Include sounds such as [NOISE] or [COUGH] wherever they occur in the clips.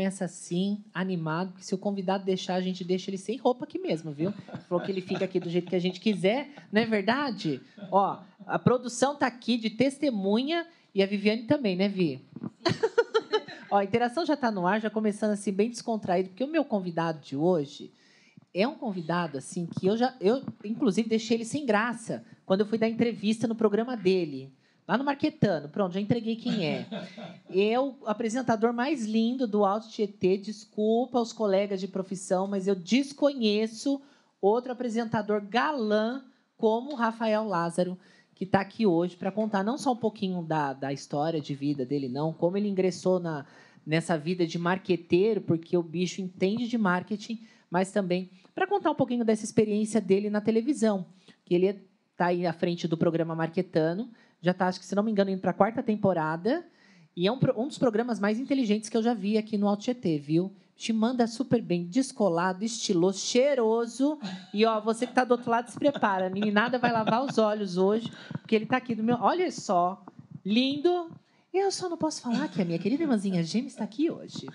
Começa assim, animado, porque se o convidado deixar, a gente deixa ele sem roupa aqui mesmo, viu? Falou que ele fica aqui do jeito que a gente quiser, não é verdade? Ó, a produção tá aqui de testemunha e a Viviane também, né, Vi? Ó, a interação já está no ar, já começando assim bem descontraído, porque o meu convidado de hoje é um convidado assim que eu já eu inclusive deixei ele sem graça quando eu fui dar entrevista no programa dele. Lá no Marquetano, pronto, já entreguei quem é. É o apresentador mais lindo do Alto Tietê. Desculpa aos colegas de profissão, mas eu desconheço outro apresentador galã como Rafael Lázaro, que está aqui hoje para contar não só um pouquinho da, da história de vida dele, não, como ele ingressou na, nessa vida de marqueteiro, porque o bicho entende de marketing, mas também para contar um pouquinho dessa experiência dele na televisão, que ele está aí à frente do programa Marquetano, já está, acho que se não me engano, indo para a quarta temporada. E é um, um, dos programas mais inteligentes que eu já vi aqui no Alt GT, viu? Te manda super bem, descolado, estiloso, cheiroso. E ó, você que está do outro lado, se prepara. A meninada vai lavar os olhos hoje, porque ele está aqui do meu. Olha só, lindo. Eu só não posso falar que a minha querida irmãzinha Gêmea está aqui hoje.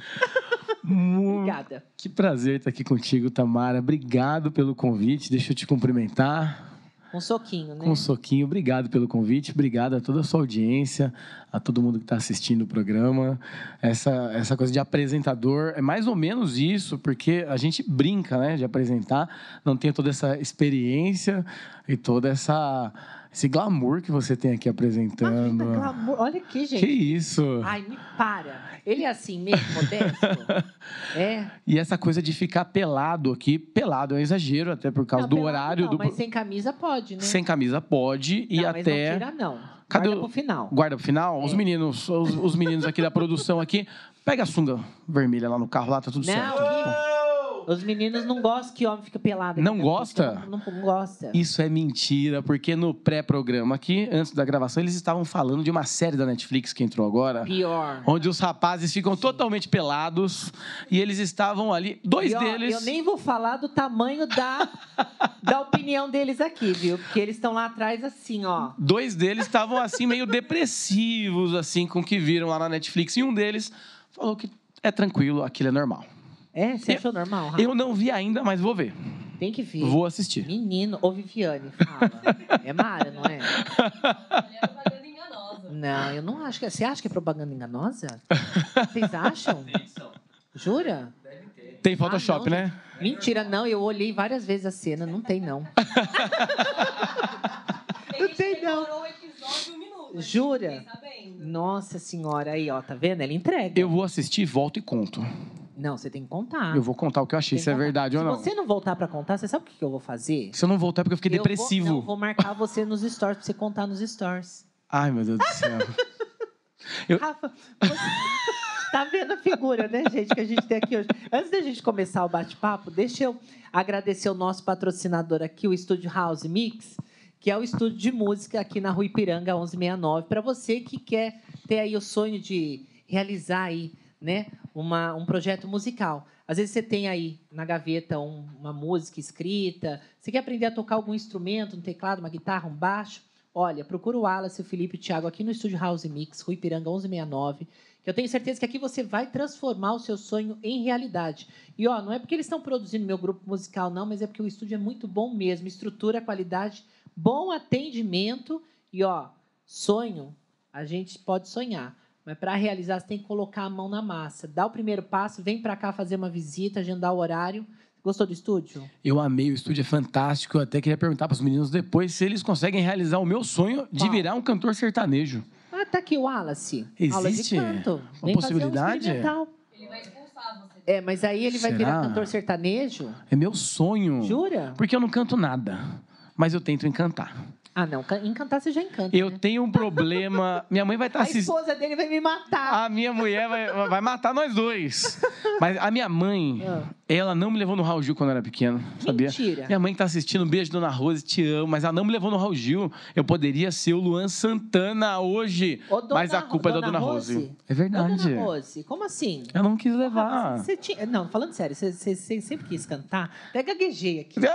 Obrigada. Que prazer estar aqui contigo, Tamara. Obrigado pelo convite. Deixa eu te cumprimentar. Um soquinho, né? Com um soquinho. Obrigado pelo convite, obrigado a toda a sua audiência, a todo mundo que está assistindo o programa. Essa, essa coisa de apresentador é mais ou menos isso, porque a gente brinca, né, de apresentar, não tem toda essa experiência e toda essa esse glamour que você tem aqui apresentando. Imagina, glamour. Olha aqui, gente. Que isso? Ai, me para. Ele é assim mesmo, modesto? [LAUGHS] é. E essa coisa de ficar pelado aqui, pelado é um exagero, até por causa não, do horário. Não, do... mas sem camisa pode, né? Sem camisa pode e não, até. Mas não tira, não. Cadê Guarda o... pro final. Guarda pro final? É. Os meninos, os, os, meninos aqui da produção aqui, pega a sunga vermelha lá no carro, lá tá tudo não, certo. Que... Os meninos não gostam que homem fica pelado. Não gosta? Não, não, não, gosta. Isso é mentira, porque no pré-programa aqui, antes da gravação, eles estavam falando de uma série da Netflix que entrou agora. Pior. Onde os rapazes ficam Sim. totalmente pelados e eles estavam ali, dois Pior, deles... Eu nem vou falar do tamanho da, [LAUGHS] da opinião deles aqui, viu? Porque eles estão lá atrás assim, ó. Dois deles estavam assim, meio depressivos, assim, com o que viram lá na Netflix. E um deles falou que é tranquilo, aquilo é normal. É? Você achou normal, Rafa? Eu não vi ainda, mas vou ver. Tem que ver. Vou assistir. Menino, ou Viviane, fala. é Mara, não é? É propaganda enganosa. Não, eu não acho que. Você acha que é propaganda enganosa? Vocês acham? Jura? Deve ter. Tem Photoshop, ah, não, né? Mentira, não. Eu olhei várias vezes a cena. Não tem, não. não tem, não. Um episódio, um minuto, Jura? Nossa senhora, aí, ó, tá vendo? Ela entrega. Eu vou assistir, volto e conto. Não, você tem que contar. Eu vou contar o que eu achei, Tem se é contar. verdade ou Se não. você não voltar pra contar, você sabe o que que eu vou fazer? Se eu não voltar é porque eu fiquei Eu vou- depressivo. não, eu vou marcar você nos stories pra você contar nos stories. Ai, meu Deus do céu. [LAUGHS] Eu- Rafa, você tá vendo a figura, né, gente, que a gente tem aqui hoje. Antes da gente começar o bate-papo, deixa eu agradecer o nosso patrocinador aqui, o Estúdio House Mix, que é o estúdio de música aqui na Rua Ipiranga 1169, para você que quer ter aí o sonho de realizar aí, né, uma, um projeto musical. Às vezes você tem aí na gaveta um- uma música escrita, você quer aprender a tocar algum instrumento, um teclado, uma guitarra, um baixo, Olha, procura o Wallace, o Felipe e o Thiago aqui no estúdio House Mix, Rui Piranga 1169, que eu tenho certeza que aqui você vai transformar o seu sonho em realidade. E ó, não é porque eles estão produzindo meu grupo musical não, mas é porque o estúdio é muito bom mesmo, estrutura, qualidade, bom atendimento e ó, sonho, a gente pode sonhar, mas para realizar você tem que colocar a mão na massa. Dá o primeiro passo, vem para cá fazer uma visita, agendar o horário. Gostou do estúdio? Eu amei, o estúdio é fantástico. Eu até queria perguntar para os meninos depois se eles conseguem realizar o meu sonho de Qual? virar um cantor sertanejo. Ah, tá aqui o Wallace. Aula de Existe canto. uma Vem fazer um possibilidade? experimental. Ele vai expulsar você. É, mas aí ele vai Será? virar cantor sertanejo? É meu sonho. Jura? Porque eu não canto nada, mas eu tento encantar. Ah, não. can- Encantar você já encanta. Eu né? tenho um problema. Minha mãe vai estar [LAUGHS] A assistindo. esposa dele vai me matar. A minha mulher vai, vai matar nós dois. Mas a minha mãe, Ah. ela não me levou no Raul Gil quando eu era pequeno, sabia? Mentira. Minha mãe que tá assistindo, beijo, dona Rose, te amo. Mas ela não me levou no Raul Gil. Eu poderia ser o Luan Santana hoje. Ô, dona- mas a culpa é da dona Rose. É Ô, verdade. Dona Rose, como assim? Eu não quis levar. Você tinha... Não, falando sério, você, você- você sempre quis cantar? Até gaguejei aqui. [LAUGHS]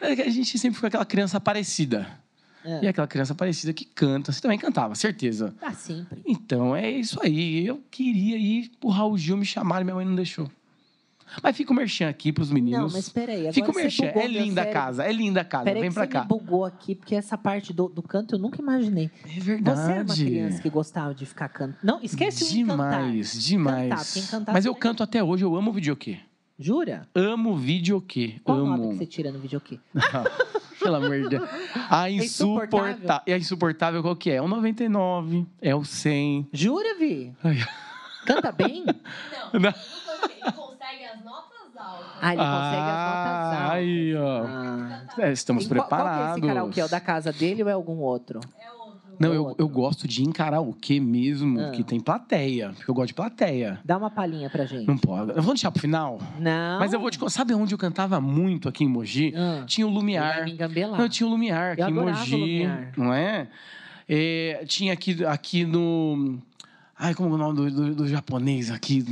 É que a gente sempre foi aquela criança parecida. É. E aquela criança parecida que canta. Você também cantava, certeza. Ah, sempre. Então, é isso aí. Eu queria ir pro Raul Gil me chamar e minha mãe não deixou. Mas fica o merchan aqui pros meninos. Não, mas peraí. Agora Fica o você merchan. bugou É linda a casa, é linda a casa. Peraí Vem pra você cá. me bugou aqui, porque essa parte do, do canto eu nunca imaginei. É Você verdade. era uma criança que gostava de ficar cantando. Não, esquece. Demais, demais. Cantar, Mas você eu canto até hoje, eu amo videokê. Jura? Amo videokê. Qual nota que amo. você tira no videokê? [LAUGHS] Pelo amor de Deus. A insuportável. insuportável. E a insuportável qual que é? É o 99, é o 100. Jura, Vi? Ai. Canta bem? Não, Não. ele consegue- ele consegue as notas altas. Ah, ele consegue as notas altas. Aí, ó. Ah. É, estamos qual- preparados. Qual que é esse karaokê? É o da casa dele ou é algum outro? É outro. Não, eu, eu gosto de ir em karaokê mesmo, Ah. que tem plateia. Porque eu gosto de plateia. Dá uma palhinha pra gente. Não pode. Eu vou deixar pro final. Não. Mas eu vou te contar. Sabe onde eu cantava muito aqui em Mogi? Ah, Tinha o ele vai Lumiar. me engambelar. Não, tinha o Lumiar aqui Eu em adorava o Mogi. Lumiar. Não é? É, Tinha aqui, aqui no. Ai, como é o nome do, do- do japonês aqui?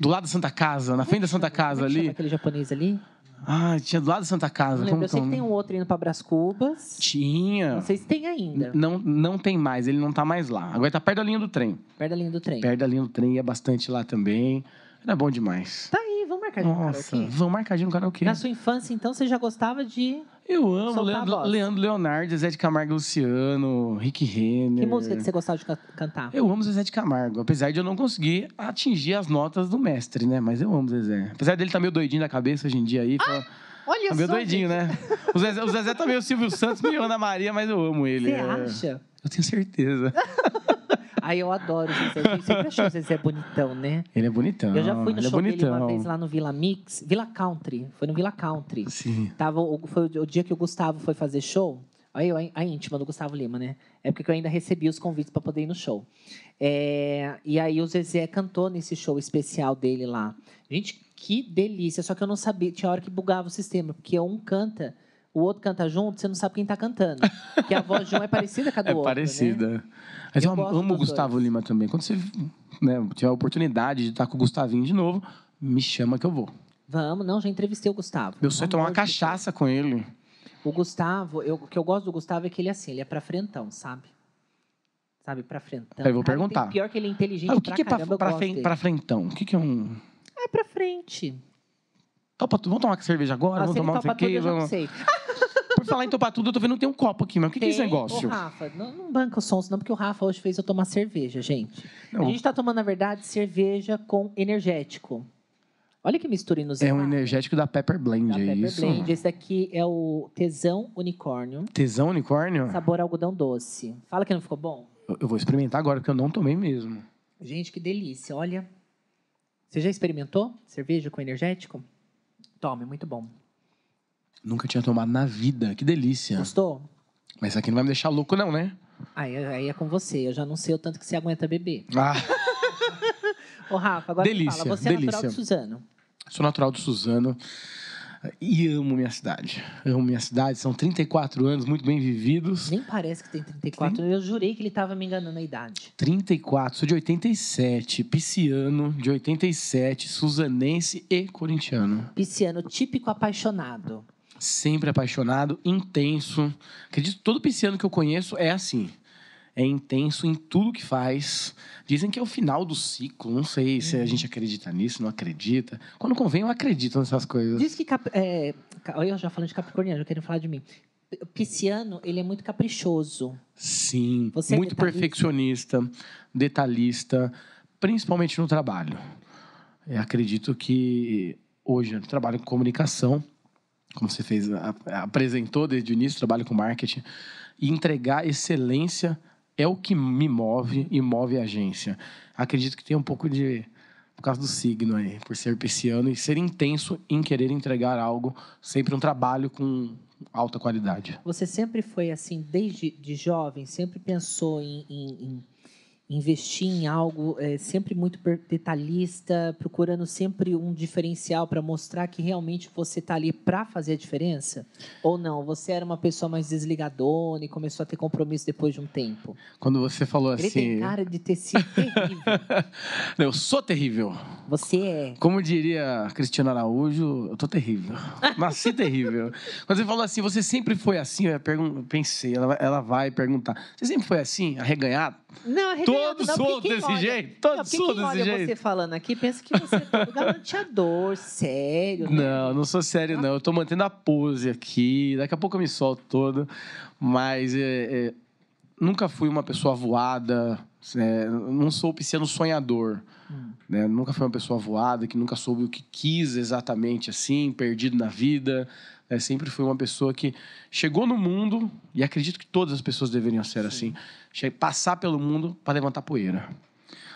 Do lado da Santa Casa, na frente da Santa Casa Como é que chama ali. aquele japonês ali? Ai, tinha do lado da Santa Casa. Não como lembro. Eu que é sei que tem nome? um outro indo pra Brás Cubas. Tinha. Não sei se tem ainda. Não, não tem mais, ele não tá mais lá. Agora tá perto da linha do trem. Perto da linha do trem. Perto da linha do trem, ia bastante lá também. Era bom demais. Tá aí, vamos marcar de um Nossa, karaokê. vamos marcar de um karaokê. Na sua infância, então, você já gostava de... Eu amo Leandro. Leandro Leonardo, Zé de Camargo Luciano, Rick Renner. Que música que você gostava de ca- cantar? Eu amo Zezé de Camargo, apesar de eu não conseguir atingir as notas do mestre, né? Mas eu amo Zezé. Apesar dele estar meio doidinho da cabeça hoje em dia aí. fala- Olha tá meio só, doidinho, gente. né? O Zezé, o Zezé tá meio Silvio Santos, meio Ana Maria, mas eu amo ele. Você é. acha? Eu tenho certeza. [LAUGHS] Aí eu adoro o Zezé. A gente sempre achou o Zezé bonitão, né? Ele é bonitão. Eu já fui no ele show é dele uma vez lá no Vila Mix. Vila Country. Foi no Vila Country. Sim. Tava, o- foi o dia que o Gustavo foi fazer show. Olha eu, a íntima do Gustavo Lima, né? É porque eu ainda recebi os convites para poder ir no show. É, e aí o Zezé cantou nesse show especial dele lá. Gente, que delícia. Só que eu não sabia, tinha hora que bugava o sistema, porque um canta, o outro canta junto, você não sabe quem tá cantando. Porque a voz de um é parecida com a do [LAUGHS] É outro. Né? parecida. Mas eu, Eu amo o Gustavo dois. Lima também. Quando você né, tiver a oportunidade de estar com o Gustavinho de novo, me chama que eu vou. Vamos, não, já entrevistei o Gustavo. Meu sonho é tomar uma cachaça com ele. O Gustavo, eu, o que eu gosto do Gustavo é que ele é assim, ele é pra frentão, sabe? Sabe, pra frentão. Aí eu vou Cara, perguntar. Pior que ele é inteligente Ah, o que, pra que é caramba, pra, pra frentão? O que, que é um. É pra frente. Topa tudo. Vamos tomar cerveja agora? Ah, vamos tomar um topa tudo, eu já não vamos... sei. [LAUGHS] Por falar em topar tudo, eu tô vendo que tem um copo aqui, mas o que, que é esse negócio? Ô, Rafa, não, não banca o som, senão porque o Rafa hoje fez eu tomar cerveja, gente. Não. A gente tá tomando, na verdade, cerveja com energético. Olha que mistura É inusitada. um energético da Pepper Blend, Da é Pepper isso? Blend. Esse daqui é o Tesão Unicórnio, Tesão unicórnio? sabor algodão doce. Fala que não ficou bom? Eu- Eu vou experimentar agora, porque eu não tomei mesmo. Gente, que delícia. Olha. Você já experimentou cerveja com energético? Tome, muito bom. Nunca tinha tomado na vida. Que delícia. Gostou? Mas isso aqui não vai me deixar louco, não, né? Aí, aí é com você. Eu já não sei o tanto que você aguenta beber. Ah, [LAUGHS] Ô, Rafa, agora Delícia, fala. Você é natural delícia. de Suzano. sou natural do Suzano. E amo minha cidade. Amo minha cidade. São 34 anos muito bem vividos. Nem parece que tem 34. Eu jurei que ele tava me enganando na idade. 34, sou de 87, pisciano, de 87, suzanense e corintiano. Pisciano típico apaixonado. Sempre apaixonado, intenso. Acredito que todo pisciano que eu conheço é assim. É intenso em tudo que faz. Dizem que é o final do ciclo. Não sei se a gente acredita nisso, não acredita. Quando convém, eu acredito nessas coisas. Diz que. Cap... É... eu já falando de Capricorniano, querem falar de mim. Pisciano, ele é muito caprichoso. Sim, Você é muito detalhista? perfeccionista, detalhista, principalmente no trabalho. Eu acredito que hoje eu trabalho com comunicação, como você fez, apresentou desde o início, trabalho com marketing, e entregar excelência é o que me move e move a agência. Acredito que tem um pouco de por causa do signo aí, por ser pisciano e ser intenso em querer entregar algo, sempre um trabalho com alta qualidade. Você sempre foi assim, desde de jovem, sempre pensou em, em- em investir em algo, é, sempre muito detalhista, procurando sempre um diferencial para mostrar que realmente você está ali para fazer a diferença? Ou não? Você era uma pessoa mais desligadona e começou a ter compromisso depois de um tempo? Quando você falou Ele tem assim, cara de ter sido terrível. [LAUGHS] eu sou terrível. Você é. Como diria Cristiano Araújo, eu tô terrível. [LAUGHS] Nasci terrível. Quando você falou assim, você sempre foi assim, eu pensei, ela vai, ela vai perguntar, você sempre foi assim, arreganhado? Não, Todos não, quem desse olha- jeito, Não, todos são quem desse olha jeito. você falando aqui pensa que você é todo [LAUGHS] galanteador, sério. né? Não, não sou sério, não. Eu tô mantendo a pose aqui. Daqui a pouco eu me solto todo. Mas é, é, nunca fui uma pessoa voada. é, não sou pisciano sonhador. Hum. né? Nunca fui uma pessoa voada que nunca soube o que quis exatamente assim, perdido na vida. É, sempre fui uma pessoa que chegou no mundo, e acredito que todas as pessoas deveriam ser assim, che- passar pelo mundo para levantar poeira.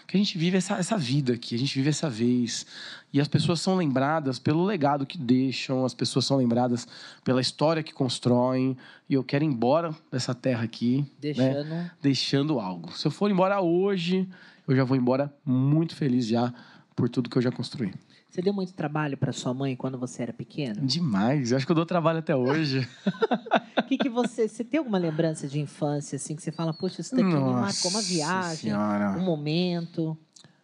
Porque a gente vive essa, essa vida aqui, a gente vive essa vez. E as pessoas são lembradas pelo legado que deixam, as pessoas são lembradas pela história que constroem. E eu quero ir embora dessa terra aqui, né, Deixando. deixando algo. Se eu for embora hoje, eu já vou embora muito feliz já por tudo que eu já construí. Você deu muito trabalho para sua mãe quando você era pequeno? Demais, eu acho que eu dou trabalho até hoje. O [LAUGHS] que, que você. Você tem alguma lembrança de infância, assim, que você fala, poxa, isso daqui me marcou uma Nossa viagem, Senhora. um momento.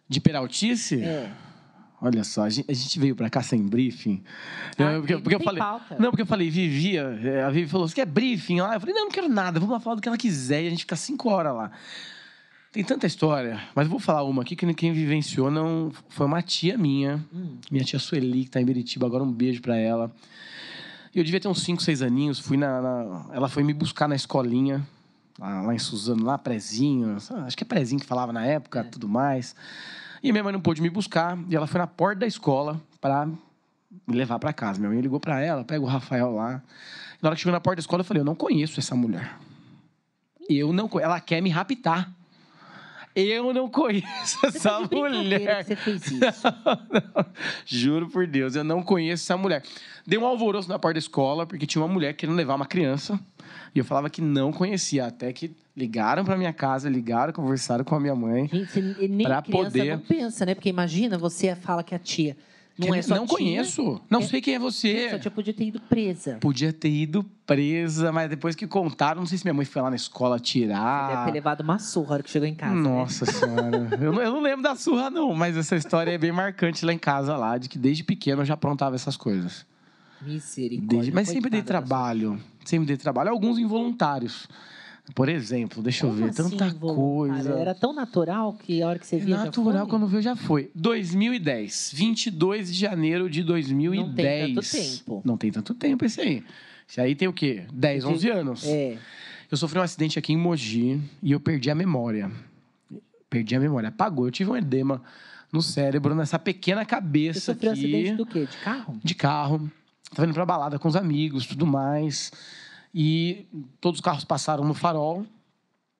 De Peraltice? É. Olha só, a gente, a gente veio pra cá sem briefing. Ah, Eu- porque, porque eu falei. pauta. Não, porque eu falei, Vivia. é, A Vivi falou: você quer briefing lá? Eu falei, não, eu não quero nada, vamos lá falar do que ela quiser e a gente fica cinco horas lá. Tem tanta história, mas eu vou falar uma aqui que quem vivenciou não foi uma tia minha, Hum. minha tia Sueli, que tá em Beritiba, agora um beijo pra ela. Eu devia ter uns 5, 6 aninhos, fui na, na- Ela foi me buscar na escolinha, lá, lá em Suzano, lá, prezinho. Acho que é prezinho que falava na época, É. tudo mais. E minha mãe não pôde me buscar, e ela foi na porta da escola pra me levar pra casa. Minha mãe ligou pra ela, pega o Rafael lá. E na hora que chegou na porta da escola, eu falei: Eu não conheço essa mulher. Eu não conheço. Ela quer me raptar. Eu não conheço Você essa tá de brincadeira mulher. que você fez isso. [LAUGHS] Não, Juro por Deus, eu não conheço essa mulher. Deu um alvoroço na porta da escola, porque tinha uma mulher querendo levar uma criança. E eu falava que não conhecia, até que ligaram pra minha casa, ligaram, conversaram com a minha mãe. Gente, você nem Pra criança poder- não pensa, né? Porque imagina, você fala que a tia não é sua não tia. conheço, não É- sei quem é você. Sua tia podia ter ido presa. Podia ter ido presa, mas depois que contaram, não sei se minha mãe foi lá na escola Deve tirar. ter levado uma surra hora que chegou em casa. né? Nossa senhora. [LAUGHS] eu, não, eu não lembro da surra, não, mas essa história é bem marcante lá em casa, lá, de que desde pequeno eu já aprontava essas coisas. Misericórdia. Desde- mas sempre dei trabalho. Sempre dei trabalho. Alguns involuntários. Por exemplo, deixa eu Como ver, assim, tanta coisa. Era tão natural que a hora que você via já Natural, quando veio já foi. 2010, 22 de janeiro de 2010. Não tem tanto tempo. Não tem tanto tempo esse aí. Esse aí tem o quê? 10, De- 11 anos. É. Eu sofri um acidente aqui em Mogi e eu perdi a memória. Perdi a memória, apagou. Eu tive um edema no cérebro, nessa pequena Você cabeça sofreu um aqui acidente do quê? De carro? de carro, tava indo pra balada com os amigos, tudo mais. E todos os carros passaram no farol.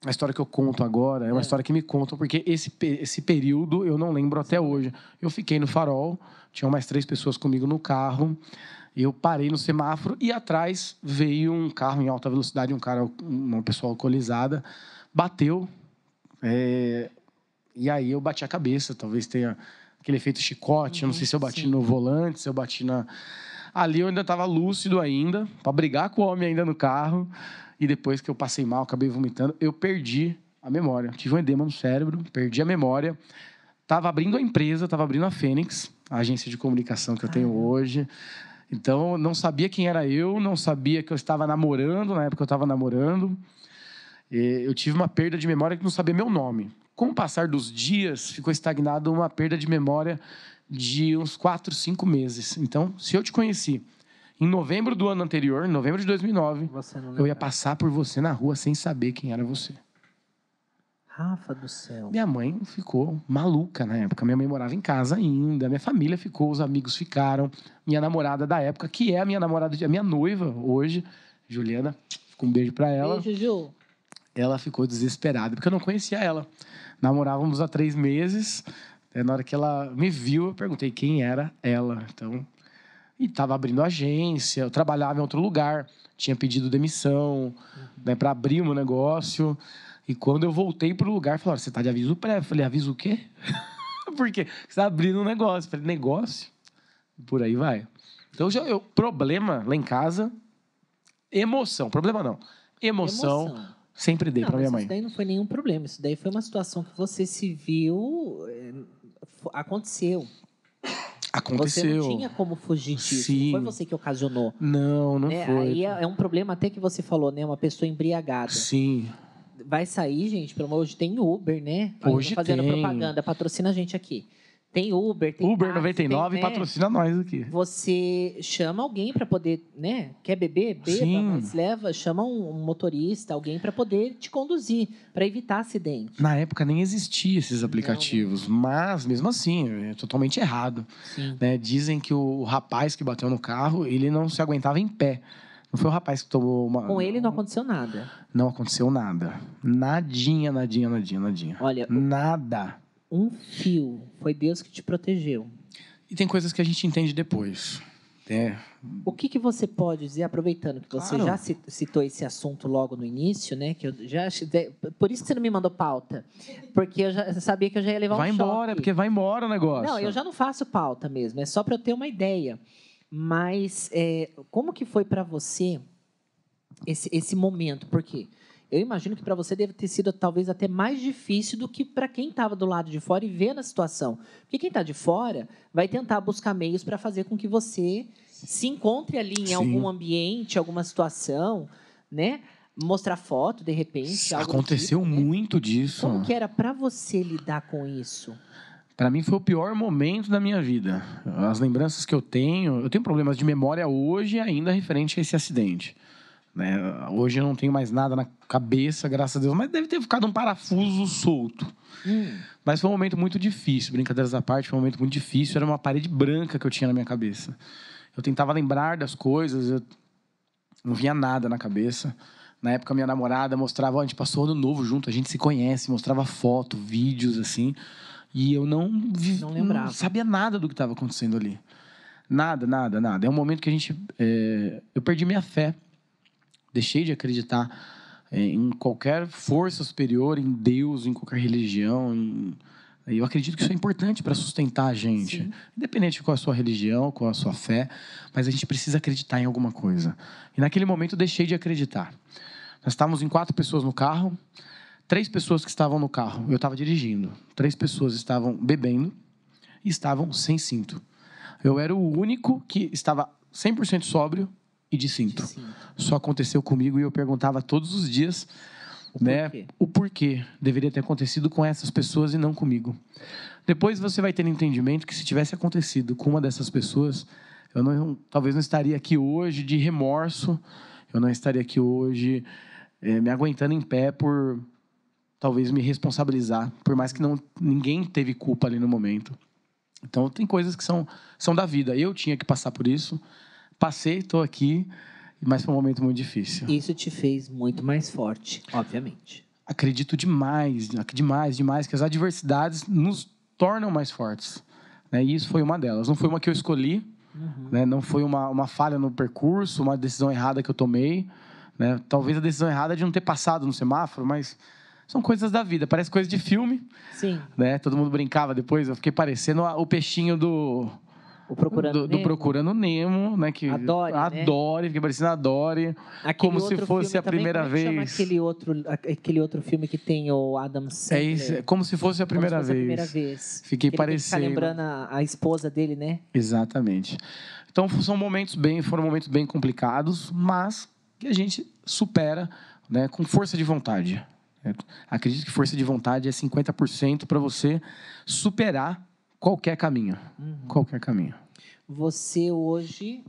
a história que eu conto agora é uma É. história que me contam, porque esse, esse período eu não lembro até hoje. Eu fiquei no farol, tinham mais três pessoas comigo no carro, eu parei no semáforo e atrás veio um carro em alta velocidade, um cara, uma pessoa alcoolizada, bateu, é, e aí eu bati a cabeça, talvez tenha aquele efeito chicote, eu não sei se eu bati Sim. no volante, se eu bati na... Ali eu ainda estava lúcido ainda, para brigar com o homem ainda no carro. E depois que eu passei mal, acabei vomitando, eu perdi a memória. Tive um edema no cérebro, perdi a memória. Tava abrindo a empresa, tava abrindo a Fênix, a agência de comunicação que eu tenho hoje. Então, não sabia quem era eu, não sabia que eu estava namorando, na época eu estava namorando. Eu tive uma perda de memória que não sabia meu nome. Com o passar dos dias, ficou estagnado uma perda de memória de uns quatro, cinco meses. Então, se eu te conheci em novembro do ano anterior, em novembro de 2009, Você não eu ia passar por você na rua sem saber quem era você. Rafa do céu. Minha mãe ficou maluca na época. Minha mãe morava em casa ainda. Minha família ficou, os amigos ficaram. Minha namorada da época, que é a minha namorada, a minha noiva hoje, Juliana, fica um beijo pra ela. Beijo, Ju. Ela ficou desesperada, porque eu não conhecia ela. Namorávamos há três meses. Aí, na hora que ela me viu, eu perguntei quem era ela. Então, e estava abrindo agência, eu trabalhava em outro lugar, tinha pedido demissão né, para abrir o meu negócio. E quando eu voltei pro lugar, falaram: você tá de aviso prévio? Eu falei: aviso o quê? [LAUGHS] Porque você está abrindo um negócio. Eu falei: negócio? E por aí vai. Então, já, eu, problema lá em casa, emoção. Problema não. Emoção, sempre dei para minha mãe. Isso daí não foi nenhum problema. Isso daí foi uma situação que você se viu. Aconteceu. Aconteceu. Você não tinha como fugir disso. Sim. Não foi você que ocasionou. Não, não né? foi. Aí é, é um problema até que você falou, né? Uma pessoa embriagada. Sim. Vai sair, gente, pelo amor hoje tem Uber, né? Hoje fazendo tem. propaganda, patrocina a gente aqui. Tem Uber, tem Uber táxi, 99 tem, né? patrocina nós aqui. Você chama alguém para poder, né? Quer beber? Beba, Sim. mas leva, chama um, motorista, alguém para poder te conduzir, para evitar acidente. Na época nem existia esses aplicativos, mas mesmo assim, é totalmente errado. Né? Dizem que o rapaz que bateu no carro, ele não se aguentava em pé. Não foi o rapaz que tomou uma. Com ele não aconteceu nada. Não aconteceu nada. Nadinha, nadinha, nadinha, nadinha. Olha, Nada. Um fio, foi Deus que te protegeu. E tem coisas que a gente entende depois. É, O que, que você pode dizer, aproveitando que você Claro. já ci- citou esse assunto logo no início, né? Que eu já por isso que você não me mandou pauta, porque eu já sabia que eu já ia levar vai um embora, choque. porque vai embora o negócio. Não, eu já não faço pauta mesmo, é só para eu ter uma ideia. Mas é, como que foi para você esse, esse momento? Porque eu imagino que para você deve ter sido talvez até mais difícil do que para quem estava do lado de fora e vendo a situação. Porque quem está de fora vai tentar buscar meios para fazer com que você se encontre ali em Sim. algum ambiente, alguma situação, né? Mostrar foto, de repente. Aconteceu tipo, né? muito disso. Como que era para você lidar com isso? Para mim foi o pior momento da minha vida. As lembranças que eu tenho, eu tenho problemas de memória hoje ainda referente a esse acidente. Né? Hoje eu não tenho mais nada na cabeça, graças a Deus, mas deve ter ficado um parafuso solto. Hum. Mas foi um momento muito difícil, brincadeiras à parte, foi um momento muito difícil. Era uma parede branca que eu tinha na minha cabeça. Eu tentava lembrar das coisas, eu não via nada na cabeça. Na época, minha namorada mostrava, a gente passou ano novo junto, a gente se conhece, mostrava foto, vídeos, assim. E eu não, vi, Não lembrava. sabia nada do que estava acontecendo ali. Nada, nada, nada. É um momento que a gente. é, eu perdi minha fé. Deixei de acreditar é, em qualquer força superior, em Deus, em qualquer religião. em- Eu acredito que isso é importante para sustentar a gente. Sim. Independente de qual a sua religião, qual a sua fé, mas a gente precisa acreditar em alguma coisa. E naquele momento eu deixei de acreditar. Nós estávamos em quatro pessoas no carro, três pessoas que estavam no carro, eu estava dirigindo. Três pessoas estavam bebendo e estavam sem cinto. Eu era o único que estava 100% sóbrio e de cinto. Sim. Só aconteceu comigo e eu perguntava todos os dias O né, porquê? o porquê deveria ter acontecido com essas pessoas e não comigo. Depois você vai ter entendimento que se tivesse acontecido com uma dessas pessoas, eu não, talvez não estaria aqui hoje de remorso, eu não estaria aqui hoje eh, me aguentando em pé por talvez me responsabilizar, por mais que não ninguém teve culpa ali no momento. Então tem coisas que são são da vida. Eu tinha que passar por isso, passei, estou aqui, mas foi um momento muito difícil. Isso te fez muito mais forte, obviamente. acredito demais, demais, demais, que as adversidades nos tornam mais fortes. Né? E isso foi uma delas. Não foi uma que eu escolhi, uhum. né? não foi uma, uma falha no percurso, uma decisão errada que eu tomei. Né? Talvez a decisão errada de não ter passado no semáforo, mas são coisas da vida. Parece coisa de filme. Sim. Né? Todo mundo brincava depois. Eu fiquei parecendo o peixinho do o Procurando do, do Procurando Nemo, né? Que adore, adore, né? fica parecendo adore, como se fosse a primeira também, vez. Chama aquele outro, aquele outro filme que tem o Adam é Sandler. É isso, como se fosse a primeira, fosse vez. A primeira vez. Fiquei parecendo. Fica lembrando a, a esposa dele, né? Exatamente. Então são momentos bem, foram momentos bem complicados, mas que a gente supera, né, com força de vontade. Acredito que força de vontade é 50% para você superar qualquer caminho. Uhum. Qualquer caminho. Você hoje,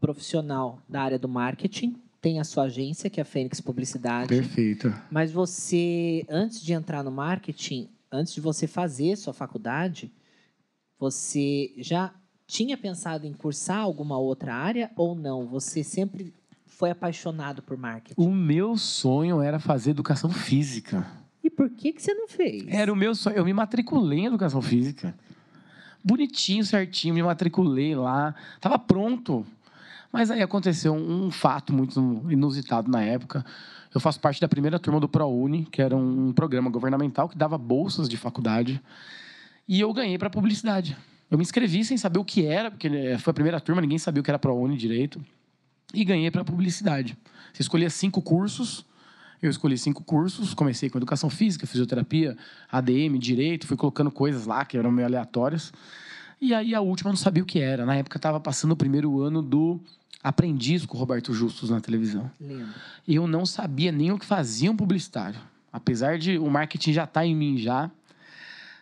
profissional da área do marketing, tem a sua agência, que é a Fênix Publicidade. Perfeito. Mas você, antes de entrar no marketing, antes de você fazer sua faculdade, você já tinha pensado em cursar alguma outra área ou não? Você sempre foi apaixonado por marketing? O meu sonho era fazer educação física. E por que, que você não fez? Era o meu sonho. Eu me matriculei em educação física. Bonitinho, certinho, me matriculei lá. Tava pronto. Mas aí aconteceu um, fato muito inusitado na época. Eu faço parte da primeira turma do ProUni, que era um programa governamental que dava bolsas de faculdade. E eu ganhei para publicidade. Eu me inscrevi sem saber o que era, porque né, foi a primeira turma, ninguém sabia o que era ProUni direito. E ganhei para publicidade. Você escolhia cinco cursos eu escolhi cinco cursos, comecei com educação física, fisioterapia, ADM, direito, fui colocando coisas lá que eram meio aleatórias. E aí a última eu não sabia o que era. Na época estava passando o primeiro ano do Aprendiz com o Roberto Justus na televisão. Lembro. E eu não sabia nem o que fazia um publicitário. Apesar de o marketing já estar tá em mim já.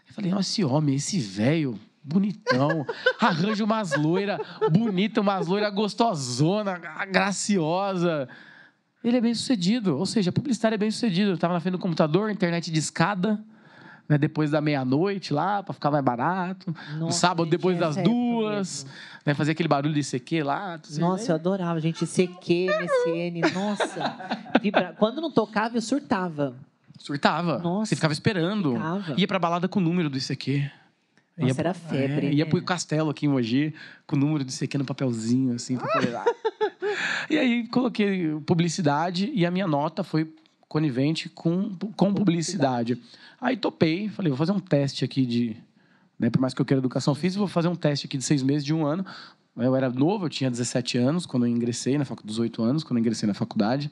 Eu falei, nossa, esse homem, esse velho, bonitão, [LAUGHS] arranja umas loiras bonitas, umas loiras gostosona, graciosa. Ele é bem sucedido, ou seja, publicitário é bem sucedido. Estava na frente do computador, internet de escada, né, depois da meia-noite lá, para ficar mais barato. Nossa, no sábado, depois das duas, né, fazer aquele barulho de CQ lá. Nossa, eu adorava, gente. CQ, MSN, nossa. Vibra... Quando não tocava, eu surtava. Surtava. Nossa. Você ficava esperando. Ficava. Ia pra balada com o número do ICQ. Nossa, ia, era febre. É, né? Ia pro castelo aqui em Mogi, com o número do ICQ no papelzinho, assim, pra poder lá. [LAUGHS] E aí coloquei publicidade e a minha nota foi conivente com, com publicidade. Aí topei, falei, vou fazer um teste aqui de. Né, por mais que eu queira educação física, vou fazer um teste aqui de seis meses, de um ano. Eu era novo, eu tinha 17 anos quando eu ingressei na faculdade, 18 anos quando eu ingressei na faculdade.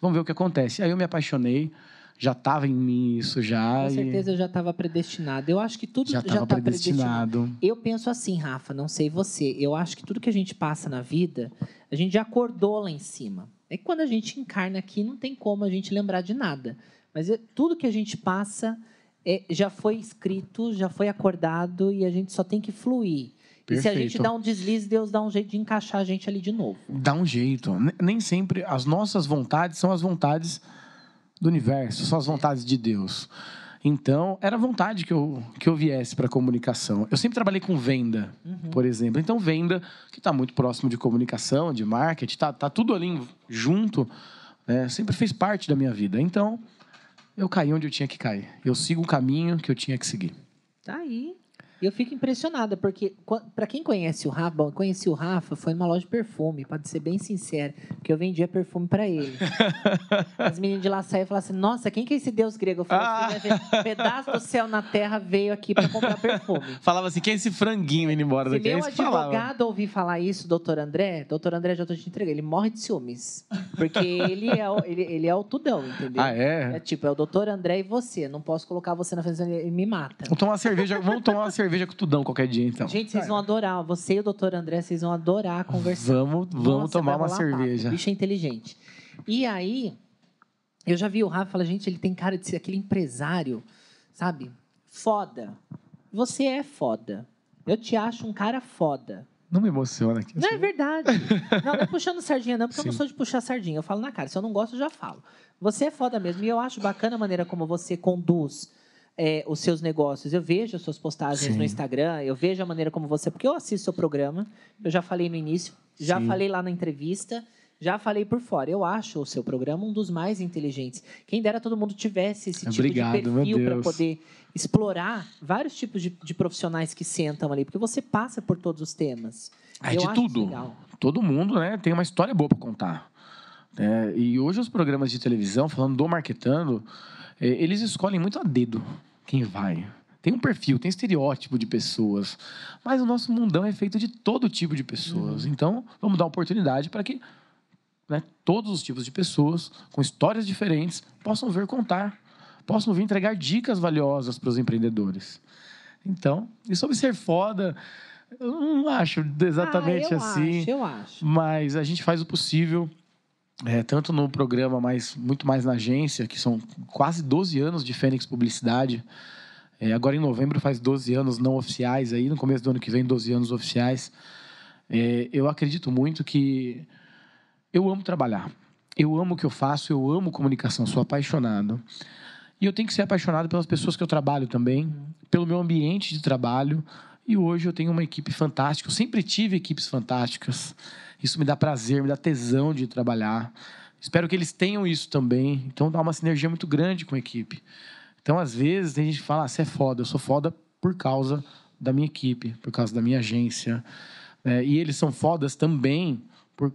Vamos ver o que acontece. Aí eu me apaixonei, já estava em mim isso já. Com certeza eu já estava predestinado. Eu acho que tudo já estava tá predestinado. predestinado. Eu penso assim, Rafa, não sei você. Eu acho que tudo que a gente passa na vida, a gente já acordou lá em cima. É que quando a gente encarna aqui, não tem como a gente lembrar de nada. Mas é, tudo que a gente passa é, já foi escrito, já foi acordado e a gente só tem que fluir. Perfeito. E se a gente dá um deslize, Deus dá um jeito de encaixar a gente ali de novo. Dá um jeito. Nem sempre as nossas vontades são as vontades do universo, são as vontades de Deus. Então, era vontade que eu, que eu viesse para a comunicação. Eu sempre trabalhei com venda, uhum. por exemplo. Então, venda, que está muito próximo de comunicação, de marketing, está tá tudo ali junto, né? sempre fez parte da minha vida. Então, eu caí onde eu tinha que cair. Eu sigo o caminho que eu tinha que seguir. Tá aí. Eu fico impressionada, porque para quem conhece o Rafa, bom, conheci o Rafa, foi numa loja de perfume, pode ser bem sincero, porque eu vendia perfume para ele. [LAUGHS] As meninas de lá saíram e falaram assim: Nossa, quem que é esse deus grego? Eu falei ah. assim: Um pedaço do céu na terra veio aqui para comprar perfume. [LAUGHS] Falava assim: Quem é esse franguinho indo embora Se daqui? meu advogado ouvir falar isso, doutor André, doutor André, já tô te entregando, ele morre de ciúmes. Porque ele é o, ele, ele é o tudão, entendeu? Ah, é? É tipo, é o doutor André e você. Não posso colocar você na frente, ele me mata. Vamos tomar uma cerveja, vamos tomar uma cerveja cerveja com tudão qualquer dia, então. Gente, vocês vão adorar. Você e o doutor André, vocês vão adorar conversar. Vamos, vamos Nossa, tomar uma cerveja. O bicho é inteligente. E aí, eu já vi o Rafa falar, gente, ele tem cara de ser aquele empresário, sabe? Foda. Você é foda. Eu te acho um cara foda. Não me emociona aqui. Não, é verdade. [LAUGHS] não, não é puxando sardinha, não, porque Sim. eu não sou de puxar sardinha. Eu falo na cara. Se eu não gosto, eu já falo. Você é foda mesmo. E eu acho bacana a maneira como você conduz é, os seus negócios. Eu vejo as suas postagens Sim. no Instagram, eu vejo a maneira como você. Porque eu assisto seu programa, eu já falei no início, já Sim. falei lá na entrevista, Já falei por fora. Eu acho o seu programa um dos mais inteligentes. Quem dera todo mundo tivesse esse tipo Obrigado, de perfil para poder explorar vários tipos de, de profissionais que sentam ali, porque você passa por todos os temas. É Eu de tudo. legal. Todo mundo né, tem uma história boa para contar. É, e hoje os programas de televisão, falando do Marketando, eles escolhem muito a dedo quem vai. Tem um perfil, tem estereótipo de pessoas. Mas o nosso mundão é feito de todo tipo de Uhum. pessoas. Então, vamos dar oportunidade para que né, todos os tipos de pessoas, com histórias diferentes, possam vir contar, possam vir entregar dicas valiosas para os empreendedores. Então, e sobre ser foda, eu não acho exatamente Ah, eu assim. Acho, eu acho. Mas a gente faz o possível, é, tanto no programa, mas muito mais na agência, que são quase 12 anos de Fênix Publicidade. É, agora em novembro faz 12 anos não oficiais, aí no começo do ano que vem, 12 anos oficiais. É, eu acredito muito que eu amo trabalhar. Eu amo o que eu faço, eu amo comunicação, sou apaixonado. E eu tenho que ser apaixonado pelas pessoas que eu trabalho também, pelo meu ambiente de trabalho. E hoje eu tenho uma equipe fantástica. Eu sempre tive equipes fantásticas. Isso me dá prazer, me dá tesão de trabalhar. Espero que eles tenham isso também. Então dá uma sinergia muito grande com a equipe. Então, às vezes, tem gente que fala: ah, você é foda. Eu sou foda por causa da minha equipe, por causa da minha agência. É, e eles são fodas também por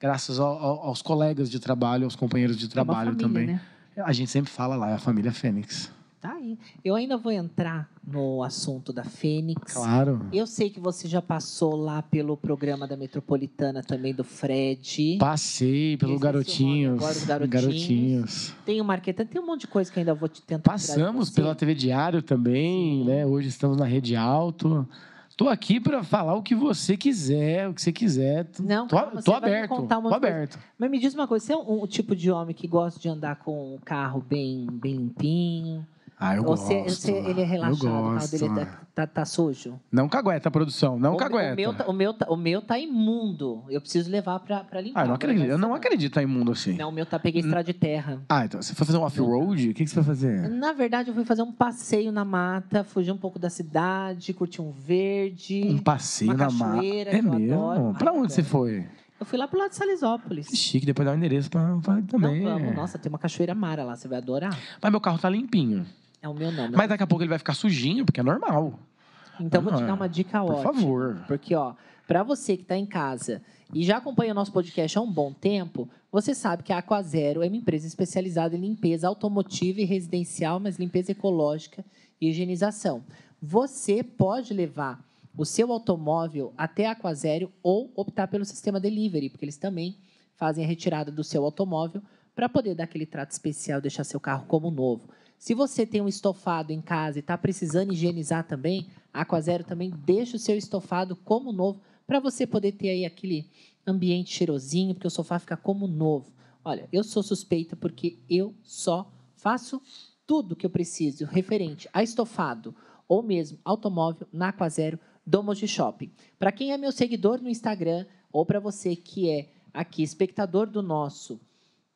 graças ao- ao- aos colegas de trabalho, aos companheiros de É trabalho família, também. né? A gente sempre fala lá, é a família Fênix. Tá aí. Eu ainda vou entrar no assunto da Fênix. Claro. Eu sei que você já passou lá pelo programa da Metropolitana também do Fred. Passei pelo nome Garotinhos. agora, os Garotinhos. Garotinhos. Tem o Marquetano, tem um monte de coisa que ainda vou te tentar Passamos pela TV Diário também, Sim. né? Hoje estamos na Rede Alto. Estou aqui para falar o que você quiser, o que você quiser. Não, tô, calma, tô aberto. um tô coisa. aberto. Mas me diz uma coisa, você é um, um tipo de homem que gosta de andar com o carro bem, bem limpinho? Ah, eu Ou gosto. você- ele é relaxado, Eu o carro gosto. dele tá, tá, tá sujo? Não cagueta, produção. Não o, cagueta. O meu, tá- o, meu, tá- o meu tá imundo. Eu preciso levar pra, pra limpar. Ah, eu não acredito. vai Eu não acredito em imundo assim. Não, o meu tá peguei estrada de terra. Ah, então você foi fazer um off-road? O que, que você foi fazer? Na verdade, eu fui fazer um passeio na mata, fugir um pouco da cidade, curtir um verde. Um passeio na mata. cachoeira É mesmo? adoro. Pra Ai, onde você foi? Eu fui lá pro lado de Salisópolis. Que chique, depois dá o endereço pra, pra também. Não, vamos. Nossa, tem uma cachoeira mara lá, você vai adorar. Mas meu carro tá limpinho. É o meu nome. Mas daqui a pouco ele vai ficar sujinho, porque é normal. Então, vou te Ah, dar uma dica Por ótima. favor. Porque, ó, para você que está em casa e já acompanha o nosso podcast há um bom tempo, você sabe que a Aquazero é uma empresa especializada em limpeza automotiva e residencial, mas limpeza ecológica e higienização. Você pode levar o seu automóvel até a Aquazero ou optar pelo sistema delivery, porque eles também fazem a retirada do seu automóvel para poder dar aquele trato especial, deixar seu carro como novo. Se você tem um estofado em casa e está precisando higienizar também, a Aquazero também deixa o seu estofado como novo para você poder ter aí aquele ambiente cheirosinho, porque o sofá fica como novo. Olha, eu sou suspeita porque eu só faço tudo que eu preciso referente a estofado ou mesmo automóvel na Aquazero do Moji Shopping. Para quem é meu seguidor no Instagram ou para você que é aqui espectador do nosso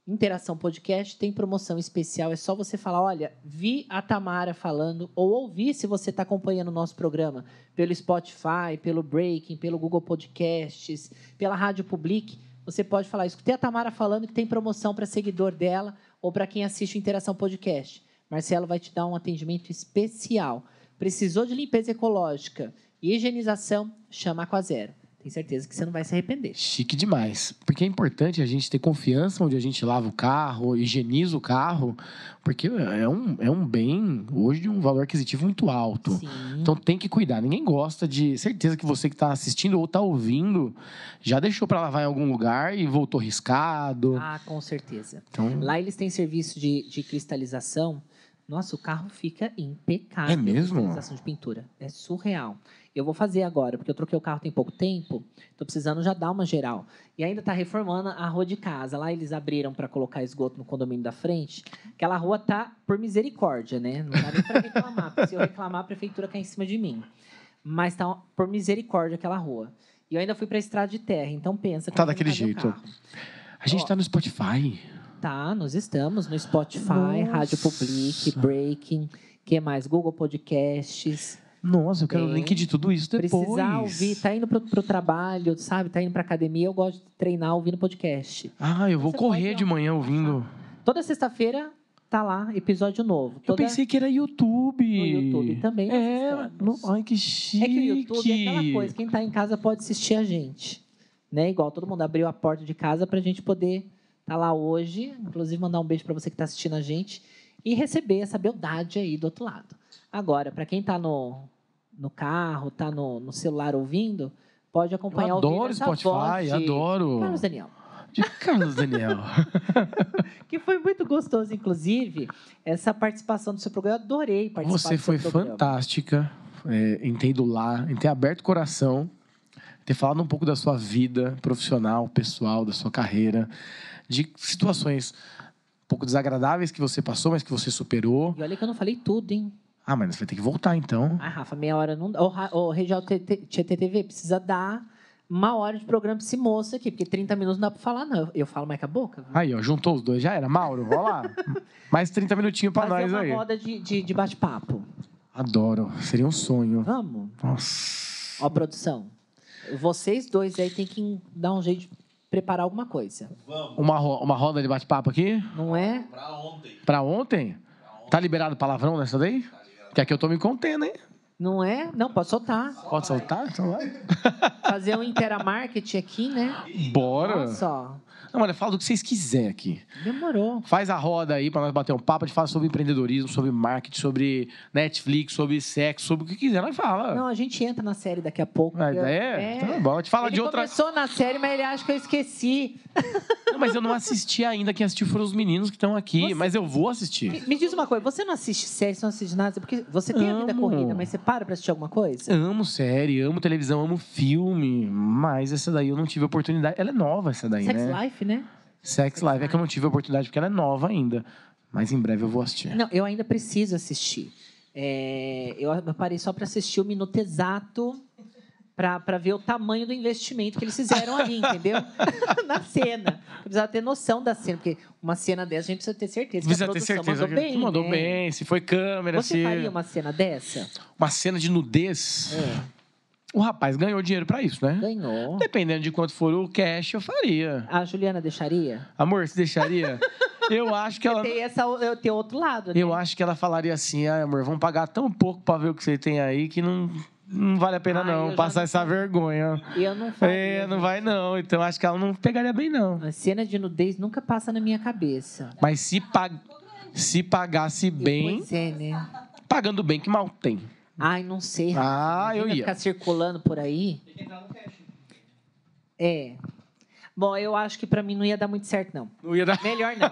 Interação Podcast tem promoção especial. É só você falar: olha, vi a Tamara falando, ou ouvir se você está acompanhando o nosso programa pelo Spotify, pelo Breaking, pelo Google Podcasts, pela Rádio Public. Você pode falar: escutei a Tamara falando que tem promoção para seguidor dela ou para quem assiste o Interação Podcast. Marcelo vai te dar um atendimento especial. Precisou de limpeza ecológica e higienização? Chama a Aquazero. Tenho certeza que você não vai se arrepender. Chique demais. Porque é importante a gente ter confiança onde a gente lava o carro, higieniza o carro, porque é um, é um bem, hoje, de um valor aquisitivo muito alto. Sim. Então tem que cuidar. Ninguém gosta de. Certeza que você que está assistindo ou está ouvindo já deixou para lavar em algum lugar e voltou riscado. Ah, com certeza. Então, Lá eles têm serviço de, de cristalização. Nossa, o carro fica impecável. É mesmo? Cristalização de pintura. É surreal. Eu vou fazer agora, porque eu troquei o carro tem pouco tempo. Estou precisando já dar uma geral. E ainda está reformando a rua de casa. Lá eles abriram para colocar esgoto no condomínio da frente. Aquela rua tá por misericórdia, né? Não dá nem para reclamar. porque se eu reclamar, a prefeitura cai em cima de mim. Mas tá por misericórdia aquela rua. E eu ainda fui para a estrada de terra. Então pensa. Tá como daquele jeito. a gente está no Spotify. Tá, nós estamos no Spotify, Nossa. Rádio Public, Breaking, que mais? Google Podcasts. Nossa, eu quero o link de tudo isso depois. Precisar ouvir, tá indo pro, pro trabalho, sabe? Tá indo pra academia, eu gosto de treinar ouvindo podcast. Ah, eu vou Você correr pode, de manhã ouvindo. Toda sexta-feira tá lá, episódio novo. Eu Toda... pensei que era YouTube. No YouTube também É, no- ai, que chique. É que o YouTube é aquela coisa, quem tá em casa pode assistir a gente. Né? Igual todo mundo abriu a porta de casa pra gente poder estar lá hoje. Inclusive, mandar um beijo pra você que tá assistindo a gente. E receber essa beldade aí do outro lado. Agora, pra quem tá no, no carro, tá no, no celular ouvindo, pode acompanhar Eu adoro Spotify, voz de adoro. Carlos Daniel. De Carlos Daniel. [LAUGHS] Que foi muito gostoso, inclusive, essa participação do seu programa. Eu adorei participar Você foi programa. fantástica é, em ter ido lá, em ter aberto o coração, ter falado um pouco da sua vida profissional, pessoal, da sua carreira, de situações um pouco desagradáveis que você passou, mas que você superou. E olha que eu não falei tudo, hein? Ah, mas você vai ter que voltar então. Ah, Rafa, meia hora não dá. Ô, Ra- ô Regial TTV, precisa dar uma hora de programa pra esse moço aqui, porque 30 minutos não dá pra falar, não. Eu, falo mais com a boca. viu? Aí, ó, juntou os dois, já era. Mauro, vamos lá. [LAUGHS] Mais 30 minutinhos pra Fazer nós uma aí. roda de, de, de bate-papo. Adoro, seria um sonho. Vamos? Nossa. Ó, produção. Vocês dois aí tem que dar um jeito de preparar alguma coisa. Uma, ro- uma roda de bate-papo aqui? Não é? Pra ontem. Pra ontem? Tá liberado palavrão nessa daí? Que aqui eu tô me contendo, hein? Não é? Não, pode soltar. Pode soltar? Então vai. Fazer um Intera Market aqui, né? Bora. Olha só. Não, olha, fala do que vocês quiserem aqui. Demorou. Faz a roda aí pra nós bater um papo. A gente fala sobre empreendedorismo, sobre marketing, sobre Netflix, sobre sexo, sobre o que quiser. Nós fala. Não, a gente entra na série daqui a pouco. Ah, porque- é? Tá bom. A gente fala Ele de outra. começou na série, mas ele acha que eu esqueci. [LAUGHS] Não, mas eu não assisti ainda. Quem assistiu foram os meninos que estão aqui. Você- Mas eu vou assistir. Me, me diz uma coisa, você não assiste série, você não assiste nada? Porque você tem a vida Amo. corrida, mas você para pra assistir alguma coisa? Amo série, amo televisão, amo filme. Mas essa daí eu não tive oportunidade. Ela é nova, essa daí, Sex né? Life, né? Sex Live é que eu não tive oportunidade porque ela é nova ainda. Mas em breve eu vou assistir. Não, eu ainda preciso assistir. É, eu parei só pra assistir o minuto exato pra ver o tamanho do investimento que eles fizeram ali, entendeu? [LAUGHS] Na cena. Precisava ter noção da cena, porque uma cena dessa a gente precisa ter certeza. Precisa que a ter certeza mandou que bem. mandou né? bem, se foi câmera, Você se. faria uma cena dessa? Uma cena de nudez. É, O rapaz ganhou dinheiro pra isso, né? ganhou. Dependendo de quanto for o cash, eu faria. A Juliana deixaria? Amor, você deixaria? [LAUGHS] eu acho que ela. Tem, essa, eu tenho outro lado, né? Eu acho que ela falaria assim, ah, amor, vamos pagar tão pouco pra ver o que você tem aí que não, não vale a pena Ah, não passar não essa vergonha. Eu não faria. É, não vai não. Então acho que ela não pegaria bem não. A cena de nudez nunca passa na minha cabeça. Mas se, pag... se pagasse bem, é, né? pagando bem, que mal tem. Ai, não sei. Ah, eu Imagina ia. ficar circulando por aí. É. Bom, eu acho que pra mim não ia dar muito certo, não. Não ia dar. Melhor não.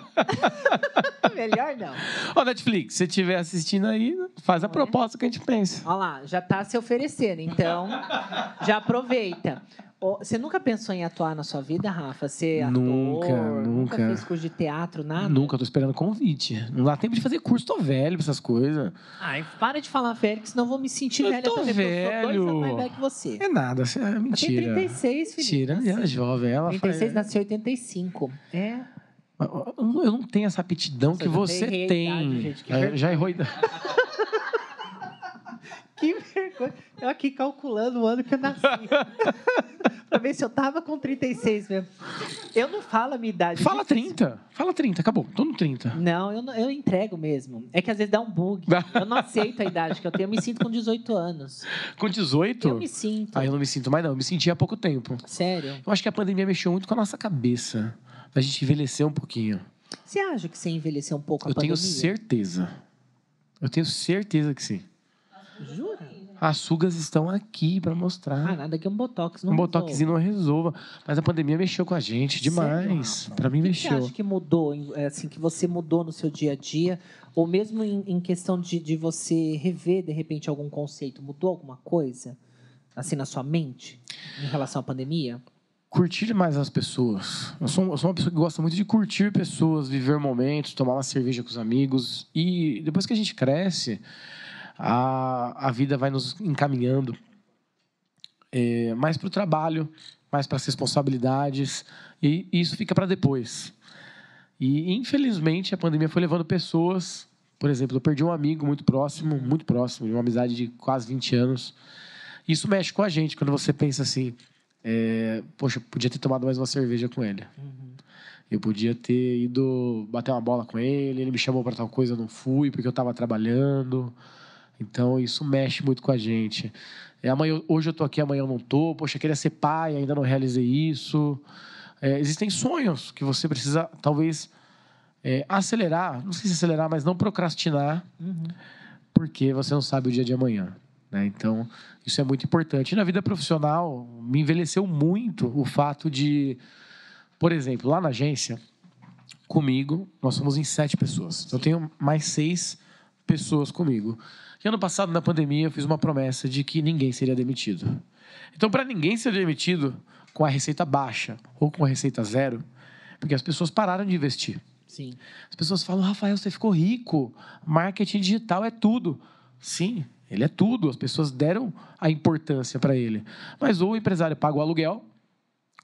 [LAUGHS] Melhor não. Ó, Netflix, se você estiver assistindo aí, faz a Não é? proposta que a gente pensa. Olha lá, já tá se oferecendo, então já aproveita. Você nunca pensou em atuar na sua vida, Rafa? Ser ator? Nunca, nunca. fez curso de teatro, nada? Nunca, tô esperando convite. Não dá tempo de fazer curso, tô velho pra essas coisas. Ai, para de falar velho, que senão eu vou me sentir Eu velha tô também, porque eu sou dois velho. anos mais velho que você. É nada, é Ela tem mentira. 36, Felipe. Mentira, ela é jovem. Ela 36, faz... nasceu em 85. É. Eu não tenho essa aptidão Nossa, que você tem. idade, gente, que É, já errou. idade. [LAUGHS] Que vergonha. Eu aqui calculando o ano que eu nasci. [LAUGHS] pra ver se eu tava com 36 mesmo. Eu não falo a minha idade. Fala difícil. 30. Fala 30, acabou. Tô no 30. Não, eu, não- eu entrego mesmo. É que às vezes dá um bug. Eu não aceito a idade que eu tenho. Eu me sinto com 18 anos. Com 18? Eu me sinto. Ah, eu não me sinto mais, não. Eu me senti há pouco tempo. Sério. Eu acho que a pandemia mexeu muito com a nossa cabeça. A gente envelheceu um pouquinho. Você acha que você envelheceu um pouco a eu tenho pandemia? certeza. Eu tenho certeza que sim. Jura? As sugas estão aqui Ah, mostrar. nada que um botox não um botoxinho não resolva. Mas a pandemia mexeu com a gente demais. Rafa? Pra mim O que que Você mexeu. acha que mudou, é, assim, que você mudou no seu dia a dia? Ou mesmo em, em questão de, de você rever, de repente, algum conceito? Mudou alguma coisa? Assim, na sua mente? Em relação à pandemia? Curtir mais as pessoas. Eu sou, eu sou uma pessoa que gosta muito de curtir pessoas, viver momentos, tomar uma cerveja com os amigos. E depois que a gente cresce, a, a vida vai nos encaminhando é, mais para o trabalho, mais para as responsabilidades. E isso fica para depois. E, infelizmente, a pandemia foi levando pessoas Por exemplo, eu perdi um amigo muito próximo, muito próximo, de uma amizade de quase 20 anos. Isso mexe com a gente quando você pensa assim: é, poxa, eu podia ter tomado mais uma cerveja com ele. Eu podia ter ido bater uma bola com ele, ele me chamou para tal coisa, eu não fui porque eu estava trabalhando. Então isso mexe muito com a gente. É, amanhã, hoje eu tô aqui, amanhã eu não tô. Poxa, queria ser pai, ainda não realizei isso. É, existem sonhos que você precisa, talvez, é, acelerar. Não sei se acelerar, mas não procrastinar, porque você não sabe o dia de amanhã. né? Então, isso é muito importante. E na vida profissional, me envelheceu muito o fato de, por exemplo, lá na agência, comigo, nós somos em sete pessoas. Eu tenho mais seis pessoas comigo. E ano passado, na pandemia, eu fiz uma promessa de que ninguém seria demitido. Então, para ninguém ser demitido com a receita baixa ou com a receita zero, porque as pessoas pararam de investir. Sim. As pessoas falam, Rafael, você ficou rico. Marketing digital é tudo. Sim, ele é tudo. As pessoas deram a importância para ele. Mas ou o empresário paga o aluguel,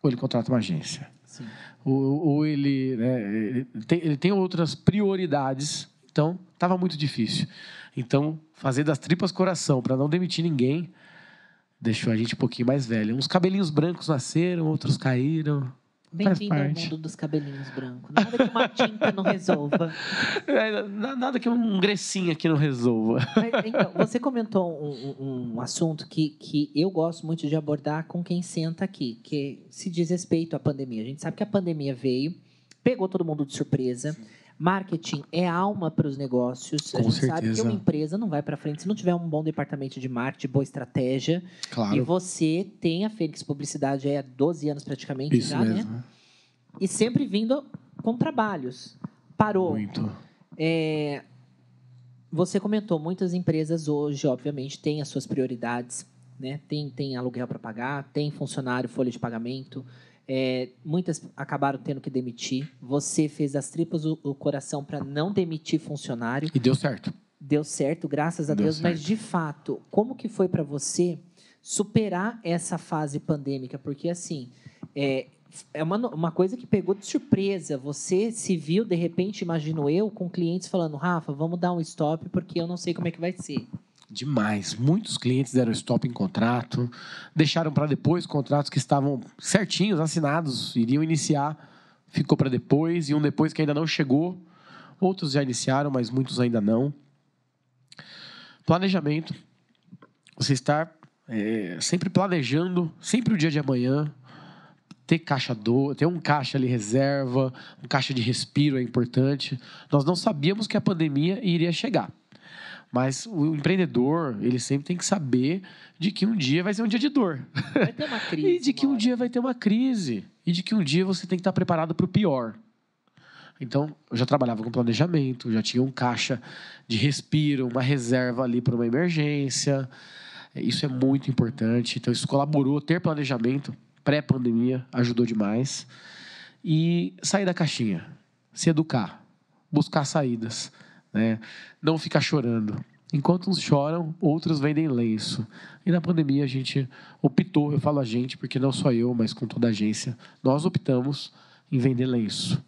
ou ele contrata uma agência. Sim. Ou, ou ele, né, ele, tem, ele tem outras prioridades. Então, estava muito difícil. Então, fazer das tripas coração para não demitir ninguém deixou a gente um pouquinho mais velho. Uns cabelinhos brancos nasceram, outros caíram. Bem-vindo ao mundo dos cabelinhos brancos. Nada que uma tinta não resolva. [LAUGHS] É, na- Nada que um grecinho aqui não resolva. Mas, então, você comentou um, um- assunto que, que eu gosto muito de abordar com quem senta aqui, que se diz respeito à pandemia. A gente sabe que a pandemia veio, pegou todo mundo de surpresa. Marketing é alma para os negócios. a Com gente sabe que certeza. uma empresa não vai para frente se não tiver um bom departamento de marketing, boa estratégia. E Claro. você tem a Fênix Publicidade há 12 anos praticamente Isso já, né? mesmo. E sempre vindo com trabalhos. Parou. Muito. É, você comentou, muitas empresas hoje, obviamente, têm as suas prioridades, né? Tem, tem aluguel para pagar, tem funcionário, folha de pagamento. É, muitas acabaram tendo que demitir. Você fez das tripas o, o coração para não demitir funcionário. E deu certo. Deu certo, graças a Deu Deus. Mas, certo. de fato, como que foi para você superar essa fase pandêmica? Porque, assim, é, é uma, uma coisa que pegou de surpresa. Você se viu, de repente, imagino eu, com clientes falando, Rafa, vamos dar um stop porque eu não sei como é que vai ser. Demais. Muitos clientes deram stop em contrato, deixaram para depois contratos que estavam certinhos, assinados, iriam iniciar, ficou para depois, e um depois que ainda não chegou. Outros já iniciaram, mas muitos ainda não. Planejamento. Você estar é, sempre planejando, sempre o dia de amanhã. Ter caixa do, ter um caixa ali reserva, um caixa de respiro é importante. Nós não sabíamos que a pandemia iria chegar. Mas o empreendedor, ele sempre tem que saber de que um dia vai ser um dia de dor. Vai ter uma [LAUGHS] crise. E de que um dia vai ter uma crise. E de que um dia você tem que estar preparado para o pior. Então, eu já trabalhava com planejamento, já tinha um caixa de respiro, uma reserva ali para uma emergência. Isso é muito importante. Então, isso colaborou. Ter planejamento pré-pandemia ajudou demais. E sair da caixinha, se educar, buscar saídas, né? não ficar chorando. Enquanto uns choram, outros vendem lenço. E na pandemia a gente optou, eu falo a gente, porque não só eu, mas com toda a agência, nós optamos em vender lenço.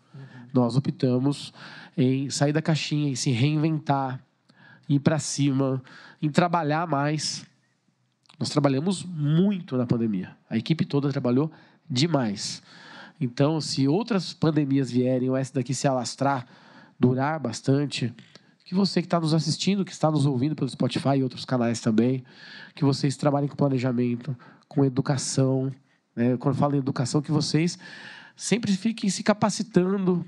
Nós optamos em sair da caixinha, em se reinventar, ir para cima, em trabalhar mais. Nós trabalhamos muito na pandemia. A equipe toda trabalhou demais. Então, se outras pandemias vierem ou essa daqui se alastrar, durar bastante, que você que está nos assistindo, que está nos ouvindo pelo Spotify e outros canais também, que vocês trabalhem com planejamento, com educação. né? Quando falo em educação, que vocês sempre fiquem se capacitando.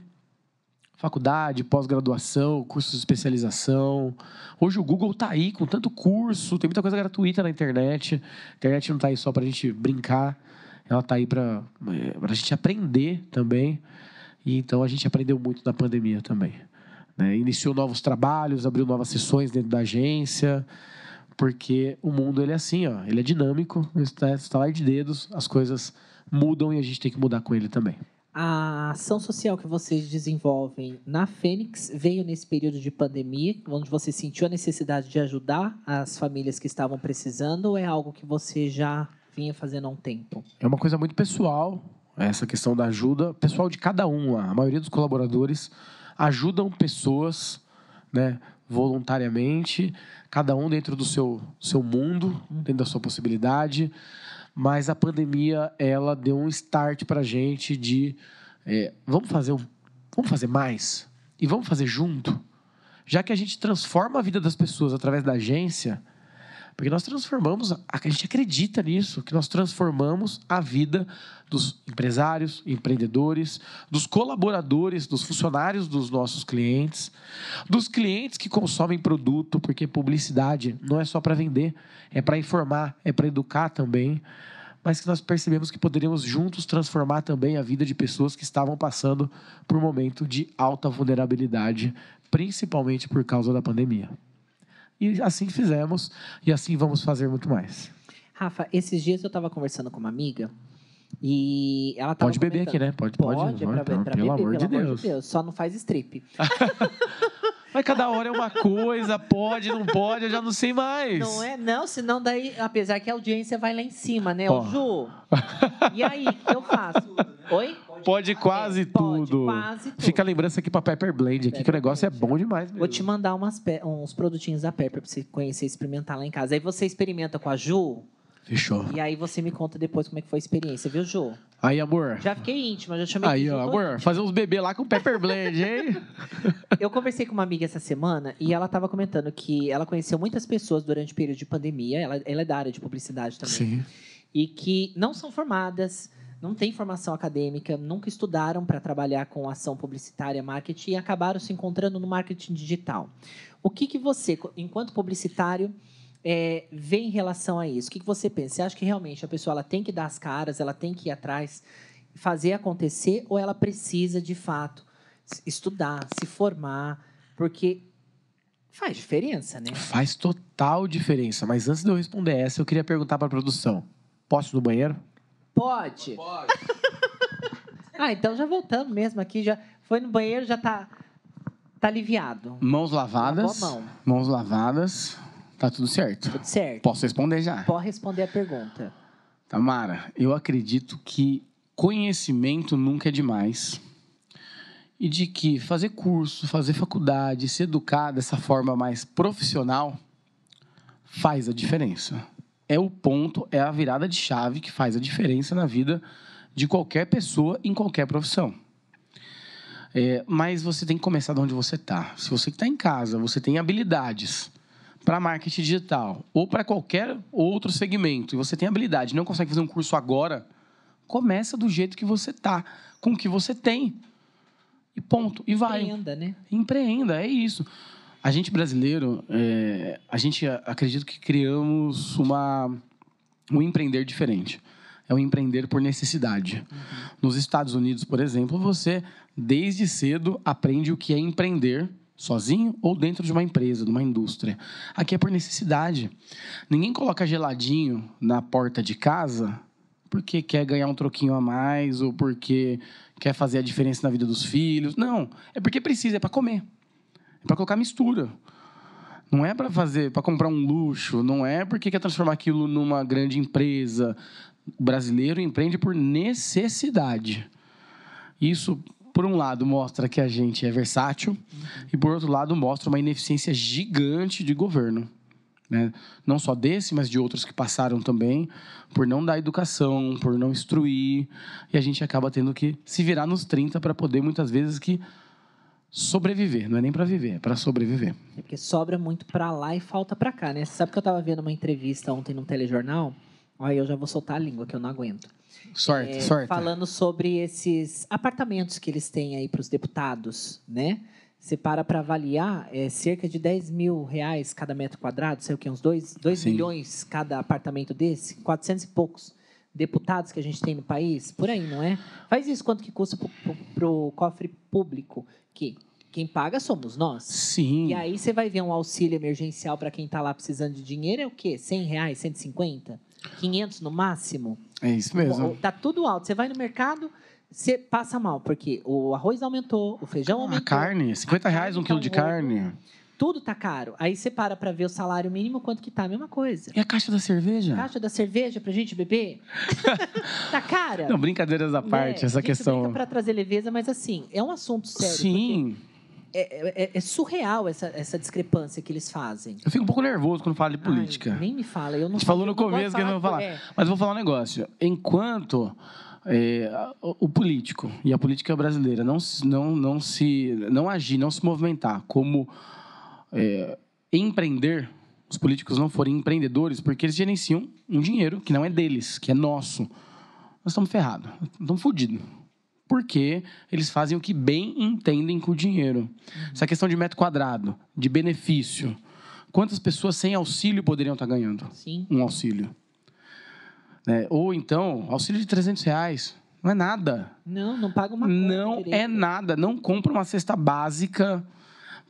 Faculdade, pós-graduação, cursos de especialização. Hoje o Google está aí com tanto curso, tem muita coisa gratuita na internet. A internet não está aí só para a gente brincar, ela está aí para a gente aprender também. E então a gente aprendeu muito na pandemia também. Né? Iniciou novos trabalhos, abriu novas sessões dentro da agência, porque o mundo ele é assim, ó, ele é dinâmico, no esta- estalar de dedos, as coisas mudam e a gente tem que mudar com ele também. A ação social que vocês desenvolvem na Fênix veio nesse período de pandemia, onde você sentiu a necessidade de ajudar as famílias que estavam precisando, ou é algo que você já vinha fazendo há um tempo? É uma coisa muito pessoal, essa questão da ajuda, pessoal de cada um. A maioria dos colaboradores ajudam pessoas, né? voluntariamente, cada um dentro do seu, seu mundo, dentro da sua possibilidade. Mas a pandemia, ela deu um start para a gente de é, vamos fazer um, vamos fazer mais e vamos fazer junto, já que a gente transforma a vida das pessoas através da agência, porque nós transformamos, a gente acredita nisso, que nós transformamos a vida dos empresários, empreendedores, dos colaboradores, dos funcionários dos nossos clientes, dos clientes que consomem produto, porque publicidade não é só para vender, é para informar, é para educar também mas que nós percebemos que poderíamos juntos transformar também a vida de pessoas que estavam passando por um momento de alta vulnerabilidade, principalmente por causa da pandemia. E assim fizemos e assim vamos fazer muito mais. Rafa, esses dias eu estava conversando com uma amiga e ela Pode beber aqui, né? Pode, pode. Pode, é pra, então, pra pelo beber, amor, pelo de, amor Deus. de Deus. Só não faz strip. [LAUGHS] [LAUGHS] Mas cada hora é uma coisa, pode, não pode, eu já não sei mais. Não é? Não, senão daí, apesar que a audiência vai lá em cima, né? Ó. Ju, [LAUGHS] e aí, o que eu faço? Oi? Pode quase pode, tudo. quase tudo. Fica a lembrança aqui pra Pepper Blend aqui, que o negócio é bom demais mesmo. Vou te mandar umas uns produtinhos da Pepper pra você conhecer e experimentar lá em casa. Aí você experimenta com a Ju Fechou. e aí você me conta depois como é que foi a experiência, viu, Ju? Aí, amor. Já fiquei íntima, já chamei Aí, ó, amor, fazer uns bebês lá com Pepper Blend, hein? [LAUGHS] [LAUGHS] Eu conversei com uma amiga essa semana e ela estava comentando que ela conheceu muitas pessoas durante o período de pandemia. Ela, ela é da área de publicidade também. Sim. E que não são formadas, não têm formação acadêmica, nunca estudaram para trabalhar com ação publicitária, marketing e acabaram se encontrando no marketing digital. O que, que você, enquanto publicitário, é, vê em relação a isso? O que, que você pensa? Você acha que realmente a pessoa ela tem que dar as caras, ela tem que ir atrás, fazer acontecer, ou ela precisa, de fato, estudar, se formar? Porque faz diferença, né? Faz total diferença. Mas antes de eu responder essa, eu queria perguntar pra produção. Posso ir no banheiro? Pode. [LAUGHS] ah, então já voltamos mesmo aqui. Já foi no banheiro, já tá, tá aliviado. Mãos lavadas. Mão. Mãos lavadas. Tá tudo certo. Tudo certo. Posso responder já? Pode responder a pergunta. Tamara, eu acredito que conhecimento nunca é demais. E de que fazer curso, fazer faculdade, se educar dessa forma mais profissional faz a diferença. É o ponto, é a virada de chave que faz a diferença na vida de qualquer pessoa em qualquer profissão. É, mas você tem que começar de onde você está. Se você está em casa, você tem habilidades para marketing digital ou para qualquer outro segmento e você tem habilidade não consegue fazer um curso agora, começa do jeito que você tá, com o que você tem. E ponto. E vai. Empreenda, né? Empreenda, é isso. A gente brasileiro, é, a gente a- acredito que criamos uma, um empreender diferente. É um empreender por necessidade. Nos Estados Unidos, por exemplo, você, desde cedo, aprende o que é empreender sozinho ou dentro de uma empresa, de uma indústria. Aqui é por necessidade. Ninguém coloca geladinho na porta de casa porque quer ganhar um troquinho a mais ou porque quer fazer a diferença na vida dos filhos. Não, é porque precisa, é para comer. É para colocar mistura. Não é para fazer, para comprar um luxo, não é porque quer transformar aquilo numa grande empresa. O brasileiro empreende por necessidade. Isso, por um lado, mostra que a gente é versátil e, por outro lado, mostra uma ineficiência gigante de governo. Né? Não só desse, mas de outros que passaram também, por não dar educação, por não instruir, e a gente acaba tendo que se virar nos 30 para poder, muitas vezes, que sobreviver. Não é nem para viver, é para sobreviver. É porque sobra muito pra lá e falta pra cá, né? Você sabe que eu tava vendo uma entrevista ontem num telejornal? Aí eu já vou soltar a língua, que eu não aguento. Sorte, É, sorte. Falando sobre esses apartamentos que eles têm aí para os deputados, né? Você para para avaliar, é cerca de 10 mil reais cada metro quadrado, sei o que, uns 2, Sim. milhões cada apartamento desse, 400 e poucos deputados que a gente tem no país, por aí, não é? Faz isso quanto que custa para o cofre público, que quem paga somos nós. Sim. E aí você vai ver um auxílio emergencial para quem está lá precisando de dinheiro, é o quê? 100 reais, 150? 500 no máximo? É isso mesmo. Tá tudo alto. Você vai no mercado, você passa mal, porque o arroz aumentou, o feijão A aumentou. carne, 50 reais um carne quilo de ovo. Tudo tá caro. Aí você para para ver o salário mínimo, quanto que tá, a mesma coisa. E a caixa da cerveja? Caixa da cerveja pra gente beber? [LAUGHS] tá cara. Não, brincadeiras à parte, Né? essa a gente questão. pra trazer leveza, mas assim, é um assunto sério. Sim. porque é, é- é surreal essa, essa discrepância que eles fazem. Eu fico um pouco nervoso quando falo de política. Ai, nem me fala. Eu A não gente falou no começo que eu não vou falar. é. Mas vou falar um negócio. Enquanto é, o político e a política brasileira não, não, não se não agir, não se movimentar como é, empreender, os políticos não forem empreendedores, porque eles gerenciam um dinheiro que não é deles, que é nosso. Nós estamos ferrados, estamos fodidos. Porque eles fazem o que bem entendem com o dinheiro. Essa questão de metro quadrado, de benefício. Quantas pessoas sem auxílio poderiam estar ganhando? Sim. um auxílio. Né? Ou então, auxílio de 300 reais. Não é nada. Não, não paga uma conta Não direito. é nada. Não compra uma cesta básica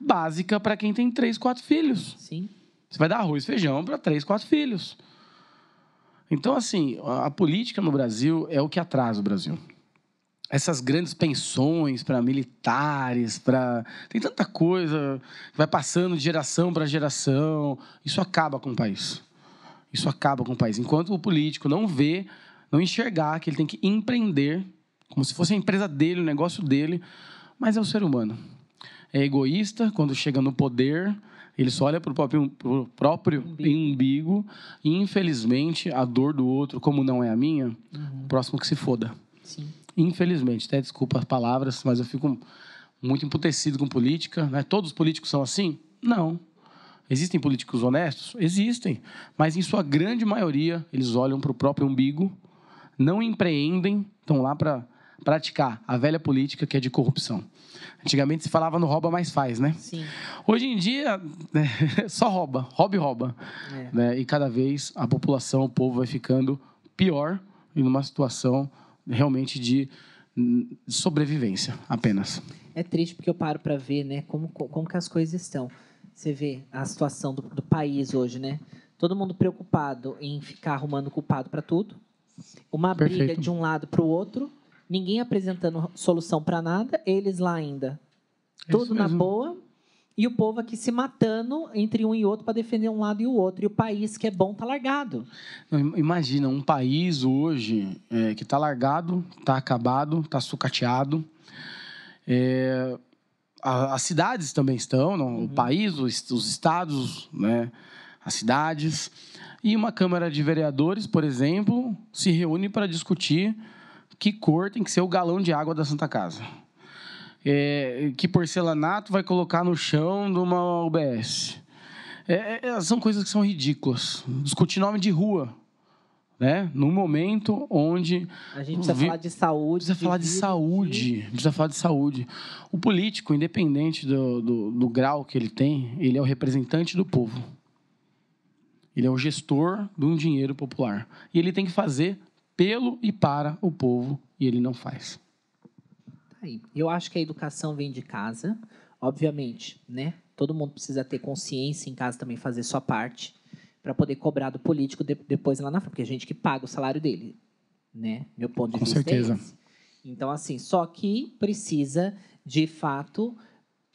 básica para quem tem três, quatro filhos. Sim. Você vai dar arroz e feijão para três, quatro filhos. Então, assim, a política no Brasil é o que atrasa o Brasil. Essas grandes pensões para militares, para. Tem tanta coisa que vai passando de geração para geração. Isso acaba com o país. Isso acaba com o país. Enquanto o político não vê, não enxergar que ele tem que empreender, como se fosse a empresa dele, o negócio dele, mas é o ser humano. É egoísta quando chega no poder, ele só olha para o próprio, pro próprio umbigo. e, infelizmente, a dor do outro, como não é a minha, o próximo que se foda. Sim. Infelizmente, até desculpa as palavras, mas eu fico muito emputecido com política. Né? Todos os políticos são assim? Não. Existem políticos honestos? Existem. Mas, em sua grande maioria, eles olham para o próprio umbigo, não empreendem, estão lá para praticar a velha política que é de corrupção. Antigamente se falava no rouba, mais faz, né? Sim. Hoje em dia, né, [LAUGHS] só rouba, rouba e rouba. É. Né? E cada vez a população, o povo vai ficando pior e numa situação realmente de hum, sobrevivência apenas. É triste porque eu paro para ver, né, como, como que as coisas estão. Você vê a situação do, do país hoje, né? Todo mundo preocupado em ficar arrumando culpado para tudo. Uma briga Perfeito. de um lado para o outro. Ninguém apresentando solução para nada. Eles lá ainda. É Tudo na boa. E o povo aqui se matando entre um e outro para defender um lado e o outro. E o país que é bom tá largado. Im- Imagina um país hoje é, que está largado, está acabado, está sucateado. É, a- as cidades também estão, não? o país, os, os estados, né? as cidades. E uma Câmara de Vereadores, por exemplo, se reúne para discutir que cor tem que ser o galão de água da Santa Casa. É, que porcelanato vai colocar no chão de uma UBS. É, é, são coisas que são ridículas. Discutir nome de rua, né? Num momento onde A gente precisa Vi- falar de saúde. precisa falar de saúde, precisa falar de saúde. O político, independente do, do, do grau que ele tem, ele é o representante do povo. Ele é o gestor de um dinheiro popular. E ele tem que fazer pelo e para o povo, e ele não faz. Aí, Eu acho que a educação vem de casa, obviamente, né? Todo mundo precisa ter consciência em casa também, fazer sua parte, para poder cobrar do político de- depois lá na frente, porque é gente que paga o salário dele, né? Meu ponto de Com vista é certeza. esse. Então, assim, só que precisa, de fato,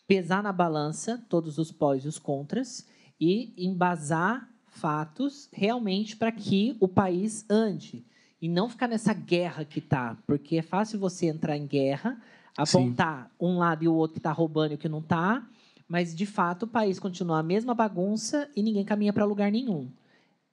pesar na balança todos os pós e os contras e embasar fatos realmente para que o país ande e não ficar nessa guerra que tá, porque é fácil você entrar em guerra, apontar um lado e o outro que está roubando e o que não está, mas de fato o país continua a mesma bagunça e ninguém caminha para lugar nenhum.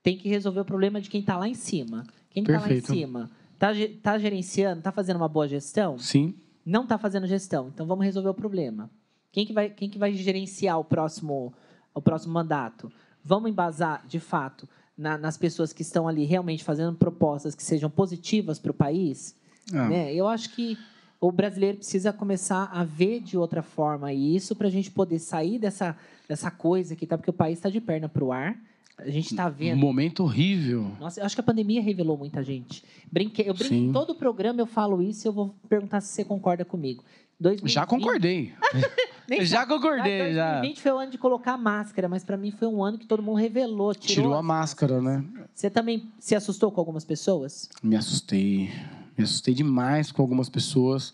Tem que resolver o problema de quem está lá em cima. Quem está lá em cima está tá gerenciando, está fazendo uma boa gestão? Sim, não está fazendo gestão. Então vamos resolver o problema. Quem que vai, quem que vai gerenciar o próximo, o próximo mandato? Vamos embasar, de fato, na- nas pessoas que estão ali realmente fazendo propostas que sejam positivas para o país? Ah, Né? Eu acho que o brasileiro precisa começar a ver de outra forma isso para a gente poder sair dessa, dessa coisa que tá, porque o país está de perna para o ar. A gente está um vendo. momento horrível. Nossa, eu acho que a pandemia revelou muita gente. Brinquei, eu Sim. em todo o programa, eu falo isso e eu vou perguntar se você concorda comigo. 2020, Já concordei. [LAUGHS] Já concordei, já. 2020 foi o ano de colocar máscara, mas para mim foi um ano que todo mundo revelou, tirou, Tirou a máscara, máscaras. né? Você também se assustou com algumas pessoas? Me assustei. Me assustei demais com algumas pessoas,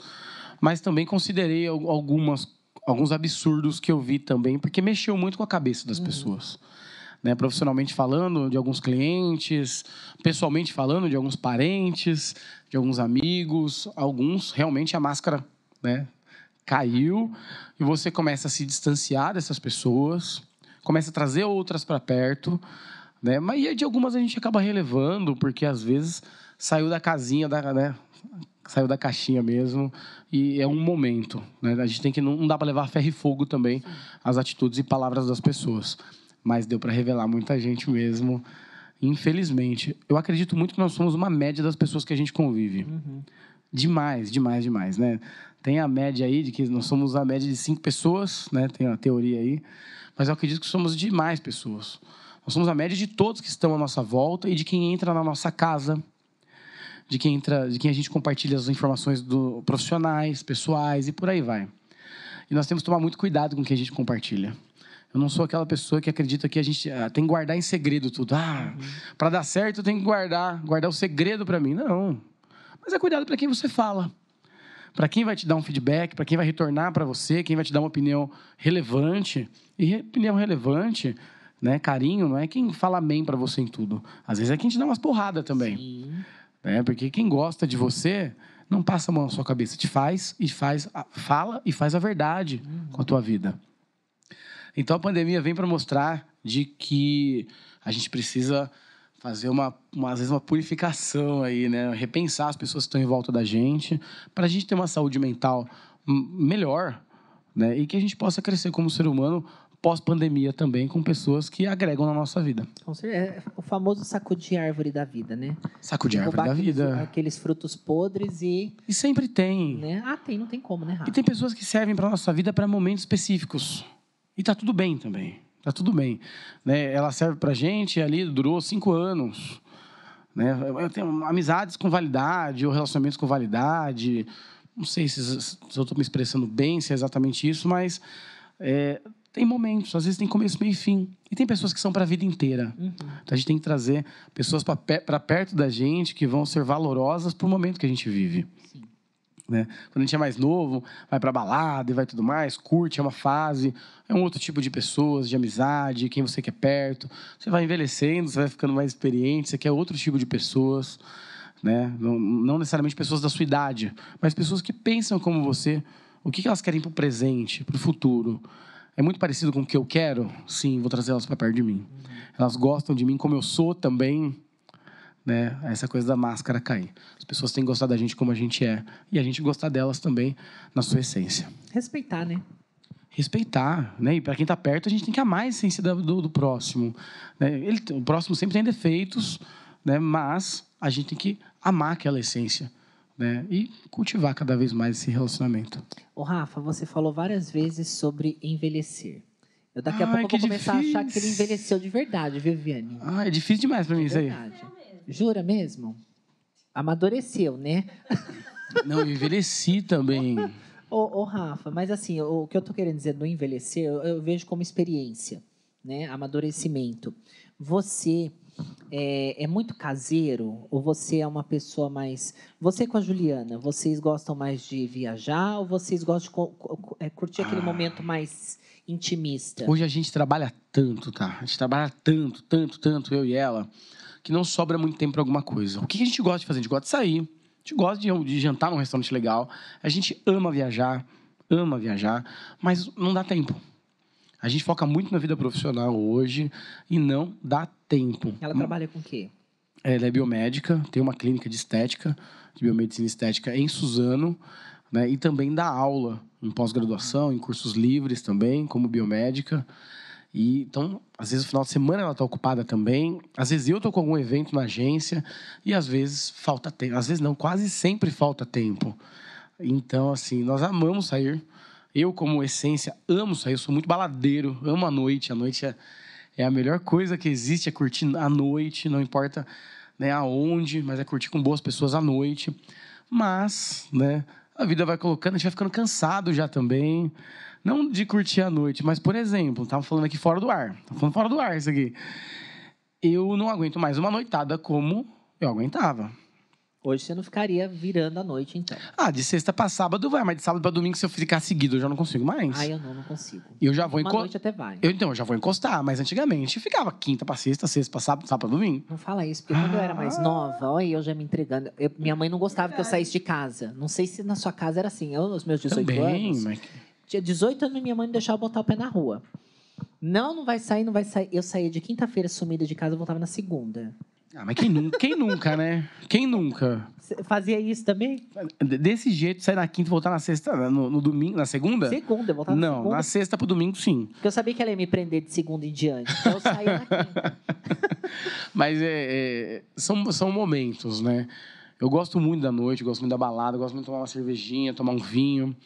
mas também considerei al- algumas, alguns absurdos que eu vi também, porque mexeu muito com a cabeça das pessoas. Né, profissionalmente falando, de alguns clientes, pessoalmente falando, de alguns parentes, de alguns amigos, alguns realmente a máscara né, caiu e você começa a se distanciar dessas pessoas, começa a trazer outras para perto, né? Mas de algumas a gente acaba relevando, porque às vezes saiu da casinha, da, né? saiu da caixinha mesmo e é um momento, né? A gente tem que não, dá para levar ferro e fogo também as atitudes e palavras das pessoas, mas deu para revelar muita gente mesmo. Infelizmente, eu acredito muito que nós somos uma média das pessoas que a gente convive. Uhum. Demais, demais, demais, né? Tem a média aí de que nós somos a média de cinco pessoas, né? Tem a teoria aí, mas eu acredito que somos demais pessoas. Nós somos a média de todos que estão à nossa volta e de quem entra na nossa casa, de quem entra, de quem a gente compartilha as informações do profissionais, pessoais e por aí vai. E nós temos que tomar muito cuidado com o que a gente compartilha. Eu não sou aquela pessoa que acredita que a gente ah, tem que guardar em segredo tudo. Ah, para dar certo eu tenho que guardar, guardar o segredo para mim. Não. Mas é cuidado para quem você fala. Para quem vai te dar um feedback, para quem vai retornar para você, quem vai te dar uma opinião relevante. E opinião relevante, né, carinho, não é quem fala amém para você em tudo. Às vezes é quem te dá umas porradas também. Sim. Né? Porque quem gosta de você não passa a mão na sua cabeça, te faz e faz, fala e faz a verdade uhum. com a tua vida. Então a pandemia vem para mostrar de que a gente precisa fazer uma, uma, às vezes uma purificação aí, né? Repensar as pessoas que estão em volta da gente, para a gente ter uma saúde mental melhor, né? E que a gente possa crescer como ser humano pós-pandemia também com pessoas que agregam na nossa vida. É o famoso sacudir árvore da vida, né? Sacudir árvore da aqueles, vida. Aqueles frutos podres e. E sempre tem. Né? Ah, tem, não tem como, né? Rafa? E tem pessoas que servem para nossa vida para momentos específicos. E tá tudo bem também. Tá tudo bem. Né? Ela serve para gente ali, durou cinco anos. Né? Eu tenho amizades com validade, ou relacionamentos com validade. Não sei se, se eu estou me expressando bem, se é exatamente isso, mas é, tem momentos, às vezes tem começo, meio e fim. E tem pessoas que são para a vida inteira. Uhum. Então a gente tem que trazer pessoas para perto da gente que vão ser valorosas para o momento que a gente vive. Sim. Né? Quando a gente é mais novo, vai para balada e vai tudo mais, curte, é uma fase, é um outro tipo de pessoas, de amizade, quem você quer perto. Você vai envelhecendo, você vai ficando mais experiente, você quer outro tipo de pessoas. Né? Não, não necessariamente pessoas da sua idade, mas pessoas que pensam como você. O que elas querem para o presente, para o futuro é muito parecido com o que eu quero, sim, vou trazer elas para perto de mim. Elas gostam de mim como eu sou também, né? Essa coisa da máscara cair. As pessoas têm que gostar da gente como a gente é e a gente gostar delas também na sua essência. Respeitar, né? Respeitar, né? E para quem está perto, a gente tem que amar a essência do, do, próximo. Né? Ele, o próximo sempre tem defeitos, né? Mas a gente tem que amar aquela essência né? E cultivar cada vez mais esse relacionamento. O Rafa, você falou várias vezes sobre envelhecer. Eu daqui a Ai, pouco vou começar difícil. a achar que ele envelheceu de verdade, viu, Viviane? Ah, é difícil demais para mim isso aí. Jura mesmo? Amadureceu, né? Não, envelheci também. Ô, ô, Rafa, mas assim, o, o que eu tô querendo dizer do envelhecer, eu, eu vejo como experiência, né? Amadurecimento. Você é, é, muito caseiro? Ou você é uma pessoa mais. Você com a Juliana, vocês gostam mais de viajar ou vocês gostam de é, curtir aquele ah. momento mais intimista? Hoje a gente trabalha tanto, tá? A gente trabalha tanto, tanto, tanto, eu e ela, que não sobra muito tempo para alguma coisa. O que a gente gosta de fazer? A gente gosta de sair, a gente gosta de, de jantar num restaurante legal, a gente ama viajar, ama viajar, mas não dá tempo. A gente foca muito na vida profissional hoje e não dá tempo. Ela trabalha com o quê? Ela é biomédica, tem uma clínica de estética, de biomedicina estética em Suzano, né? E também dá aula em pós-graduação, em cursos livres também, como biomédica. E então, às vezes no final de semana ela está ocupada também. Às vezes eu estou com algum evento na agência e às vezes falta tempo. Às vezes não, quase sempre falta tempo. Então, assim, nós amamos sair. Eu, como essência, amo sair. Eu sou muito baladeiro, amo a noite. A noite é, é a melhor coisa que existe, é curtir a noite, não importa né, aonde, mas é curtir com boas pessoas à noite. Mas, né, a vida vai colocando, a gente vai ficando cansado já também. Não de curtir a noite, mas, por exemplo, estava falando aqui fora do ar. Estava falando fora do ar isso aqui. Eu não aguento mais uma noitada como eu aguentava. Hoje você não ficaria virando à noite, então. Ah, de sexta pra sábado vai, mas de sábado pra domingo, se eu ficar seguido, eu já não consigo mais. Ah, eu não, não consigo. Eu já vou Uma enco- noite até vai. Eu, então, eu já vou encostar, mas antigamente ficava quinta pra sexta, sexta pra sábado, sábado pra domingo. Não fala isso, porque quando eu era Ah. mais nova, olha eu já me entregando. Eu- minha mãe não gostava que eu saísse de casa. Não sei se na sua casa era assim. Eu, nos meus 18 Também, anos, mas... tinha 18 anos e minha mãe não deixava botar o pé na rua. Não, não vai sair, não vai sair. Eu saía de quinta-feira sumida de casa, voltava na segunda. Ah, mas quem nunca, quem nunca, né? Quem nunca? Fazia isso também? D- Desse jeito, sair na quinta e voltar na sexta, no, no domingo, na segunda? Segunda, eu voltava na Não, segunda. na sexta pro domingo, sim. Porque eu sabia que ela ia me prender de segunda em diante. Então eu saía na quinta. [LAUGHS] Mas é, é, são, são momentos, né? Eu gosto muito da noite, gosto muito da balada, gosto muito de tomar uma cervejinha, tomar um vinho.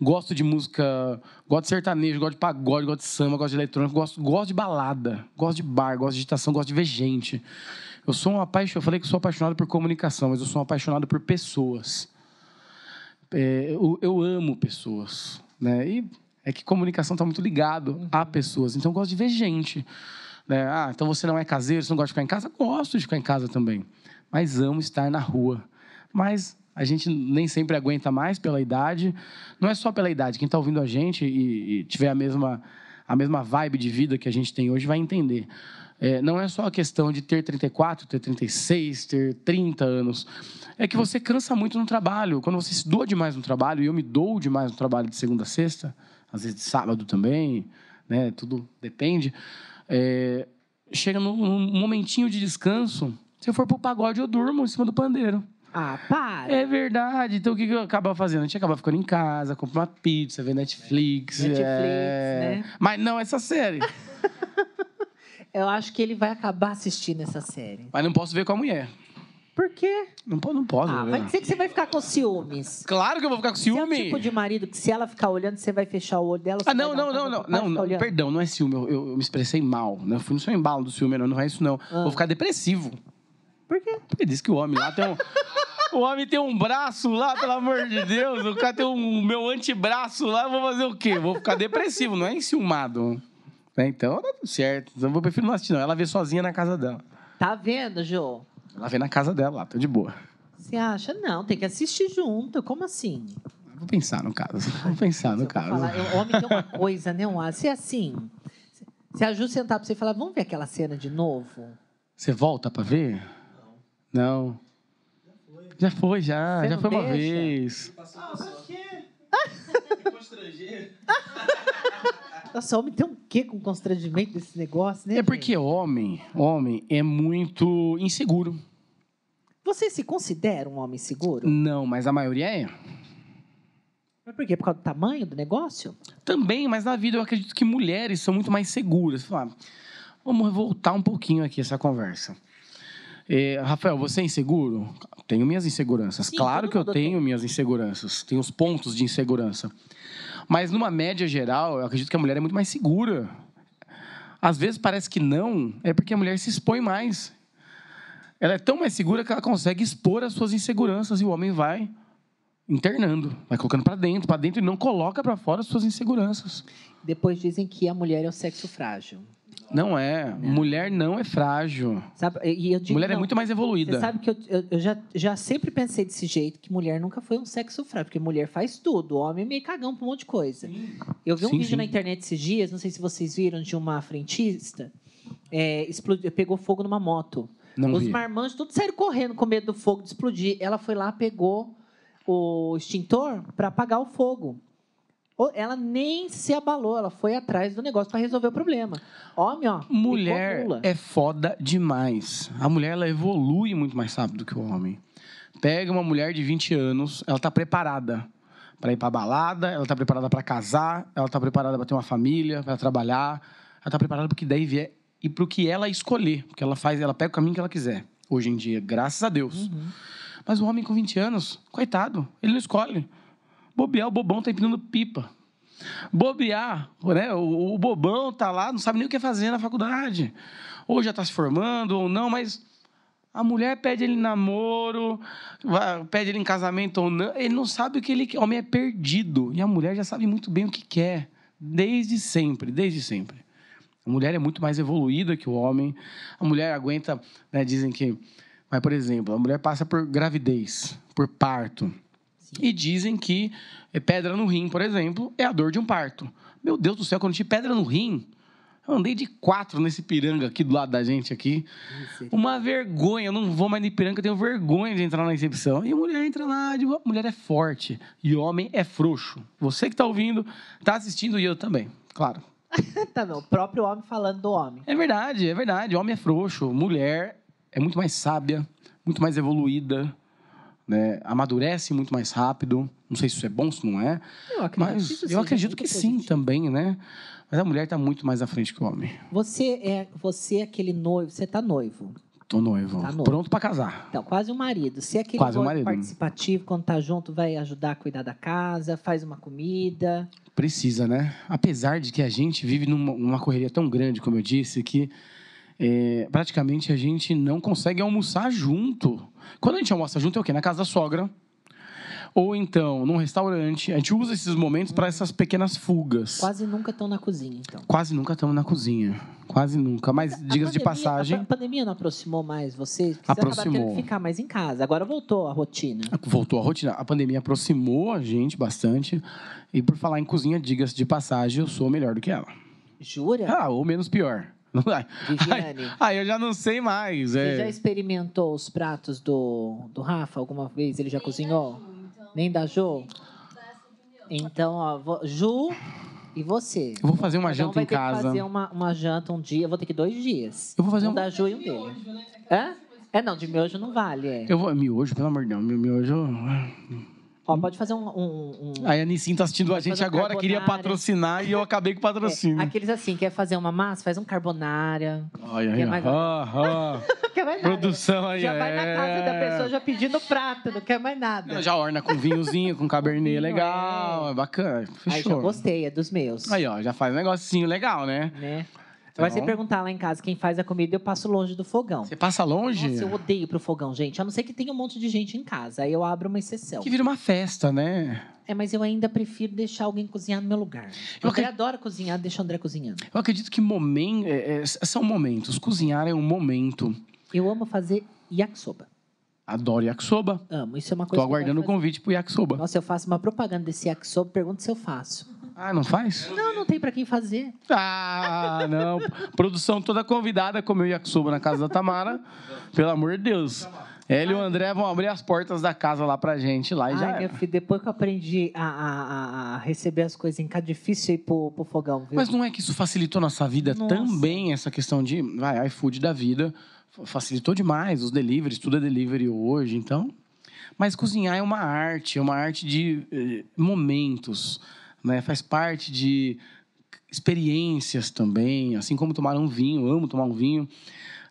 Gosto de música, gosto de sertanejo, gosto de pagode, gosto de samba, gosto de eletrônico, gosto, gosto de balada, gosto de bar, gosto de agitação, gosto de ver gente. Eu sou um apaixonado, eu falei que sou apaixonado por comunicação, mas eu sou um apaixonado por pessoas. É, eu, eu amo pessoas, né? E é que comunicação está muito ligado a pessoas. Então eu gosto de ver gente. Né? Ah, então você não é caseiro, você não gosta de ficar em casa? Gosto de ficar em casa também. Mas amo estar na rua. Mas a gente nem sempre aguenta mais pela idade. Não é só pela idade. Quem está ouvindo a gente e, e tiver a mesma, a mesma vibe de vida que a gente tem hoje vai entender. É, não é só a questão de ter 34, ter 36, ter 30 anos. É que você cansa muito no trabalho. Quando você se doa demais no trabalho, e eu me dou demais no trabalho de segunda a sexta, às vezes de sábado também, né? Tudo depende. É, chega num, momentinho de descanso. Se eu for pro pagode, eu durmo em cima do pandeiro. Ah, para. É verdade. Então o que que eu acabava fazendo? A gente acabava ficando em casa, compra uma pizza, vê Netflix. Netflix, é... né? Mas não essa série. [LAUGHS] Eu acho que ele vai acabar assistindo essa série. Mas não posso ver com a mulher. Por quê? Não, não posso Ah, ver. vai dizer que você vai ficar com ciúmes. Claro que eu vou ficar com Você é o tipo de marido que se ela ficar olhando, você vai fechar o olho dela. Ah, não, não, não, não, não, não, perdão, não é ciúme, eu, eu- eu me expressei mal, né? Eu fui no seu embalo do ciúme, não, não é isso não. Ah. Vou ficar depressivo. Por quê? Porque diz que o homem lá tem um... o homem tem um braço lá, pelo amor de Deus, o cara tem um meu antebraço lá, eu vou fazer o quê? Vou ficar depressivo, não é enciumado. Né? Então, tá tudo certo, então eu prefiro não assistir não, ela vê sozinha na casa dela. Tá vendo, Jô? Ela vê na casa dela lá, tô de boa. Você acha? Não, tem que assistir junto. Como assim? Vou pensar no caso, vou pensar no Eu caso. falar, eu- O homem tem uma coisa, né? Um, se é assim, se a Ju sentar pra você e falar, vamos ver aquela cena de novo? Você volta pra ver? Não. Já foi, já. Você já foi uma vez. [LAUGHS] [LAUGHS] Nossa, homem tem um quê com constrangimento desse negócio, né? É porque homem, homem é muito inseguro. Você se considera um homem seguro? Não, mas a maioria é. Mas por quê? Por causa do tamanho do negócio? Também, mas na vida eu acredito que mulheres são muito mais seguras. Fala, vamos voltar um pouquinho aqui essa conversa. É, Rafael, você é inseguro? Tenho minhas inseguranças. Sim, claro que eu mundo tenho tem. minhas inseguranças. Tenho os pontos de insegurança. Mas numa média geral, eu acredito que a mulher é muito mais segura. Às vezes parece que não, é porque a mulher se expõe mais. Ela é tão mais segura que ela consegue expor as suas inseguranças e o homem vai internando, vai colocando para dentro, para dentro e não coloca para fora as suas inseguranças. Depois dizem que a mulher é o sexo frágil. Não é, mulher não é frágil. Sabe? E eu digo, mulher é não, muito mais Você evoluída. sabe que eu, eu, eu já, já sempre pensei desse jeito, que mulher nunca foi um sexo frágil, porque mulher faz tudo, homem é meio cagão pra um monte de coisa. Eu vi um Sim, vídeo sim. na internet esses dias, não sei se vocês viram, de uma frentista, é, explodiu, pegou fogo numa moto. Não Os vi. marmanjos todos saíram correndo com medo do fogo de explodir. Ela foi lá, pegou o extintor para apagar o fogo. Ela nem se abalou, ela foi atrás do negócio para resolver o problema. Homem, ó. Mulher é foda demais. A mulher ela evolui muito mais rápido que o homem. Pega uma mulher de 20 anos, ela tá preparada para ir para balada, ela tá preparada para casar, ela tá preparada para ter uma família, para trabalhar, ela tá preparada para que daí vier e para o que ela escolher, porque ela faz, ela pega o caminho que ela quiser. Hoje em dia, graças a Deus. Uhum. Mas o homem com 20 anos, coitado, ele não escolhe. Bobear, o bobão tá empinando pipa. Bobear, né? O, o bobão tá lá, não sabe nem o que fazer na faculdade. Ou já tá se formando, ou não, mas a mulher pede ele namoro, pede ele em casamento ou não. Ele não sabe o que ele quer. O homem é perdido. E a mulher já sabe muito bem o que quer. Desde sempre, desde sempre. A mulher é muito mais evoluída que o homem. A mulher aguenta, né, dizem que Mas, por exemplo, a mulher passa por gravidez, por parto. E dizem que pedra no rim, por exemplo, é a dor de um parto. Meu Deus do céu, quando eu tive pedra no rim, eu andei de quatro nesse piranga aqui do lado da gente aqui. Uma vergonha. Eu não vou mais de piranga, eu tenho vergonha de entrar na recepção. E a mulher entra lá, de mulher é forte. E homem é frouxo. Você que está ouvindo, está assistindo e eu também, claro. [LAUGHS] tá bom, o próprio homem falando do homem. É verdade, é verdade. Homem é frouxo. Mulher é muito mais sábia, muito mais evoluída. Né? Amadurece muito mais rápido. Não sei se isso é bom, se não é. Eu acredito Mas eu acredito que sim também, né? Mas a mulher está muito mais à frente que o homem. Você é, você é aquele noivo, você tá noivo. Tô noivo. Tá noivo. Pronto para casar. Então, quase um marido. Você é aquele Quase um marido. participativo, quando tá junto, vai ajudar a cuidar da casa, faz uma comida. Precisa, né? Apesar de que a gente vive numa, numa correria tão grande, como eu disse, que é, praticamente a gente não consegue almoçar junto. Quando a gente almoça junto é o quê? Na casa da sogra. Ou então, num restaurante. A gente usa esses momentos para essas pequenas fugas. Quase nunca estão na cozinha, então. Quase nunca estamos na cozinha. Quase nunca. Mas, A diga-se de passagem, A pa- pandemia não aproximou mais vocês? Porque Vocês acabaram tendo Aproximou. que ficar mais em casa. Agora voltou a rotina. voltou a rotina. A pandemia aproximou a gente bastante. E por falar em cozinha, diga-se de passagem, eu sou melhor do que ela. Jura? Ah, ou menos pior. [LAUGHS] Viviane, ai, eu já não sei mais. você É. já experimentou os pratos do, do Rafa alguma vez? Ele já cozinhou? Nem da Ju? Então, ó, vo- Ju e você. Eu vou fazer uma um janta vai em ter que casa. fazer uma, uma janta um dia. Eu vou ter que dois dias. Eu vou fazer um um- da Ju e um dele. Hã? É, não, de miojo não vale. É. Eu vou. Miojo, pelo amor de Deus. meu Miojo. Ó, pode fazer um. um, um- Aí a Nissin tá assistindo a gente um agora, queria patrocinar e eu acabei com o [LAUGHS] é, patrocínio. aqueles assim, quer fazer uma massa, faz um aí, Quer ó. mais- Ah, ah. [LAUGHS] Quer mais nada. Produção aí, Já vai na casa da é. pessoa já pedindo prato, não quer mais nada. Já orna com vinhozinho, com cabernet [LAUGHS] Vinho, legal. é. É bacana. Aí já Fechou. gostei, é dos meus. Aí, ó, já faz um negocinho legal, né? Né? Agora, você Então- perguntar lá em casa quem faz a comida, eu passo longe do fogão. Você passa longe, Nossa, eu odeio pro fogão, gente. A não ser que tenha um monte de gente em casa. Aí eu abro uma exceção. que vira uma festa, né? É, mas eu ainda prefiro deixar alguém cozinhar no meu lugar. Eu acredito- adora cozinhar, deixa o André cozinhando. Eu acredito que momen- é, é, são momentos. Cozinhar é um momento. Eu amo fazer yakisoba. Adoro yakisoba. Amo. Isso é uma coisa Tô aguardando o convite pro yakisoba. Nossa, eu faço uma propaganda desse yakisoba, pergunta se eu faço. Ah, não faz? Não, não tem pra quem fazer. Ah, não. Produção toda convidada a comer o yakisoba na casa da Tamara. Pelo amor de Deus. Ela e o André vão abrir as portas da casa lá pra gente lá e já era. meu filho, depois que eu aprendi a, a- a- receber as coisas em casa, é difícil ir pro, pro fogão, viu? Mas não é que isso facilitou nossa vida Nossa. também, essa questão de vai, iFood da vida. fa- Facilitou demais os deliveries, tudo é delivery hoje, então. Mas cozinhar é uma arte, é uma arte de eh, momentos, né? Faz parte de experiências também, assim como tomar um vinho, amo tomar um vinho,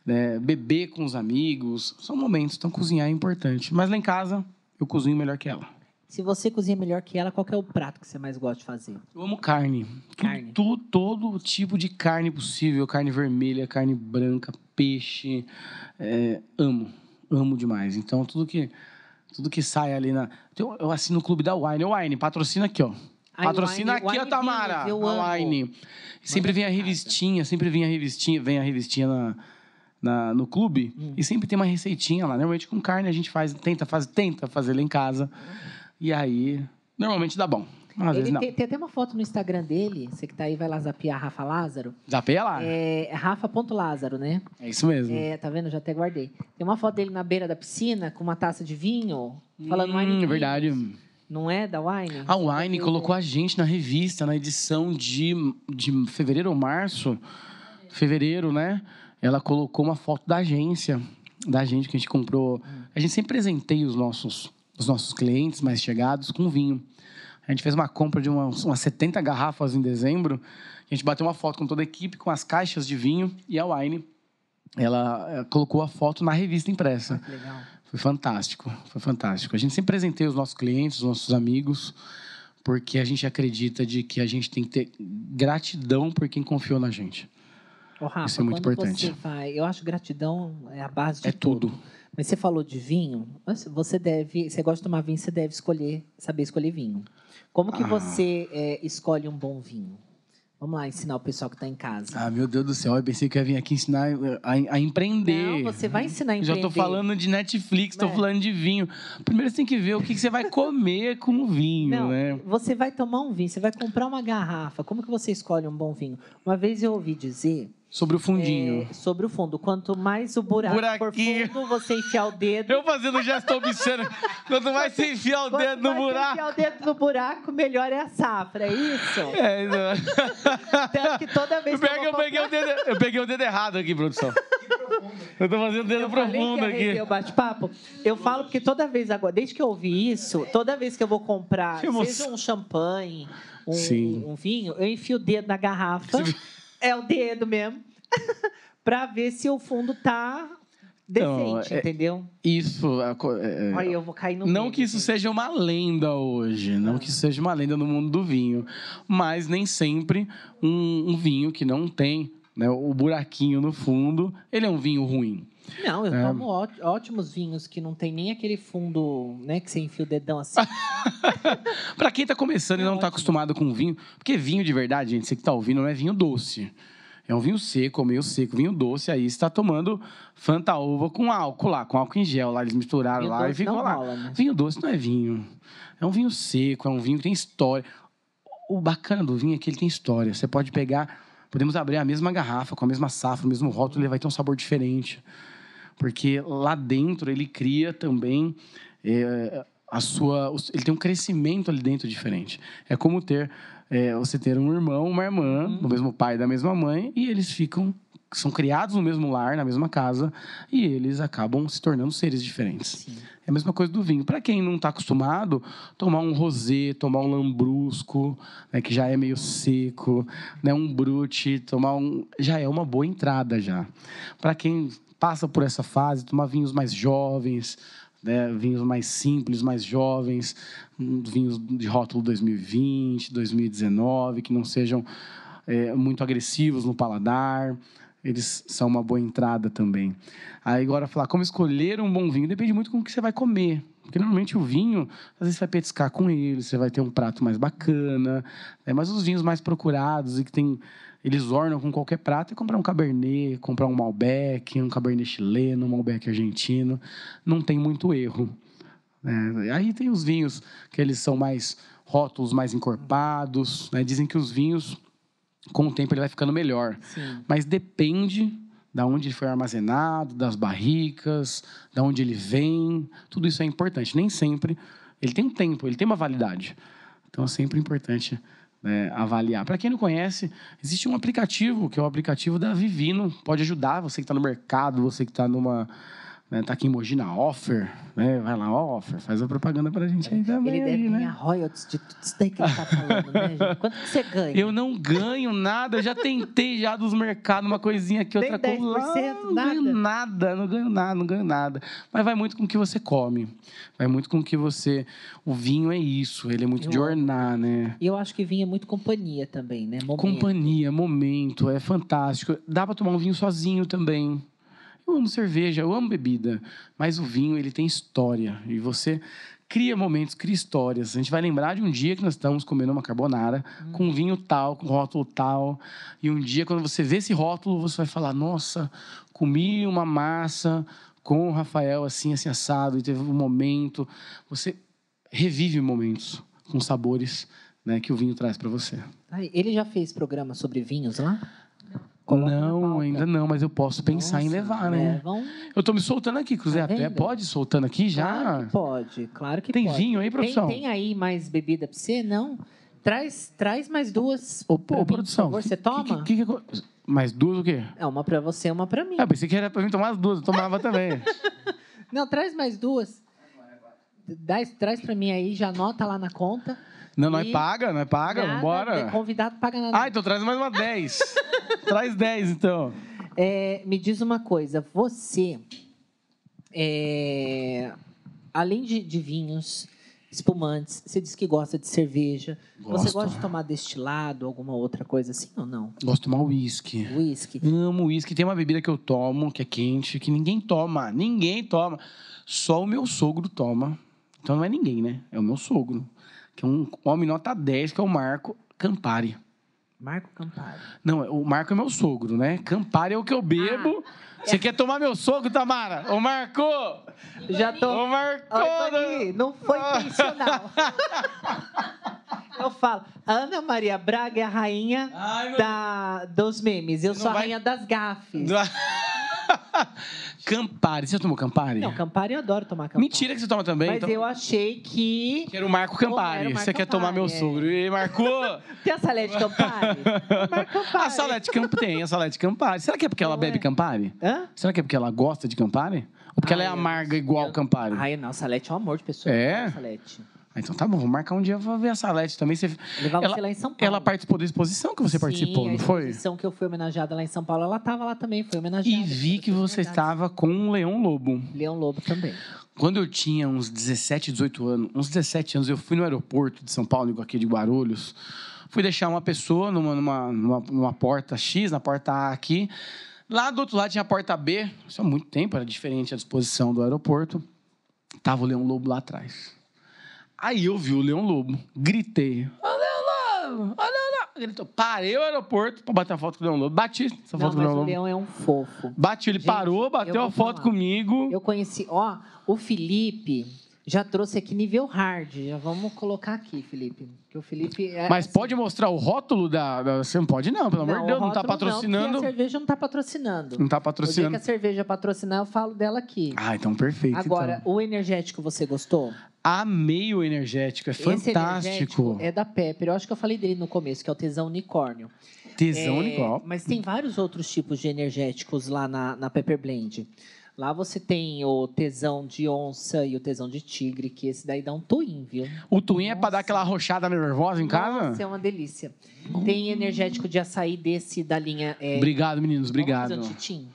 né? beber com os amigos, são momentos, então cozinhar é importante. Mas lá em casa, eu cozinho melhor que ela. Se você cozinha melhor que ela, qual é o prato que você mais gosta de fazer? Eu amo carne. Carne. Tudo, todo tipo de carne possível. Carne vermelha, carne branca, peixe. É, amo. Amo demais. Então, tudo que, tudo que sai ali na... Eu, assino o clube da Wine. Wine, patrocina aqui, ó. Patrocina Wine- aqui, ó, Wine Tamara. Vinhos, eu a amo. Wine. Sempre vem a revistinha, sempre vem a revistinha, vem a revistinha na, na- no clube. Hum. E sempre tem uma receitinha lá. Normalmente com carne a gente faz, tenta, faz, tenta fazer lá em casa. E aí, normalmente dá bom. Às Ele tem, tem até uma foto no Instagram dele, você que tá aí, vai lá zapiar Rafa Lázaro. Zapeia lá. É Rafa.lázaro, né? É isso mesmo. É, tá vendo? Já até guardei. Tem uma foto dele na beira da piscina com uma taça de vinho, falando Hum, Wine Vinhos. Não é da Wine? A Wine colocou a gente na revista, na edição de, de fevereiro ou março. Fevereiro, né? Ela colocou uma foto da agência, da gente que a gente comprou. A gente sempre presenteia os nossos, os nossos clientes mais chegados com vinho. A gente fez uma compra de umas, umas 70 garrafas em dezembro. A gente bateu uma foto com toda a equipe, com as caixas de vinho. E a Wine, ela eh, colocou a foto na revista impressa. Que legal. Foi fantástico, foi fantástico. A gente sempre presenteia os nossos clientes, os nossos amigos, porque a gente acredita de que a gente tem que ter gratidão por quem confiou na gente. Ô, Rafa, Isso é muito importante. Vai, eu acho gratidão é a base de É tudo. Mas você falou de vinho, você deve, você gosta de tomar vinho, você deve escolher, saber escolher vinho. Como que Ah. você é, escolhe um bom vinho? Vamos lá ensinar o pessoal que está em casa. Ah, meu Deus do céu, eu pensei que eu ia vir aqui ensinar a, a empreender. Não, você vai ensinar a empreender. Já tô falando de Netflix, tô É. falando de vinho. Primeiro você tem que ver o que que você vai comer com o vinho, Não, né? você vai tomar um vinho, você vai comprar uma garrafa. Como que você escolhe um bom vinho? Uma vez eu ouvi dizer Sobre o fundinho. é, sobre o fundo. Quanto mais o buraco for Buraquinho. fundo, você enfiar o dedo. Eu fazendo gesto obsceno. Quanto mais você enfiar o Quanto dedo no buraco. enfiar o dedo no buraco, melhor é a safra, é isso? É, não. Tanto que toda vez Eu que eu, eu, peguei o dedo, eu peguei o dedo errado aqui, produção. Eu tô fazendo dedo Eu profundo aqui. o bate-papo. Eu falo porque toda vez agora, desde que eu ouvi isso, toda vez que eu vou comprar, seja um champanhe, um, Sim. um vinho, eu enfio o dedo na garrafa. É o dedo mesmo. [LAUGHS] pra ver se o fundo tá Não, decente, é- entendeu? Isso. co- é- Olha, eu vou cair no Não que isso seja uma lenda hoje, não que isso seja uma lenda no mundo do vinho, mas nem sempre um, um vinho que não tem né, o buraquinho no fundo, ele é um vinho ruim. Não, eu É. tomo ó- ótimos vinhos que não tem nem aquele fundo, né, que você enfia o dedão assim. [LAUGHS] Pra quem tá começando e É não tá acostumado com vinho, porque vinho de verdade, gente, você que tá ouvindo, não é vinho doce. É um vinho seco, meio seco, vinho doce, aí você tá tomando Fanta Uva com álcool lá, com álcool em gel lá, eles misturaram Vinho lá e doce ficou não lá. rola, né? Vinho doce não é vinho. É um vinho seco, é um vinho que tem história. O bacana do vinho é que ele tem história. Você pode pegar, podemos abrir a mesma garrafa, com a mesma safra, o mesmo rótulo, ele vai ter um sabor diferente. Porque lá dentro ele cria também é, a sua. Ele tem um crescimento ali dentro diferente. É como ter é, você ter um irmão, uma irmã, Uhum. do mesmo pai da mesma mãe, e eles ficam. São criados no mesmo lar, na mesma casa, e eles acabam se tornando seres diferentes. Sim. É a mesma coisa do vinho. Para quem não está acostumado, tomar um rosé, tomar um lambrusco, né, que já é meio seco, né, um brute, tomar um, já é uma boa entrada já. Para quem passa por essa fase, tomar vinhos mais jovens, né, vinhos mais simples, mais jovens, vinhos de rótulo 2020, 2019, que não sejam é, muito agressivos no paladar. Eles são uma boa entrada também. Aí agora falar como escolher um bom vinho depende muito com o que você vai comer. Porque normalmente o vinho, às vezes você vai petiscar com ele, você vai ter um prato mais bacana. né? Mas os vinhos mais procurados e que tem, eles ornam com qualquer prato é comprar um Cabernet, comprar um Malbec, um Cabernet chileno, um Malbec argentino. Não tem muito erro. né? Aí tem os vinhos que eles são mais rótulos mais encorpados. né? Dizem que os vinhos, com o tempo, ele vai ficando melhor. Sim. Mas depende da onde ele foi armazenado, das barricas, da onde ele vem. Tudo isso é importante. Nem sempre ele tem um tempo, ele tem uma validade. Então é sempre importante né, avaliar. Para quem não conhece, existe um aplicativo que é o aplicativo da Vivino. Pode ajudar você que está no mercado, você que está numa né, tá aqui em Mogi na Offer, né? Vai lá, Offer, faz a propaganda pra gente aí também. Ele deve aí, né? ganhar royalties de tudo isso daí que ele tá falando, né, gente? [LAUGHS] Quanto que você ganha? Eu não ganho nada, eu já tentei já dos mercados, uma coisinha aqui, outra coisa. 10%, lá, Não nada? ganho nada, não ganho nada, não ganho nada. Mas vai muito com o que você come. Vai muito com o que você. O vinho é isso, ele é muito Eu de amo. ornar, né? E eu acho que vinho é muito companhia também, né? Momento. Companhia, momento, é fantástico. Dá para tomar um vinho sozinho também. Eu amo cerveja, eu amo bebida, mas o vinho ele tem história e você cria momentos, cria histórias. A gente vai lembrar de um dia que nós estamos comendo uma carbonara com um vinho tal, com rótulo tal, e um dia quando você vê esse rótulo, você vai falar: "Nossa, comi uma massa com o Rafael assim assim assado e teve um momento". Você revive momentos com sabores, né, que o vinho traz para você. Ele já fez programa sobre vinhos lá? Coloca Não, ainda não, mas eu posso pensar em levar, né? leva um- Eu tô me soltando aqui, Cruzé. Tá vendo? pode soltando aqui já? Claro que pode, claro que Tem pode. vinho aí, Tem, produção? tem aí mais bebida pra você? Não? Traz, traz mais duas. Ô, ô, mim, produção. Por favor. Você toma? que- que- que- mais duas o quê? É uma pra você, uma pra mim. Ah, pensei que era pra mim tomar as duas. Eu tomava também. [LAUGHS] Não, traz mais duas. Dá, traz pra mim aí, já anota lá na conta. Não, não é E- paga, não é paga? Nada, Vambora. Convidado paga nada. Ah, então traz mais uma 10. [LAUGHS] traz 10, então. É, me diz uma coisa, você, é, além de, de vinhos, espumantes, você disse que gosta de cerveja. Você Gosto. gosta de tomar destilado, alguma outra coisa assim ou não? Gosto de tomar uísque. Whisky. Amo uísque. Tem uma bebida que eu tomo, que é quente, que ninguém toma. Ninguém toma. Só o meu sogro toma. Então não é ninguém, né? É o meu sogro. Que é um homem nota 10, que é o Marco Campari. Marco Campari. Não, o Marco é meu sogro, né? Campari é o que eu bebo. Você quer tomar meu sogro, Tamara? Ô, Marco! Já tô. Ô, Marco! Oi, não foi intencional. Eu falo, a Ana Maria Braga é a rainha Ai, meu da, dos memes. Eu Você sou a vai- rainha das gafes. [LAUGHS] Campari. Você já tomou Campari? Não, Campari eu adoro tomar Campari. Mentira que você toma também. Mas então... eu achei que. Que era o Marco Campari. era o Marco Você quer tomar meu Campari, é. sogro. E Marco! [LAUGHS] Tem a Salete Campari? [LAUGHS] Marco Campari. a Salete Campari tem, a Salete Campari. Será que é porque ela Não bebe é. Campari? Hã? Será que é porque ela gosta de Campari? Ou porque ela é Ai, eu- amarga igual eu- Campari? Ai, não, Salete é um amor de pessoa. É? Salete. Ah, então tá bom, vou marcar um dia pra ver a Salete também. Você... Levar Ela- você lá em São Paulo. Ela participou da exposição que você participou, Sim, não a foi? exposição que eu fui homenageada lá em São Paulo, ela estava lá também, foi homenageada. E vi que você Verdade. estava com um leão lobo. Leão Lobo também. Quando eu tinha uns 17, 18 anos, uns 17 anos, eu fui no aeroporto de São Paulo, aqui de Guarulhos. Fui deixar uma pessoa numa, numa, numa, numa porta X, na porta A aqui. Lá do outro lado tinha a porta B. Isso há muito tempo, era diferente a disposição do aeroporto. Tava o Leão Lobo lá atrás. Aí eu vi o Leão Lobo, gritei. Ô, Leão Lobo! Leão Lobo! Gritou. Parei o aeroporto pra bater a foto com o Leão Lobo. Bati essa Não, foto com o Leão o Lobo. Leão é um fofo. Bati, ele Gente, parou, eu bateu a foto falar. comigo. Eu conheci, ó, o Felipe já trouxe aqui nível hard. Já vamos colocar aqui, Felipe. Que o Felipe é. Mas assim, pode mostrar o rótulo da, da- Você não pode, não, pelo amor de Deus. Não, tá rótulo patrocinando. Não, a cerveja não tá patrocinando. Não tá que patrocinando. a cerveja patrocinar, eu falo dela aqui. Ah, então perfeito. Agora, então. o energético você gostou? Amei o energético, é Esse fantástico. energético é da Pepper. Eu acho que eu falei dele no começo, que é o tesão unicórnio. Tesão É, igual. Mas tem vários outros tipos de energéticos lá na, na Pepper Blend. Lá você tem o tesão de onça e o tesão de tigre, que esse daí dá um twin, viu? O Twin é pra Nossa. dar aquela arrochada nervosa em casa? Nossa, é uma delícia. Tem energético de açaí desse da linha. É, Obrigado, meninos. Obrigado. Vamos fazer um tintim?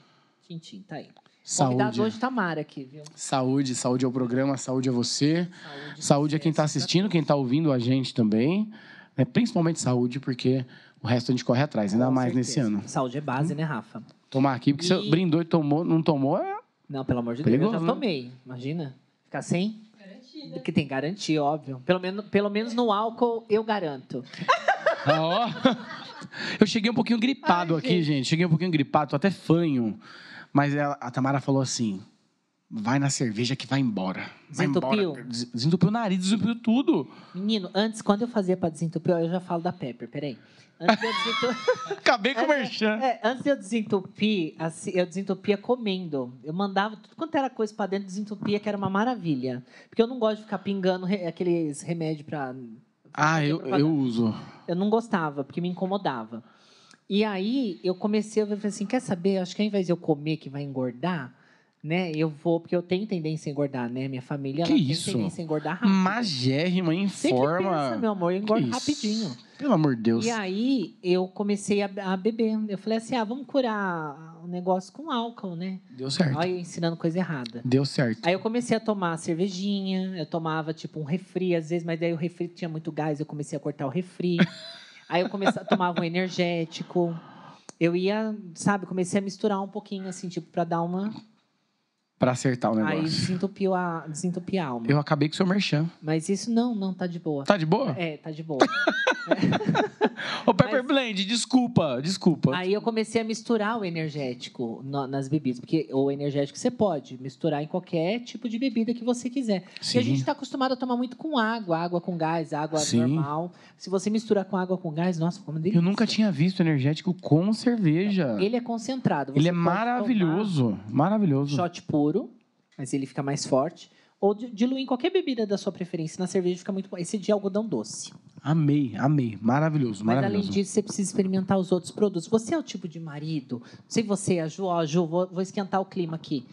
Tintim, tá aí. Saúde. Convidado hoje tá Mara aqui, viu? Saúde, saúde é o programa, saúde é você. Saúde, Saúde é quem está assistindo, quem está ouvindo a gente também. né? Principalmente saúde, porque o resto a gente corre atrás, ainda Com mais nesse certeza. ano. Saúde é base, né, Rafa? Tomar aqui, porque você E- brindou e tomou, não tomou, é... Não, pelo amor de Deus, eu né? já tomei. Imagina. Ficar sem? Garantida. Que tem garantia, óbvio. Pelo menos, pelo menos no álcool, eu garanto. [LAUGHS] Ah, ó. Eu cheguei um pouquinho gripado Ai, aqui, gente. gente. Cheguei um pouquinho gripado, tô até fanho. Mas ela- a Tamara falou assim: vai na cerveja que vai embora. Vai Desentupiu? embora. Des- Desentupiu o nariz, desentupiu tudo. Menino, antes, quando eu fazia pra desentupir, ó, eu já falo da Pepper, peraí. Antes de eu desentupir, [LAUGHS] Acabei com o É, merchan. é, antes de eu desentupir, assim, eu desentupia comendo. Eu mandava tudo quanto era coisa pra dentro, desentupia, que era uma maravilha. Porque eu não gosto de ficar pingando re- aqueles remédios pra. Ah, eu, eu uso. Eu não gostava, porque me incomodava. E aí eu comecei a ver assim: quer saber? Acho que ao invés de eu comer que vai engordar, né? Eu vou, porque eu tenho tendência a engordar, né? Minha família Que ela isso? tem tendência a engordar rápido. Magérrima, em Você que forma. pensa, meu amor, eu engordo isso? Pelo amor de Deus. E aí eu comecei a, a beber. Eu falei assim: ah, vamos curar o negócio com álcool, né? Deu certo. Olha, eu ensinando coisa errada. Deu certo. Aí eu comecei a tomar cervejinha, eu tomava tipo um refri às vezes, mas daí o refri tinha muito gás, eu comecei a cortar o refri. [LAUGHS] aí eu comecei a tomar um energético. Eu ia, sabe, comecei a misturar um pouquinho assim, tipo para dar uma, Pra acertar o aí negócio. desentupiu a, desentupir a alma. Eu acabei com o seu merchan. Mas isso não, não tá de boa. Tá de boa? É, tá de boa. [LAUGHS] Ô, Pepper Mas- Blend, desculpa, desculpa. Aí eu comecei a misturar o energético no- nas bebidas, porque o energético você pode misturar em qualquer tipo de bebida que você quiser. Sim. E a gente está acostumado a tomar muito com água, água com gás, água Sim. normal. Se você misturar com água com gás, nossa, como delícia. Eu nunca tinha visto energético com cerveja. Ele é concentrado. Ele é maravilhoso. Maravilhoso. Shot puro, mas ele fica mais forte. Ou di- diluir em qualquer bebida da sua preferência. Na cerveja fica muito bom. Esse de algodão doce. Amei, amei. Maravilhoso, Mas maravilhoso. além disso, você precisa experimentar os outros produtos. Você é o tipo de marido. Não sei você, a Ju, ó, Ju, vou, vou esquentar o clima aqui.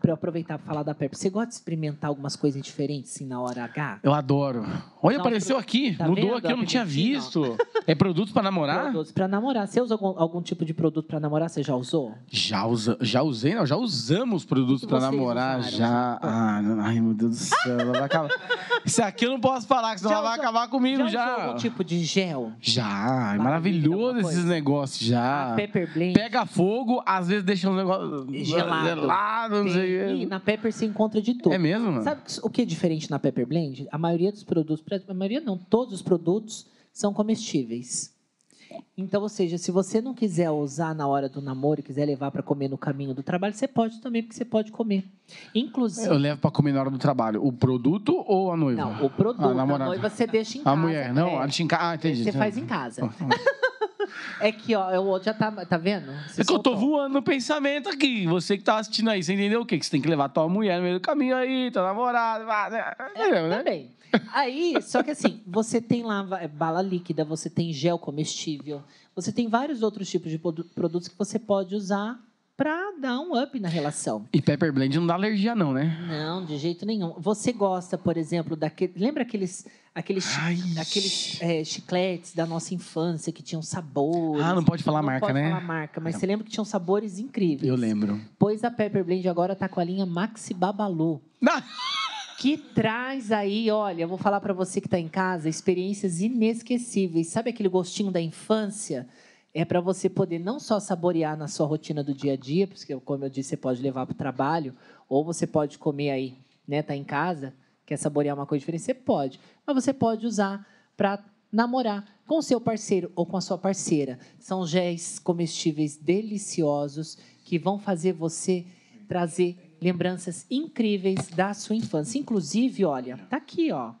Para eu aproveitar para falar da Pepsi. Você gosta de experimentar algumas coisas diferentes, assim, na hora H? Eu adoro. Olha, Não, apareceu pro- aqui. tá Mudou vendo aqui, eu não tinha visto. É produto pra namorar? Produtos para namorar. Você usa algum, algum tipo de produto para namorar? Você já usou? Já, usa, já usei, não, já usamos produtos que pra vocês namorar. usaram, Já. gente? Ah, não- ai, meu Deus do céu. ela vai acabar. [LAUGHS] Isso aqui eu não posso falar, que senão Já ela vai usou- acabar comigo já já. usou algum tipo de gel? Já, é maravilhoso alguma esses negócios já. A Pepper Blend. Pega fogo, às vezes deixa um negócio Gelado. gelado, e na Pepper você encontra de tudo. É mesmo? mano? Sabe o que é diferente na Pepper Blend? A maioria dos produtos, a maioria não, todos os produtos são comestíveis. Então, ou seja, se você não quiser usar na hora do namoro e quiser levar para comer no caminho do trabalho, você pode também, porque você pode comer. Inclusive. Eu levo para comer na hora do trabalho. O produto ou a noiva? Não, o produto, A a, namorada. noiva você deixa em A casa. mulher, não? é. A em ca- Ah, entendi. Você faz em casa. [LAUGHS] É que, ó, o outro já tá, tá vendo? Você É que eu tô soltou. voando no pensamento aqui. Você que tá assistindo aí, você entendeu o quê? Que você tem que levar tua mulher no meio do caminho aí, tua namorada. né? Entendeu, né? Também. Aí, só que assim, você tem lá va- bala líquida, você tem gel comestível, você tem vários outros tipos de produ- produtos que você pode usar para dar um up na relação. E Pepper Blend não dá alergia, não, né? Não, de jeito nenhum. Você gosta, por exemplo, daquele. Lembra aqueles, aqueles, Ai. aqueles é, chicletes da nossa infância que tinham sabores? Ah, não pode falar Não marca, pode né? falar marca, mas você lembra que tinham sabores incríveis. Eu lembro. Pois a Pepper Blend agora tá com a linha Maxi Babalu. Não. [LAUGHS] Que traz aí, olha, vou falar para você que está em casa, experiências inesquecíveis. Sabe aquele gostinho da infância? É para você poder não só saborear na sua rotina do dia a dia, porque, como eu disse, você pode levar para o trabalho, ou você pode comer aí, né? Tá em casa, quer saborear uma coisa diferente, você pode. Mas você pode usar para namorar com seu parceiro ou com a sua parceira. São géis comestíveis deliciosos que vão fazer você trazer lembranças incríveis da sua infância. Inclusive, olha, tá aqui, ó.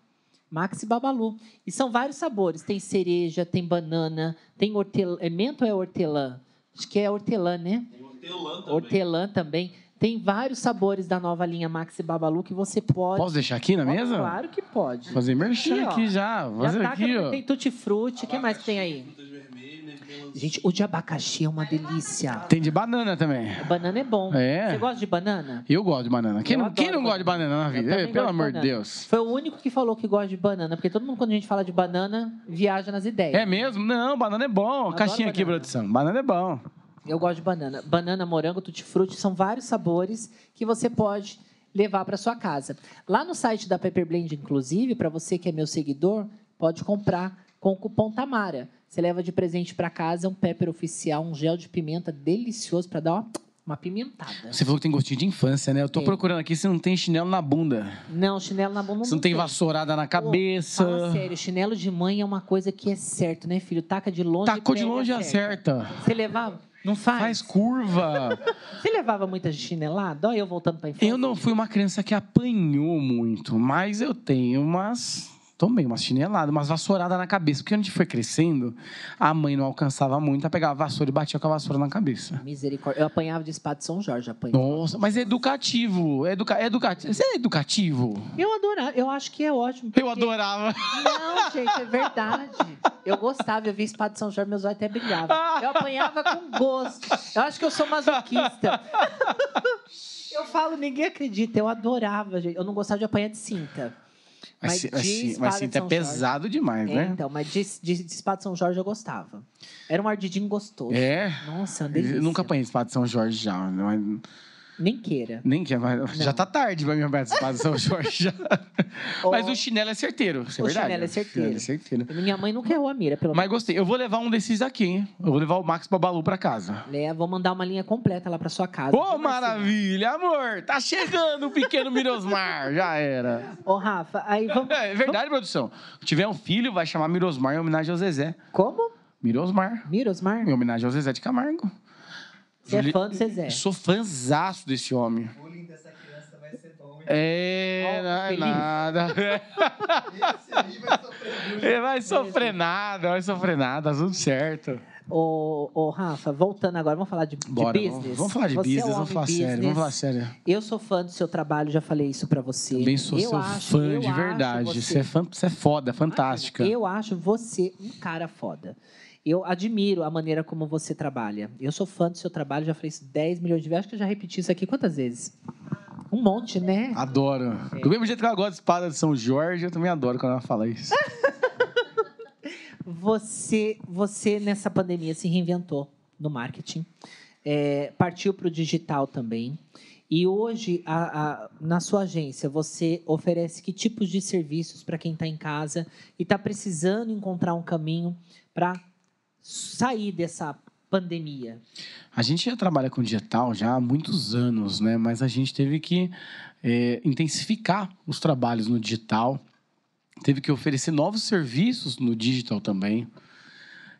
Maxi Babalu. E são vários sabores. Tem cereja, tem banana, tem hortelã. É mento ou é hortelã? Acho que é hortelã, né? Tem hortelã também. Hortelã também. Tem vários sabores da nova linha Maxi Babalu que você pode. Posso deixar aqui na mesa? Claro que pode. Fazer merchan Aqui, ó. aqui já. Já Fazer tá, aqui, ó. Tem tutti-frutti. O que mais que tem aí? Gente, o de abacaxi é uma delícia. Tem de banana também. Banana é bom. É. Você gosta de banana? Eu gosto de banana. Quem, Eu não, quem não gosta de banana na Eu vida? Ei, pelo amor de. Deus. Foi o único que falou que gosta de banana, porque todo mundo, quando a gente fala de banana, viaja nas ideias. É mesmo? Não, banana é bom. Adoro Caixinha aqui, banana. produção. Banana é bom. Eu gosto de banana. Banana, morango, tutti-frutti, são vários sabores que você pode levar para sua casa. Lá no site da Pepper Blend, inclusive, para você que é meu seguidor, pode comprar com o cupom Tamara. Você leva de presente para casa um pepper oficial, um gel de pimenta delicioso para dar uma, uma pimentada. Você falou que tem gostinho de infância, né? Eu tô É. procurando aqui se não tem chinelo na bunda. Não, chinelo na bunda Se não tem vassourada na cabeça. Fala sério, chinelo de mãe é uma coisa que é certo, né, filho? Taca de longe. Tacou de longe certo. acerta. Você levava? Não faz? Faz curva. [LAUGHS] Você levava muita chinelada? Olha eu voltando pra infância. Eu não fui uma criança que apanhou muito, mas eu tenho umas. Tomei umas chineladas, umas vassouradas na cabeça. Porque a gente foi crescendo, a mãe não alcançava muito, ela pegava a vassoura e batia com a vassoura na cabeça. Misericórdia. Eu apanhava de espada de São Jorge, apanhava. Nossa, mas é educativo. É educa... é educativo. Você é educativo? Eu adorava. Eu acho que é ótimo. Eu porque- adorava. Não, gente, é verdade. Eu gostava, eu via espada de São Jorge, meus olhos até brilhavam. Eu apanhava com gosto. Eu acho que eu sou masoquista. Eu falo, ninguém acredita. Eu adorava, gente. Eu não gostava de apanhar de cinta. Mas, Mas mas, mas cinta é São Jorge. pesado demais, É, né? então, mas de, de, de espada de São Jorge eu gostava. Era um ardidinho gostoso. É. Nossa, uma delícia. Eu nunca apanhei espada de São Jorge já. mas Nem queira. Nem que mas Já tá tarde pra de São Jorge já. [LAUGHS] Mas o chinelo é certeiro, isso é O verdade. chinelo é certeiro. O chinelo é certeiro. Minha mãe nunca errou a mira, pelo Mas gostei. Eu vou levar um desses aqui, hein? Eu vou levar o Max Babalu pra casa. menos. É, vou mandar uma linha completa lá pra sua casa. Ô, Viu, maravilha, amor! Tá chegando o pequeno Mirosmar. Já era. Ô, Rafa, aí vamos. [LAUGHS] É, é verdade, produção. Se tiver um filho, vai chamar Mirosmar em homenagem ao Zezé. Como? Mirosmar. Mirosmar? Em homenagem ao Zezé de Camargo. Você é fã do Zezé? Sou fãzaço desse homem. O bullying dessa criança vai ser bom. hein? É, não é nada. Esse aí vai sofrer. Ele vai sofrer nada, vai sofrer nada, tudo certo. Ô, ô, Rafa, voltando agora, vamos falar de, de Bora, business. vamos, falar de Você é business, um vamos falar sério, vamos falar business. sério. Eu sou fã do seu trabalho, já falei isso pra você. Também sou eu seu acho, fã de verdade. Você, Você é, fã, você é foda, fantástica. Eu acho você um cara foda. Eu admiro a maneira como você trabalha. Eu sou fã do seu trabalho, já falei isso 10 milhões de vezes. Acho que eu já repeti isso aqui quantas vezes? Um monte, né? Adoro. É. Do mesmo jeito que ela gosta de espada de São Jorge, eu também adoro quando ela fala isso. [LAUGHS] Você, você nessa pandemia se reinventou no marketing, é, partiu para o digital também. E hoje, a- a- na sua agência, você oferece que tipos de serviços para quem está em casa e está precisando encontrar um caminho para sair dessa pandemia? A gente já trabalha com digital já há muitos anos, né? Mas a gente teve que é, intensificar os trabalhos no digital, teve que oferecer novos serviços no digital também.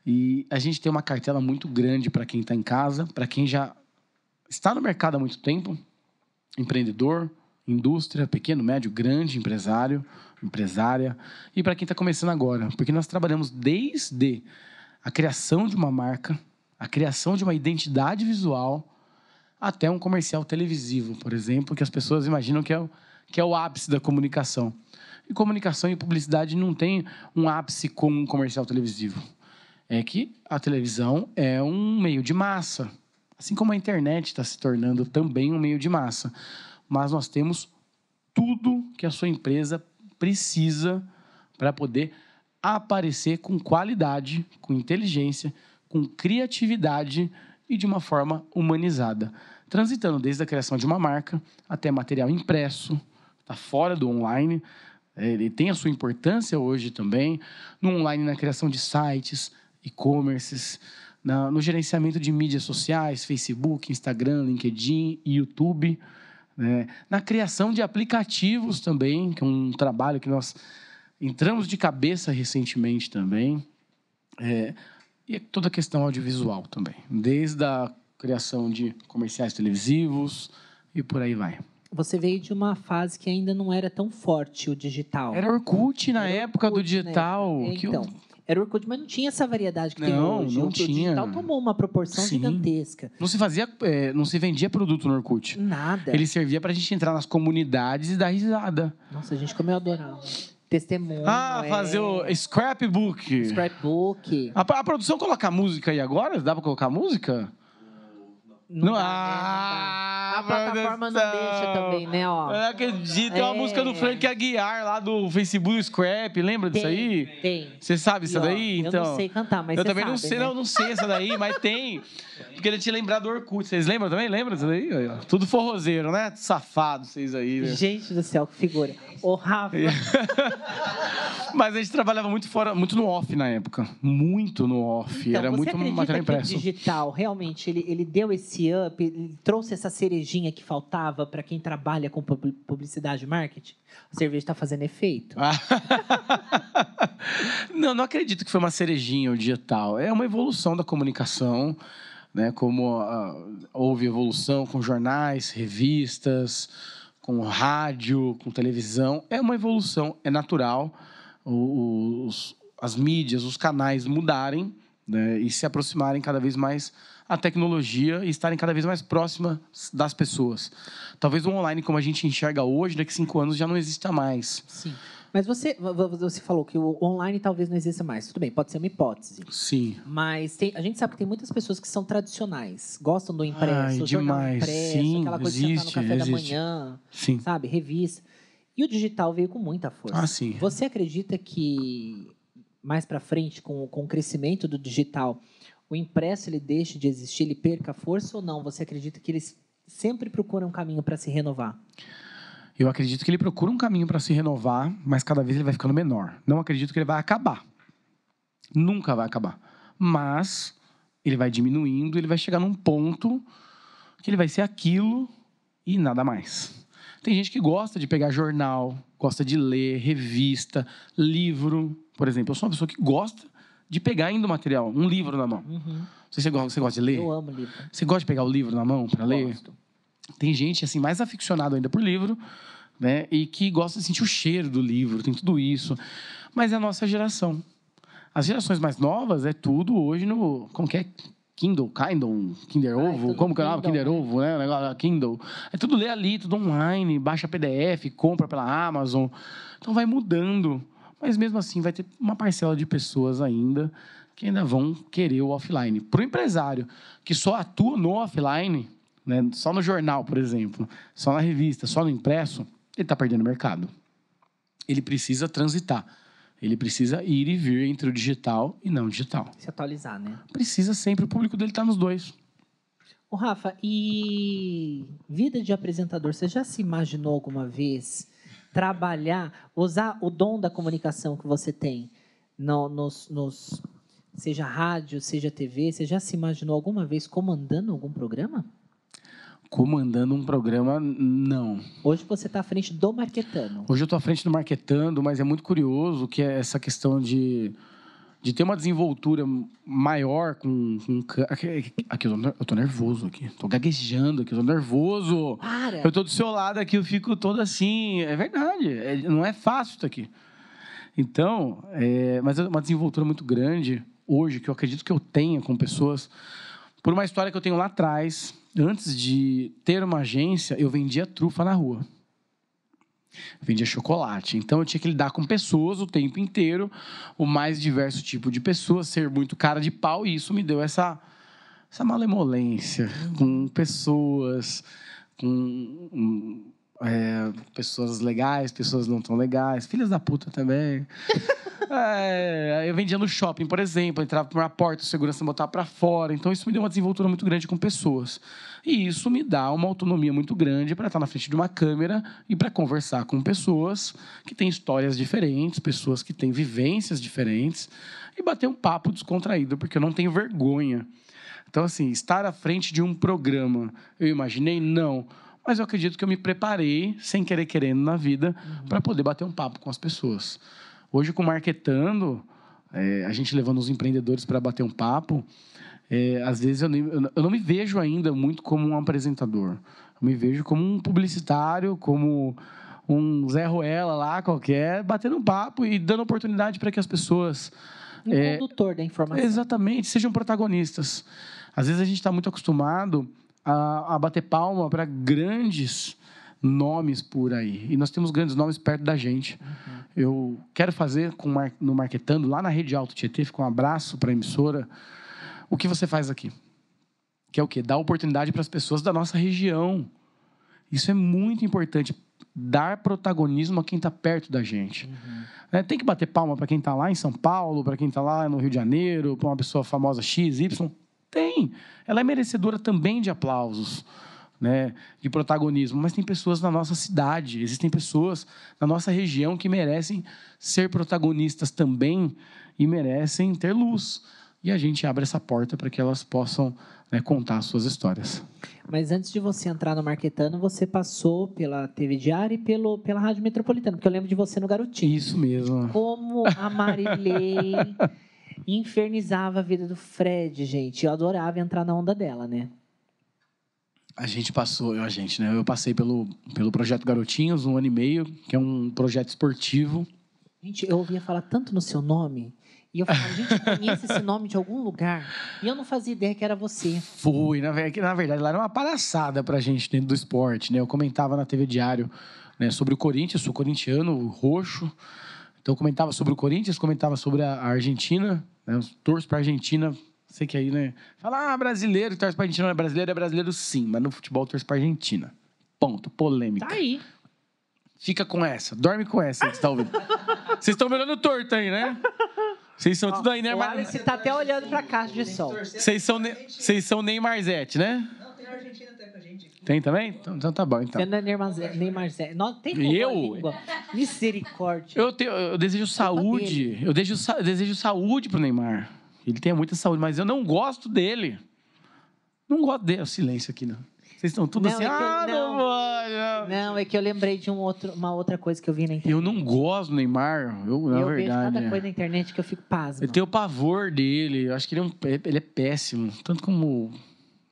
E a gente tem uma cartela muito grande para quem está em casa, para quem já está no mercado há muito tempo, empreendedor, indústria, pequeno, médio, grande empresário, empresária, e para quem está começando agora, porque nós trabalhamos desde a criação de uma marca, a criação de uma identidade visual, até um comercial televisivo, por exemplo, que as pessoas imaginam que é o, que é o ápice da comunicação. E comunicação e publicidade não tem um ápice como um comercial televisivo. É que a televisão é um meio de massa, assim como a internet está se tornando também um meio de massa. Mas nós temos tudo que a sua empresa precisa para poder aparecer com qualidade, com inteligência, com criatividade e de uma forma humanizada, transitando desde a criação de uma marca até material impresso, está fora do online, ele tem a sua importância hoje também, no online na criação de sites, e-commerces, no gerenciamento de mídias sociais, Facebook, Instagram, LinkedIn, YouTube, né? na criação de aplicativos também, que é um trabalho que nós entramos de cabeça recentemente também. É, e toda a questão audiovisual também, desde a criação de comerciais televisivos e por aí vai. Você veio de uma fase que ainda não era tão forte o digital. Era Orkut na Era época do Orkut, né? digital. É, eu- Então, era Orkut, mas não tinha essa variedade que tem Não, hoje. não o, tinha. O digital tomou uma proporção Sim. gigantesca. Não se fazia, é, não se vendia produto no Orkut. Nada. Ele servia pra gente entrar nas comunidades e dar risada. Nossa, a gente como eu adorava. Testemunho. Ah, é, fazer o scrapbook. Scrapbook. A, a produção coloca música aí agora? Dá pra colocar música? Não, dá, né? Ah, Não dá. A plataforma não deixa também, né? Ó. Eu não acredito. Tem uma É. música do Frank Aguiar lá do Facebook Scrap. Lembra disso aí? Tem. Você sabe isso ó, daí? Eu Então. não sei cantar, mas eu também não sabe, sei, né? não, não sei essa daí, mas tem. Porque ele te lembrar do Orkut. Vocês lembram também? Lembram disso daí? Tudo forrozeiro, né? Safado vocês aí. né? Gente do céu, que figura. Ô, Rafa, [LAUGHS] Mas a gente trabalhava muito fora, muito no off na época. Muito no off. então, Era muito material que o impresso. digital, realmente, ele, ele deu esse up, ele trouxe essa cerejinha que faltava para quem trabalha com pub- publicidade e marketing? A cerveja está fazendo efeito. [LAUGHS] não, não acredito que foi uma cerejinha o digital. É uma evolução da comunicação, né? Como ah, houve evolução com jornais, revistas, com rádio, com televisão. É uma evolução, é natural. Os- as mídias, os canais mudarem né? e se aproximarem cada vez mais à tecnologia e estarem cada vez mais próximas das pessoas. Talvez o online, como a gente enxerga hoje, daqui a cinco anos já não exista mais. Sim. Mas você, você falou que o online talvez não exista mais. Tudo bem, pode ser uma hipótese. Sim. Mas tem- a gente sabe que tem muitas pessoas que são tradicionais, gostam do impresso, Ai, demais. impresso, Sim, aquela coisa de sentar no existe, café da existe. manhã, Sim. sabe? Revista. E o digital veio com muita força. Ah, sim. Você acredita que mais para frente, com, com o crescimento do digital, o impresso ele deixe de existir, ele perca força ou não? Você acredita que eles sempre procuram um caminho para se renovar? Eu acredito que ele procura um caminho para se renovar, mas cada vez ele vai ficando menor. Não acredito que ele vai acabar. Nunca vai acabar. Mas ele vai diminuindo, ele vai chegar num ponto que ele vai ser aquilo e nada mais. Tem gente que gosta de pegar jornal, gosta de ler, revista, livro. Por exemplo, eu sou uma pessoa que gosta de pegar ainda o material, um livro na mão. Se você gosta, você gosta de ler. Eu amo livro. Você gosta de pegar o livro na mão para ler? Gosto. Tem gente assim mais aficionada ainda por livro, né? E que gosta de sentir o cheiro do livro, tem tudo isso. Mas é a nossa geração. As gerações mais novas é tudo hoje no como que é Kindle, Kindle, Kinder Ah, é Ovo, como que é? Kindle, Kinder né? Ovo, né? O negócio, Kindle. É tudo ler ali, tudo online, baixa PDF, compra pela Amazon. Então vai mudando. Mas mesmo assim vai ter uma parcela de pessoas ainda que ainda vão querer o offline. Para o empresário que só atua no offline, né, só no jornal, por exemplo, só na revista, só no impresso, ele está perdendo mercado. Ele precisa transitar. Ele precisa ir e vir entre o digital e não digital. Se atualizar, né? Precisa sempre, o público dele está nos dois. Ô, Rafa, e vida de apresentador, você já se imaginou alguma vez trabalhar, usar o dom da comunicação que você tem no- nos, nos- seja rádio, seja TV, você já se imaginou alguma vez comandando algum programa? Comandando um programa, não. Hoje você está à frente do Marquetano. Hoje eu estou à frente do Marketando, mas é muito curioso que é essa questão de, de ter uma desenvoltura maior com. com aqui, aqui, eu tô eu tô nervoso aqui. Tô gaguejando aqui, eu tô nervoso. Para! Eu tô do seu lado aqui, eu fico todo assim. É verdade. é- não é fácil isso aqui. Então, é, mas é uma desenvoltura muito grande hoje, que eu acredito que eu tenha com pessoas. Por uma história que eu tenho lá atrás, antes de ter uma agência, eu vendia trufa na rua. Vendia chocolate. Então eu tinha que lidar com pessoas o tempo inteiro, o mais diverso tipo de pessoas, ser muito cara de pau, e isso me deu essa, essa malemolência com pessoas, com é, pessoas legais, pessoas não tão legais, filhas da puta também. [LAUGHS] É, eu vendia no shopping, por exemplo, entrava por uma porta, o segurança me botava para fora. Então isso me deu uma desenvoltura muito grande com pessoas. E isso me dá uma autonomia muito grande para estar na frente de uma câmera e para conversar com pessoas que têm histórias diferentes, pessoas que têm vivências diferentes e bater um papo descontraído, porque eu não tenho vergonha. Então, assim, estar à frente de um programa, eu imaginei? Não. Mas eu acredito que eu me preparei, sem querer querendo, na vida, para poder bater um papo com as pessoas. Hoje, com Marketando, é, a gente levando os empreendedores para bater um papo, é, às vezes eu, nem- eu não me vejo ainda muito como um apresentador. Eu me vejo como um publicitário, como um Zé Ruela lá qualquer, batendo um papo e dando oportunidade para que as pessoas Um é, condutor da informação. Exatamente, sejam protagonistas. Às vezes a gente está muito acostumado a, a bater palma para grandes nomes por aí. E nós temos grandes nomes perto da gente. Eu quero fazer com no Marketando, lá na Rede Alto Tietê, fica um abraço para a emissora. O que você faz aqui? Que é o quê? Dar oportunidade para as pessoas da nossa região. Isso é muito importante. Dar protagonismo a quem está perto da gente. Né? Tem que bater palma para quem está lá em São Paulo, para quem está lá no Rio de Janeiro, para uma pessoa famosa X, Y. Tem. Ela é merecedora também de aplausos, né? de protagonismo. Mas tem pessoas na nossa cidade, existem pessoas na nossa região que merecem ser protagonistas também e merecem ter luz. E a gente abre essa porta para que elas possam né, contar as suas histórias. Mas antes de você entrar no Marquetano, você passou pela TV Diária e pelo, pela Rádio Metropolitana, porque eu lembro de você no Garotinho. Isso mesmo. Como a Marilei [LAUGHS] infernizava a vida do Fred, gente. Eu adorava entrar na onda dela, né? A gente passou, eu, a gente, né? Eu passei pelo, pelo projeto Garotinhos, um ano e meio, que é um projeto esportivo. Gente, eu ouvia falar tanto no seu nome. E eu falava, gente, eu conheço esse nome de algum lugar. E eu não fazia ideia que era você. Foi, na, na verdade, lá era uma palhaçada pra gente dentro do esporte, né? Eu comentava na TV Diário né, sobre o Corinthians, sou corintiano, roxo. Então, eu comentava sobre o Corinthians, comentava sobre a, Argentina, né? Eu torço pra Argentina. Sei que aí, né? Fala, ah, brasileiro, torce pra Argentina não é brasileiro, é brasileiro sim, mas no futebol torço pra Argentina. Ponto, polêmica. Tá aí. Fica com essa, dorme com essa aí que você tá ouvindo. Vocês estão me olhando torto aí, né? Vocês são tudo aí, né? Mar- Alice tá até olhando pra caixa de som. Vocês são, ne- vocês são Neymarzete, né? Não, tem Argentina Tem também? Então, então tá bom, então. Neymar Zé- tem E eu? Misericórdia. Eu, tenho, eu desejo saúde. Eu desejo, eu desejo saúde pro Neymar. Ele tem muita saúde, mas eu não gosto dele. Não gosto dele. O silêncio aqui, não. Vocês estão tudo Não, assim. é eu- ah, não, não. não." Não, é que eu lembrei de um outro, uma outra coisa que eu vi na internet. Eu não gosto do Neymar. Eu, na eu vejo verdade. cada é. coisa na internet que eu fico pasmo. Eu tenho pavor dele. Eu acho que ele é, um, ele é péssimo. Tanto como.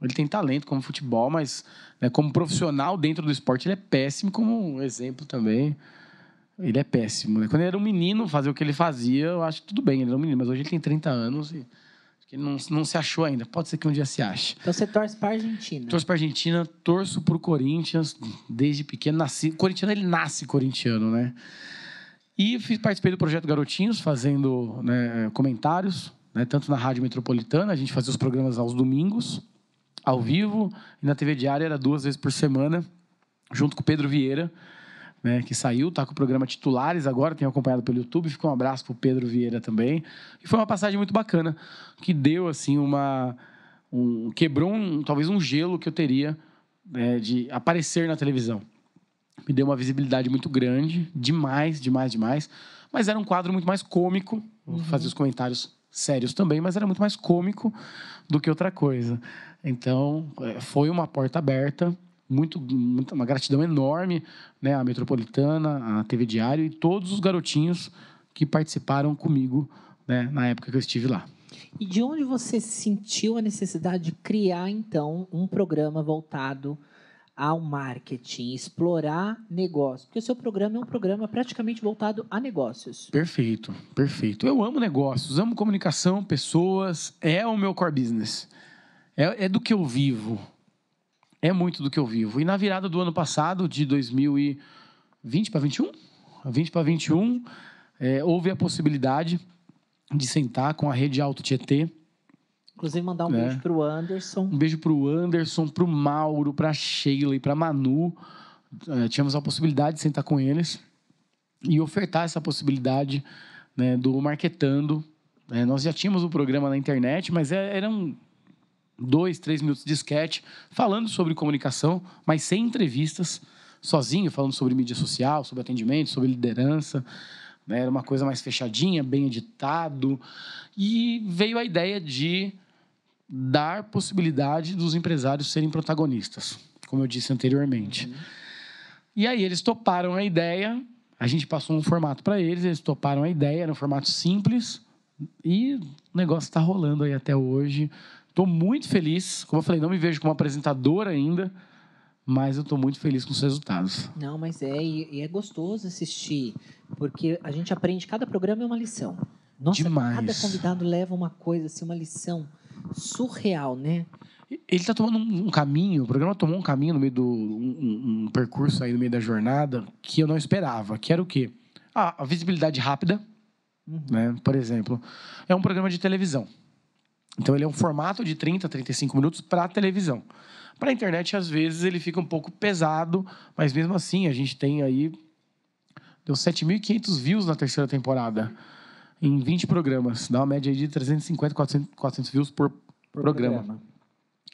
Ele tem talento como futebol, mas né, como profissional dentro do esporte, ele é péssimo como exemplo também. Ele é péssimo. né? Quando ele era um menino, fazer o que ele fazia, eu acho que tudo bem, ele era um menino, mas hoje ele tem 30 anos e acho que ele não, não se achou ainda. Pode ser que um dia se ache. Então você torce pra Argentina. Torço pra Argentina, torço pro Corinthians desde pequeno. Nasci, corintiano, ele nasce corintiano, né? E fiz, participei do projeto Garotinhos, fazendo né, comentários, né, tanto na Rádio Metropolitana, a gente fazia os programas aos domingos, ao vivo, e na TV Diária era duas vezes por semana, junto com o Pedro Vieira, né, que saiu, tá com o programa Titulares agora, tenho acompanhado pelo YouTube, fica um abraço pro Pedro Vieira também. E foi uma passagem muito bacana, que deu, assim, uma... Um, quebrou, um, talvez, um gelo que eu teria né, de aparecer na televisão me deu uma visibilidade muito grande, demais, demais, demais. Mas era um quadro muito mais cômico. Eu Fazia os comentários sérios também, mas era muito mais cômico do que outra coisa. Então, eh, foi uma porta aberta, muito, muito- uma gratidão enorme, né, à Metropolitana, à TV Diário e todos os garotinhos que participaram comigo né, na época que eu estive lá. E de onde você sentiu a necessidade de criar, então, um programa voltado ao marketing, explorar negócio? Porque o seu programa é um programa praticamente voltado a negócios. Perfeito, perfeito. Eu amo negócios, amo comunicação, pessoas, é o meu core business. É, é do que eu vivo. É muito do que eu vivo. E na virada do ano passado, de 2020 para 21, 20 para 21, é, houve a possibilidade de sentar com a rede Alto Tietê. Inclusive, mandar um É. beijo pro Anderson. Um beijo para o Anderson, para o Mauro, para a Sheila e para a Manu. É, tínhamos a possibilidade de sentar com eles e ofertar essa possibilidade né, do Marketando. É, nós já tínhamos o programa na internet, mas é- eram dois, três minutos de sketch falando sobre comunicação, mas sem entrevistas, sozinho, falando sobre mídia social, sobre atendimento, sobre liderança. né? Era uma coisa mais fechadinha, bem editado. E veio a ideia de dar possibilidade dos empresários serem protagonistas, como eu disse anteriormente. E aí eles toparam a ideia, a gente passou um formato para eles, eles toparam a ideia, era um formato simples e o negócio está rolando aí até hoje. Estou muito feliz, como eu falei, não me vejo como apresentador ainda, mas eu estou muito feliz com os resultados. Não, mas é, e, e é gostoso assistir, porque a gente aprende, cada programa é uma lição. Nossa, Demais. cada convidado leva uma coisa, assim, uma lição surreal, né? Ele está tomando um, caminho, o programa tomou um caminho no meio do. um, um- um percurso aí no meio da jornada que eu não esperava, que era o quê? Ah, a visibilidade rápida, Uhum. né? Por exemplo, é um programa de televisão. Então ele é um formato de 30, 35 minutos para televisão. Para a internet, às vezes, ele fica um pouco pesado, mas mesmo assim, a gente tem aí. Deu 7.500 views na terceira temporada, em 20 programas. Dá uma média aí de 350, 400, 400 views por Por programa.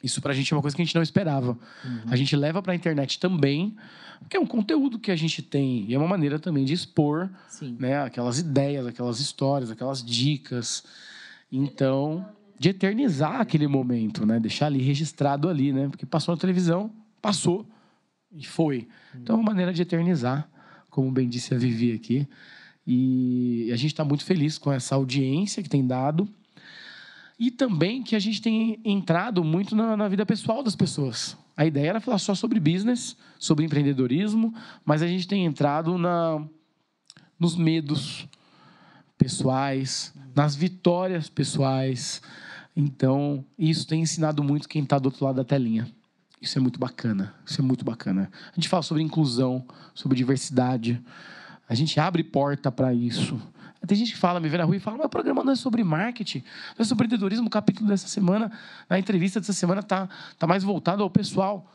Isso pra gente é uma coisa que a gente não esperava. Uhum. A gente leva pra internet também, porque é um conteúdo que a gente tem e é uma maneira também de expor, Sim. né, aquelas ideias, aquelas histórias, aquelas dicas. Então, de eternizar aquele momento, né, deixar ali registrado ali, né, porque passou na televisão, passou e foi. Então, é uma maneira de eternizar, como bem disse a Vivi aqui. E a gente está muito feliz com essa audiência que tem dado. E também que a gente tem entrado muito na, na vida pessoal das pessoas. A ideia era falar só sobre business, sobre empreendedorismo, mas a gente tem entrado na, nos medos pessoais, nas vitórias pessoais. Então, isso tem ensinado muito quem está do outro lado da telinha. Isso é muito bacana. Isso é muito bacana. A gente fala sobre inclusão, sobre diversidade. A gente abre porta para isso. Tem gente que fala, me vê na rua e fala, mas o programa não é sobre marketing, não é sobre empreendedorismo. O capítulo dessa semana, na entrevista dessa semana, tá, tá mais voltado ao pessoal.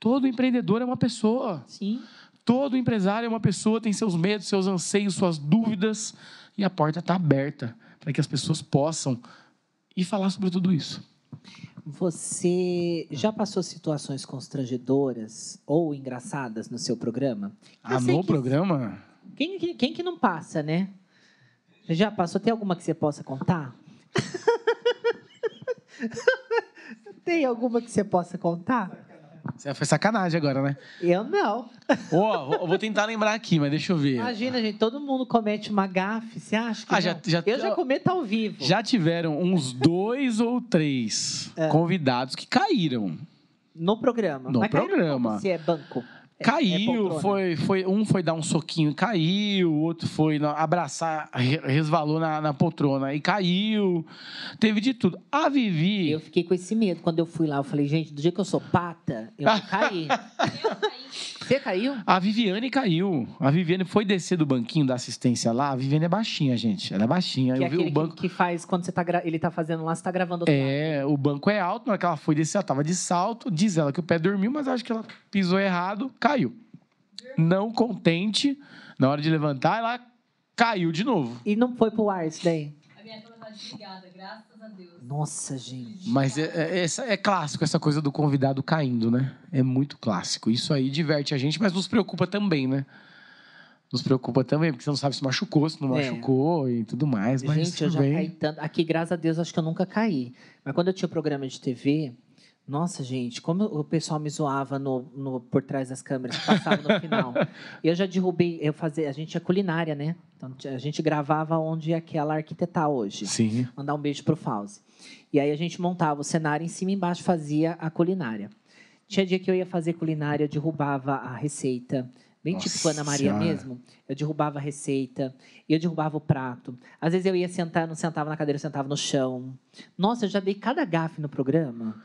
Todo empreendedor é uma pessoa. Sim. Todo empresário é uma pessoa, tem seus medos, seus anseios, suas dúvidas. E a porta está aberta para que as pessoas possam ir falar sobre tudo isso. Você já passou situações constrangedoras ou engraçadas no seu programa? Eu Ah, no que- programa? Quem, que- quem que não passa, né? Você já passou? Tem alguma que você possa contar? [LAUGHS] Tem alguma que você possa contar? Você foi sacanagem agora, né? Eu não. Ó, vou- tentar lembrar aqui, mas deixa eu ver. Imagina, gente, todo mundo comete uma gafe. Você acha que Ah, já- já- Eu já cometo ao vivo. Já tiveram uns dois ou três É. convidados que caíram. No programa. No Mas programa. Se é banco. É- é Caiu, foi, foi, um foi dar um soquinho e caiu, o outro foi abraçar, re- resvalou na, na poltrona e caiu. Teve de tudo. A Vivi. Eu fiquei com esse medo. Quando eu fui lá, eu falei, gente, do jeito que eu sou pata, eu vou [LAUGHS] cair. Eu [LAUGHS] caí. Você caiu? A Viviane caiu. A Viviane foi descer do banquinho da assistência lá. A Viviane é baixinha, gente. Ela é baixinha. Que é Eu vi aquele o banco. que, que faz quando você tá gra- ele tá fazendo lá, você tá gravando outro lado. É, o banco é alto. Na hora que ela foi descer, ela tava de salto. Diz ela que o pé dormiu, mas acho que ela pisou errado, caiu. Não contente, na hora de levantar, ela caiu de novo. E não foi pro ar isso daí? A minha câmera desligada, graças a Deus. Nossa, gente. Mas é, é, essa- é clássico essa coisa do convidado caindo, né? É muito clássico. Isso aí diverte a gente, mas nos preocupa também, né? Nos preocupa também, porque você não sabe se machucou, se não É. machucou e tudo mais. Mas gente, eu já bem. caí tanto. Aqui, graças a Deus, acho que eu nunca caí. Mas quando eu tinha programa de TV, Nossa, gente, como o pessoal me zoava no, no- por trás das câmeras, que passava no final. [LAUGHS] Eu já derrubei, eu fazia, a gente é culinária, né? Então a gente gravava onde aquela arquitetar hoje. Sim. Mandar um beijo pro Fauzi. E aí a gente montava o cenário em cima e embaixo fazia a culinária. Tinha dia que eu ia fazer culinária, eu derrubava a receita. Bem tipo Nossa Ana Maria Senhora. mesmo. Eu derrubava a receita, eu derrubava o prato. Às vezes eu ia sentar, não sentava na cadeira, eu sentava no chão. Nossa, eu já dei cada gafe no programa.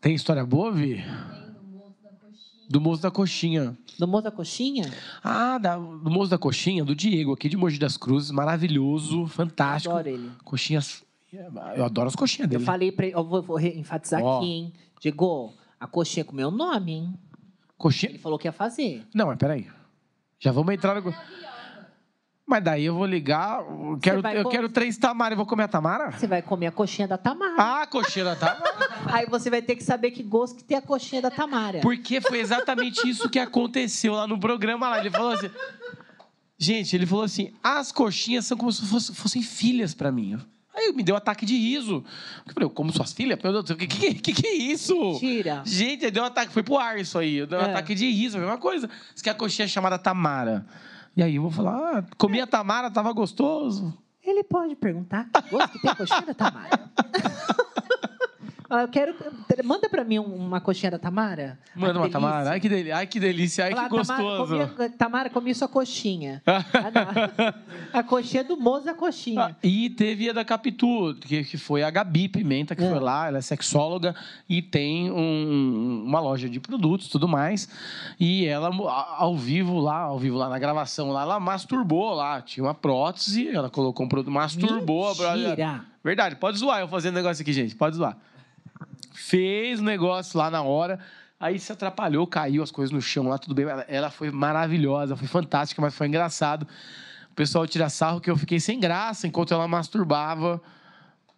Tem história boa, Vi? Tem do moço da coxinha. Do moço da coxinha. No Moço da Coxinha? Ah, da- do moço da coxinha, do Diego, aqui de Mogi das Cruzes. Maravilhoso, fantástico. Adoro ele. Coxinhas. Eu adoro as coxinhas Eu dele. falei pra ele, eu vou, vou enfatizar Ó. aqui, hein? Diego, a coxinha com meu nome, hein? Coxinha. Ele falou que ia fazer. Não, mas peraí. Já vamos entrar no. Mas daí eu vou ligar. Eu quero, eu quero três Tamara. Eu vou comer a Tamara? Você vai comer a coxinha da Tamara. Ah, coxinha da Tamara. [LAUGHS] Aí você vai ter que saber que gosto que tem a coxinha da Tamara. Porque foi exatamente isso que aconteceu lá no programa lá. Ele falou assim. Gente, ele falou assim: as coxinhas são como se fosse- fossem filhas pra mim. Aí me deu um ataque de riso. Eu falei, eu como suas filhas? Meu Deus, o que, que, que, que é isso? Mentira. Gente, deu um ataque, foi pro ar isso aí. Deu um É. ataque de riso, a mesma coisa. Isso que a coxinha é chamada Tamara. E aí eu vou falar, ah, comi a Tamara, tava gostoso. Ele pode perguntar que gosto que tem coxinha da Tamara. [LAUGHS] Ah, Eu quero. Manda pra mim um- uma coxinha da Tamara. Manda uma delícia. Tamara. Ai, que delícia. Ai, que delícia. Ai, que Fala, Tamara, gostoso. comi, Tamara, comi sua coxinha. [LAUGHS] Ah. A coxinha do moço da Ah, coxinha. E teve a da Capitu, que, que foi a Gabi Pimenta, que É. foi lá, ela é sexóloga e tem um- uma loja de produtos e tudo mais. E ela, ao vivo lá, ao vivo lá na gravação lá, ela masturbou lá. Tinha uma prótese, ela colocou um produto, masturbou a brother. Mentira. Verdade, pode zoar eu fazendo negócio aqui, gente, pode zoar. Fez o negócio lá na hora, aí se atrapalhou, caiu as coisas no chão lá, tudo bem. Ela, ela foi maravilhosa, foi fantástica, mas foi engraçado. O pessoal tira sarro que eu fiquei sem graça enquanto ela masturbava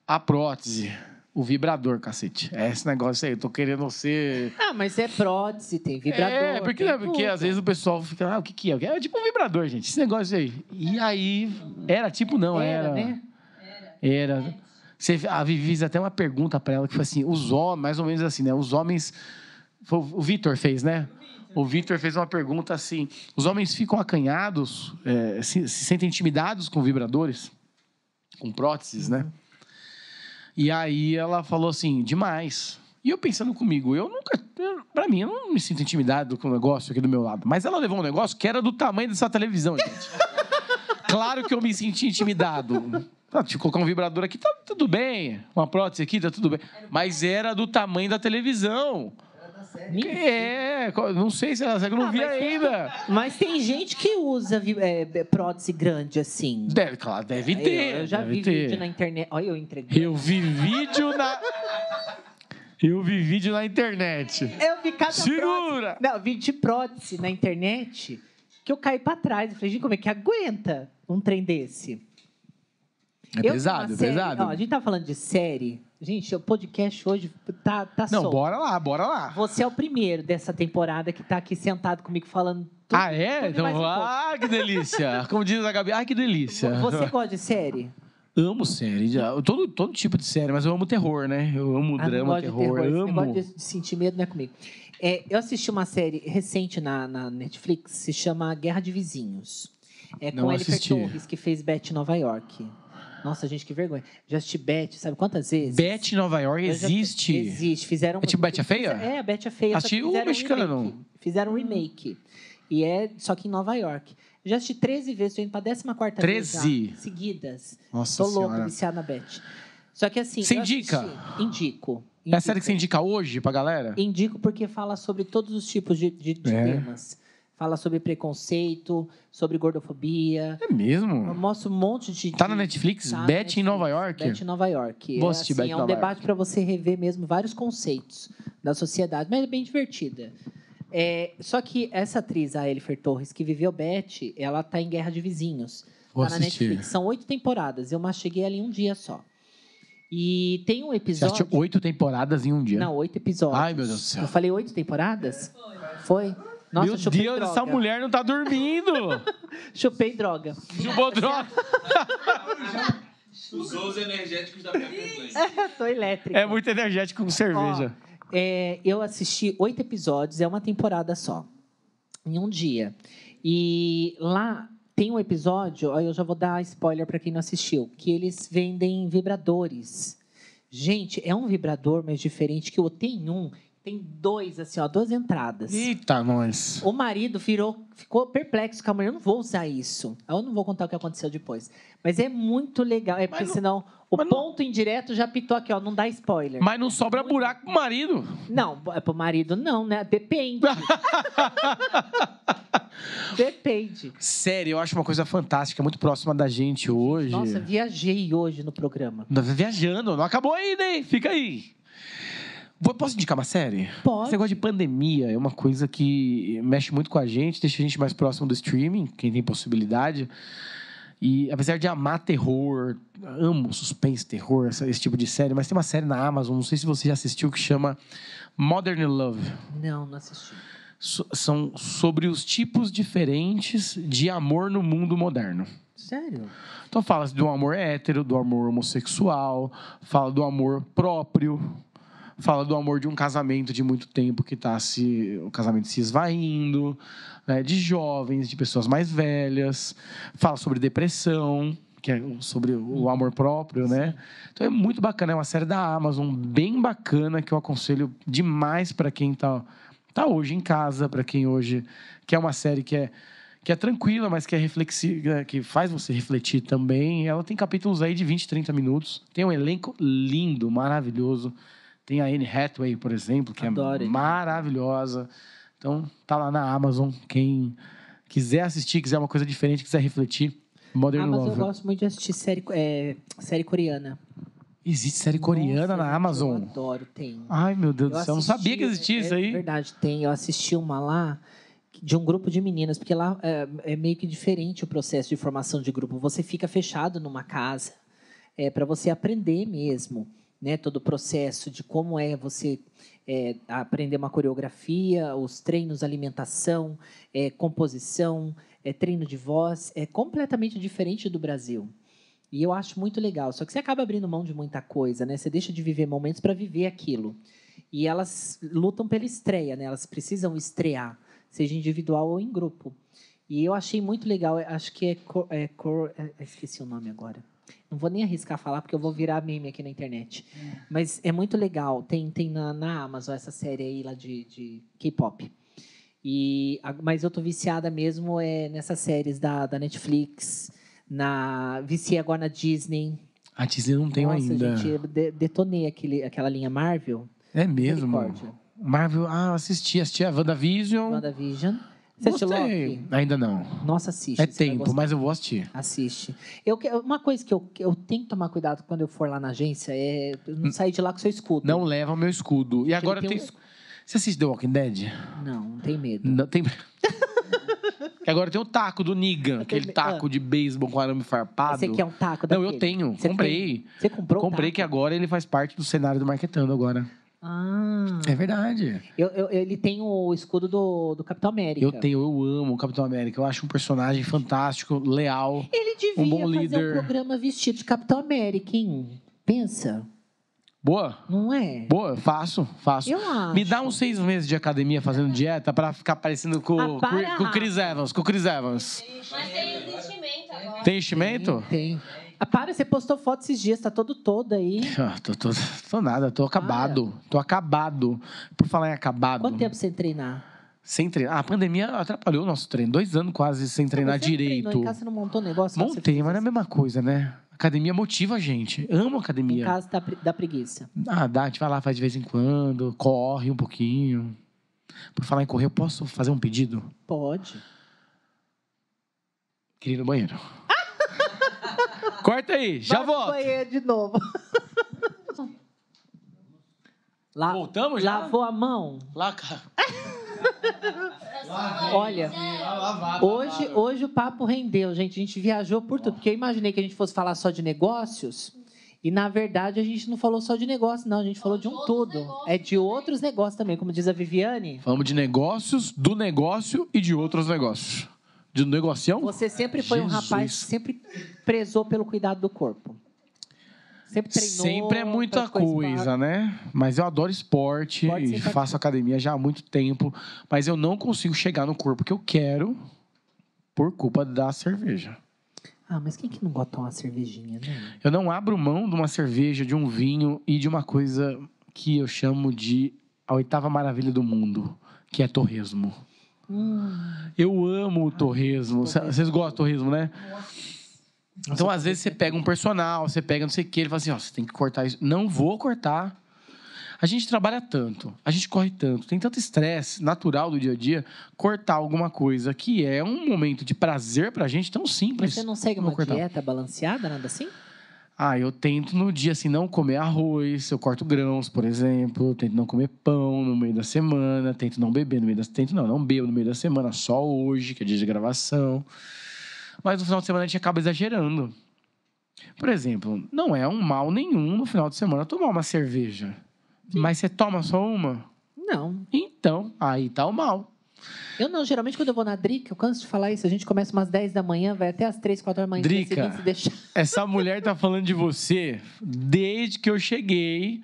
a prótese. O vibrador, cacete. É esse negócio aí, eu tô querendo ser. Ah, mas é prótese, tem vibrador. É, porque, tem né, porque às vezes o pessoal fica, ah, o que que é? É tipo um vibrador, gente, esse negócio aí. E aí, era tipo, não, era. Era, né? Era. Você, a Vivi fez até uma pergunta para ela que foi assim: os homens, mais ou menos assim, né? Os homens. O Vitor fez, né? O Vitor fez uma pergunta assim: os homens ficam acanhados, é, se, se sentem intimidados com vibradores? Com próteses, né? E aí ela falou assim: demais. E eu pensando comigo, eu nunca. Pra mim, eu não me sinto intimidado com o negócio aqui do meu lado. Mas ela levou um negócio que era do tamanho dessa televisão, gente. [LAUGHS] Claro que eu me senti intimidado. Ah, Te colocar um vibrador aqui, tá tudo bem. Uma prótese aqui, tá tudo bem. Mas era do tamanho da televisão. É, não sei se ela eu não Ah, vi mas- ainda. [LAUGHS] Mas tem gente que usa vi- é, prótese grande assim. Deve, claro, deve ter. Eu, eu já vi ter. vídeo na internet. Olha, eu entreguei. Eu vi vídeo na. Eu vi vídeo na internet. Eu vi cada prótese. Segura! Não, vi de prótese na internet que eu caí pra trás. Eu falei, gente, como é que aguenta um trem desse? É Eu pesado, é série- pesado. Ó, a gente tá falando de série. Gente, o podcast hoje tá, tá Não, solto. bora lá, bora lá. Você é o primeiro dessa temporada que tá aqui sentado comigo falando tudo. ah, é? Então, um ah, que delícia. [LAUGHS] Como diz a Gabi, ah, que delícia. Você gosta de série? Amo série, já- todo, todo tipo de série, mas eu amo terror, né? Eu amo Ah, drama, terror, terror. Esse amo. negócio de, sentir medo não é comigo. É, eu assisti uma série recente na, na Netflix, se chama Guerra de Vizinhos. É com Não assisti. Torres, que fez Beth Nova York. Nossa, gente, que vergonha. Já assisti Beth, sabe quantas vezes? Beth em Nova York Eu já- existe. Existe. Fizeram, É tipo Beth a Feia? É, a Beth a Feia. só que Assisti o fizeram um mexicano. remake. Fizeram um remake. E é só que em Nova York. Já assisti 13 vezes, tô indo pra 14 vez 13? já, seguidas. Nossa Tô louca, senhora. viciada na Beth. Só que assim. Você eu indica? assisti- Indico. É a série que você indica hoje pra galera? Indico porque fala sobre todos os tipos de, de- de É. temas. Fala sobre preconceito, sobre gordofobia. É mesmo? Mostra um monte de. Tá na Netflix? Tá na Beth em Netflix. Nova York? Beth em Nova York. Vou assistir assim, Beth em é um Nova debate para você rever mesmo vários conceitos da sociedade, mas é bem divertida. É, só que essa atriz, a Elifer Torres, que viveu Beth, ela tá em Guerra de Vizinhos. Vou tá na assistir. Netflix. São oito temporadas. Eu macheguei ela em um dia só. E tem um Você episódio. assistiu oito temporadas em um dia? Não, oito episódios. Ai, meu Deus do céu. Eu falei oito temporadas? Foi? Nossa, meu chupei Deus, droga. essa mulher não tá dormindo. [LAUGHS] Chupei droga. Chupou droga. Usou os energéticos da Pepper [LAUGHS] Tô elétrica. É muito energético com cerveja. É, eu assisti oito episódios, é uma temporada só, em um dia. E lá tem um episódio, aí eu já vou dar spoiler para quem não assistiu, que eles vendem vibradores. Gente, é um vibrador, mas diferente que o tem um, tem dois assim, ó, duas entradas. Eita, nós. O marido virou, ficou perplexo com a mulher. Eu não vou usar isso. Eu não vou contar o que aconteceu depois. Mas é muito legal. É porque não- senão o mas não- ponto indireto já pitou aqui, ó. Não dá spoiler. Mas não sobra buraco pro marido. Não, é pro marido não, né? Depende. [LAUGHS] Depende. Sério, eu acho uma coisa fantástica, muito próxima da gente hoje. Nossa, viajei hoje no programa. Viajando, não acabou ainda, hein? Fica aí. Posso indicar uma série? Pode. Esse negócio de pandemia é uma coisa que mexe muito com a gente, deixa a gente mais próximo do streaming, quem tem possibilidade. E apesar de amar terror, amo suspense, terror, essa- esse tipo de série, mas tem uma série na Amazon, não sei se você já assistiu, que chama Modern Love. Não, não assisti. So- são sobre os tipos diferentes de amor no mundo moderno. Sério? Então fala do amor hétero, do amor homossexual, fala do amor próprio, fala do amor de um casamento de muito tempo que está se o casamento se esvaindo, né, de jovens, de pessoas mais velhas, fala sobre depressão, que é sobre o amor próprio, né? Então é muito bacana, é uma série da Amazon bem bacana que eu aconselho demais para quem tá tá hoje em casa, para quem hoje quer uma série que é que é tranquila, mas que é reflexiva, que faz você refletir também. Ela tem capítulos aí de 20, 30 minutos. Tem um elenco lindo, maravilhoso. Tem a Anne Hathaway, por exemplo, que Adoro, é maravilhosa. Então, tá lá na Amazon. Quem quiser assistir, quiser uma coisa diferente, quiser refletir, Modern Ah, mas eu Love. gosto muito de assistir série, é, série coreana. Existe série coreana Nossa, na Amazon. Eu adoro, tem. Ai, meu Deus do céu, eu não sabia que existia é, isso É aí. verdade, tem. Eu assisti uma lá de um grupo de meninas, porque lá é, é meio que diferente o processo de formação de grupo. Você fica fechado numa casa é, para você aprender mesmo, né? Todo o processo de como é você é, aprender uma coreografia, os treinos, alimentação, é, composição, é, treino de voz, é completamente diferente do Brasil. E eu acho muito legal. Só que você acaba abrindo mão de muita coisa, né? Você deixa de viver momentos para viver aquilo. E elas lutam pela estreia, né? Elas precisam estrear, seja individual ou em grupo. E eu achei muito legal. Acho que é, cor, é, cor, é- esqueci o nome agora. Não vou nem arriscar falar porque eu vou virar meme aqui na internet. Mas é muito legal. Tem, tem na, na Amazon essa série aí lá de, de K-pop. E, a- mas eu tô viciada mesmo é nessas séries da, da Netflix, na viciei agora na Disney. A Disney não Nossa, ainda. gente, eu de- detonei aquele, aquela linha Marvel. É mesmo. Marvel, ah, assisti, assisti a WandaVision. WandaVision. Você assistiu Gostei. Loki? Ainda não. Nossa, assiste. É tempo, mas eu vou assistir. Assiste. Eu, uma coisa que eu, eu tenho que tomar cuidado quando eu for lá na agência é não sair de lá com seu escudo. Não leva o meu escudo. E agora tem tem. um Você assiste The Walking Dead? Não, não tem medo. Não, tem. que [LAUGHS] agora tem o taco do Negan, aquele tenho- taco de beisebol com arame farpado. Você quer um taco Não, daquele? eu tenho. Você comprei. tem? Você comprou o Comprei taco? que agora ele faz parte do cenário do Marquetando agora. Ah. É verdade. Eu, eu- ele tem o escudo do, do Capitão América. Eu tenho, eu amo o Capitão América. Eu acho um personagem fantástico, leal. Ele devia Um bom fazer líder. um programa vestido de Capitão América, hein? Pensa, Boa? não é? Boa, faço, faço. Eu acho. Me dá uns seis meses de academia fazendo dieta pra ficar parecendo com, Ah, com, para, com o Chris Evans. Com o Chris Evans. Mas tem investimento agora. Tem enchimento? Tem. Ah, para, você postou foto esses dias, tá todo todo aí. [LAUGHS] Ah, tô, tô, tô nada, tô acabado. Tô acabado. Por falar em acabado. Quanto tempo sem treinar? Sem treinar. Ah, a pandemia atrapalhou o nosso treino. Dois anos quase sem treinar não direito. Treinou, em casa você não montou negócio? Montei, mas não é a mesma coisa, né? Academia motiva a gente. Amo Em academia. casa dá, pre- dá preguiça. Ah, dá, a gente vai lá, faz de vez em quando, corre um pouquinho. Por falar em correr, eu posso fazer um pedido? Pode. Queria ir no banheiro. Corta aí, já Vai volto. banheiro de novo. [LAUGHS] Lá, Voltamos já? lavou a mão? Lá, cara. [LAUGHS] Olha, hoje, hoje o papo rendeu, gente. A gente viajou por tudo. Porque eu imaginei que a gente fosse falar só de negócios. E, na verdade, a gente não falou só de negócio, não. A gente falou de um negócios É de outros negócios também, como diz a Viviane. Falamos de negócios, do negócio e de outros negócios. De negocião? Você sempre foi um Jesus. rapaz que sempre prezou pelo cuidado do corpo. Sempre treinou. Sempre é muita coisa né? Mas eu adoro esporte e faço academia já há muito tempo. Mas eu não consigo chegar no corpo que eu quero por culpa da cerveja. Ah, mas quem que não gosta de uma cervejinha, né? Eu não abro mão de uma cerveja, de um vinho e de uma coisa que eu chamo de a oitava maravilha do mundo, que é torresmo. Hum, Eu amo o torresmo. Cê- Vocês gostam de torresmo, né? Então, às vezes, você pega um personal, você pega não sei o que, ele fala assim, ó, você tem que cortar isso. Não vou cortar. A gente trabalha tanto, a gente corre tanto, tem tanto estresse natural do dia a dia, cortar alguma coisa que é um momento de prazer pra gente tão mas simples. você não segue uma cortar. dieta balanceada, nada assim? Ah, eu tento no dia assim não comer arroz, eu corto grãos, por exemplo, tento não comer pão no meio da semana, tento não beber no meio da tento não, não bebo no meio da semana, só hoje, que é dia de gravação. Mas no final de semana a gente acaba exagerando. Por exemplo, não é um mal nenhum no final de semana tomar uma cerveja. Mas você toma só uma? Não. Então, aí tá o mal. Eu não, geralmente quando eu vou na Drica, eu canso de falar isso, a gente começa umas 10 da manhã, vai até as 3, 4 horas da manhã. Drica. se deixar. Essa mulher tá falando de você desde que eu cheguei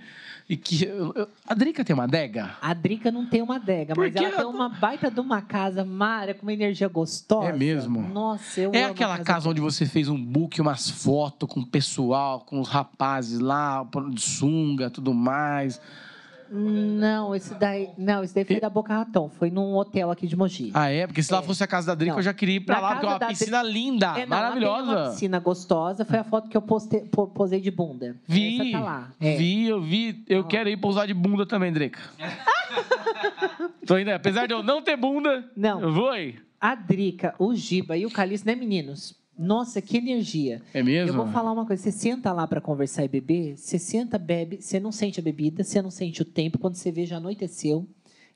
e que eu- eu- a Drica tem uma adega? A Drica não tem uma adega, mas Porque ela tem ela- uma baita de uma casa, Mara, com uma energia gostosa. É mesmo? Nossa, eu É aquela casa onde você fez um book, umas fotos com o pessoal, com os rapazes lá, de sunga, tudo mais. Não, esse daí, não, esse daí foi E- da Boca Raton, foi num hotel aqui de Mogi. Ah, é? Porque se lá É. fosse a casa da Drica, Não. eu já queria ir pra Na lá, porque é casa uma da piscina linda, É, não, lá Tem uma maravilhosa. piscina gostosa, foi a foto que eu postei, po- posei de bunda. Vi, Essa tá lá. É. vi, eu vi. Eu quero ir pousar de bunda também, Drica. [LAUGHS] Tô indo, apesar de eu não ter bunda, Não. eu vou aí. A Drica, o Giba e o Calixto, né, meninos? Nossa, que energia. É mesmo? Eu vou falar uma coisa. Você senta lá pra conversar e beber, você senta, bebe, você não sente a bebida, você não sente o tempo. Quando você vê, já anoiteceu.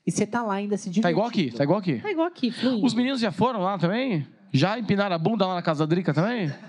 E você tá lá ainda se divertindo. Tá igual aqui, tá igual aqui. Tá igual aqui, fluindo. Os meninos já foram lá também? Já empinaram a bunda lá na casa da Drica também? [LAUGHS]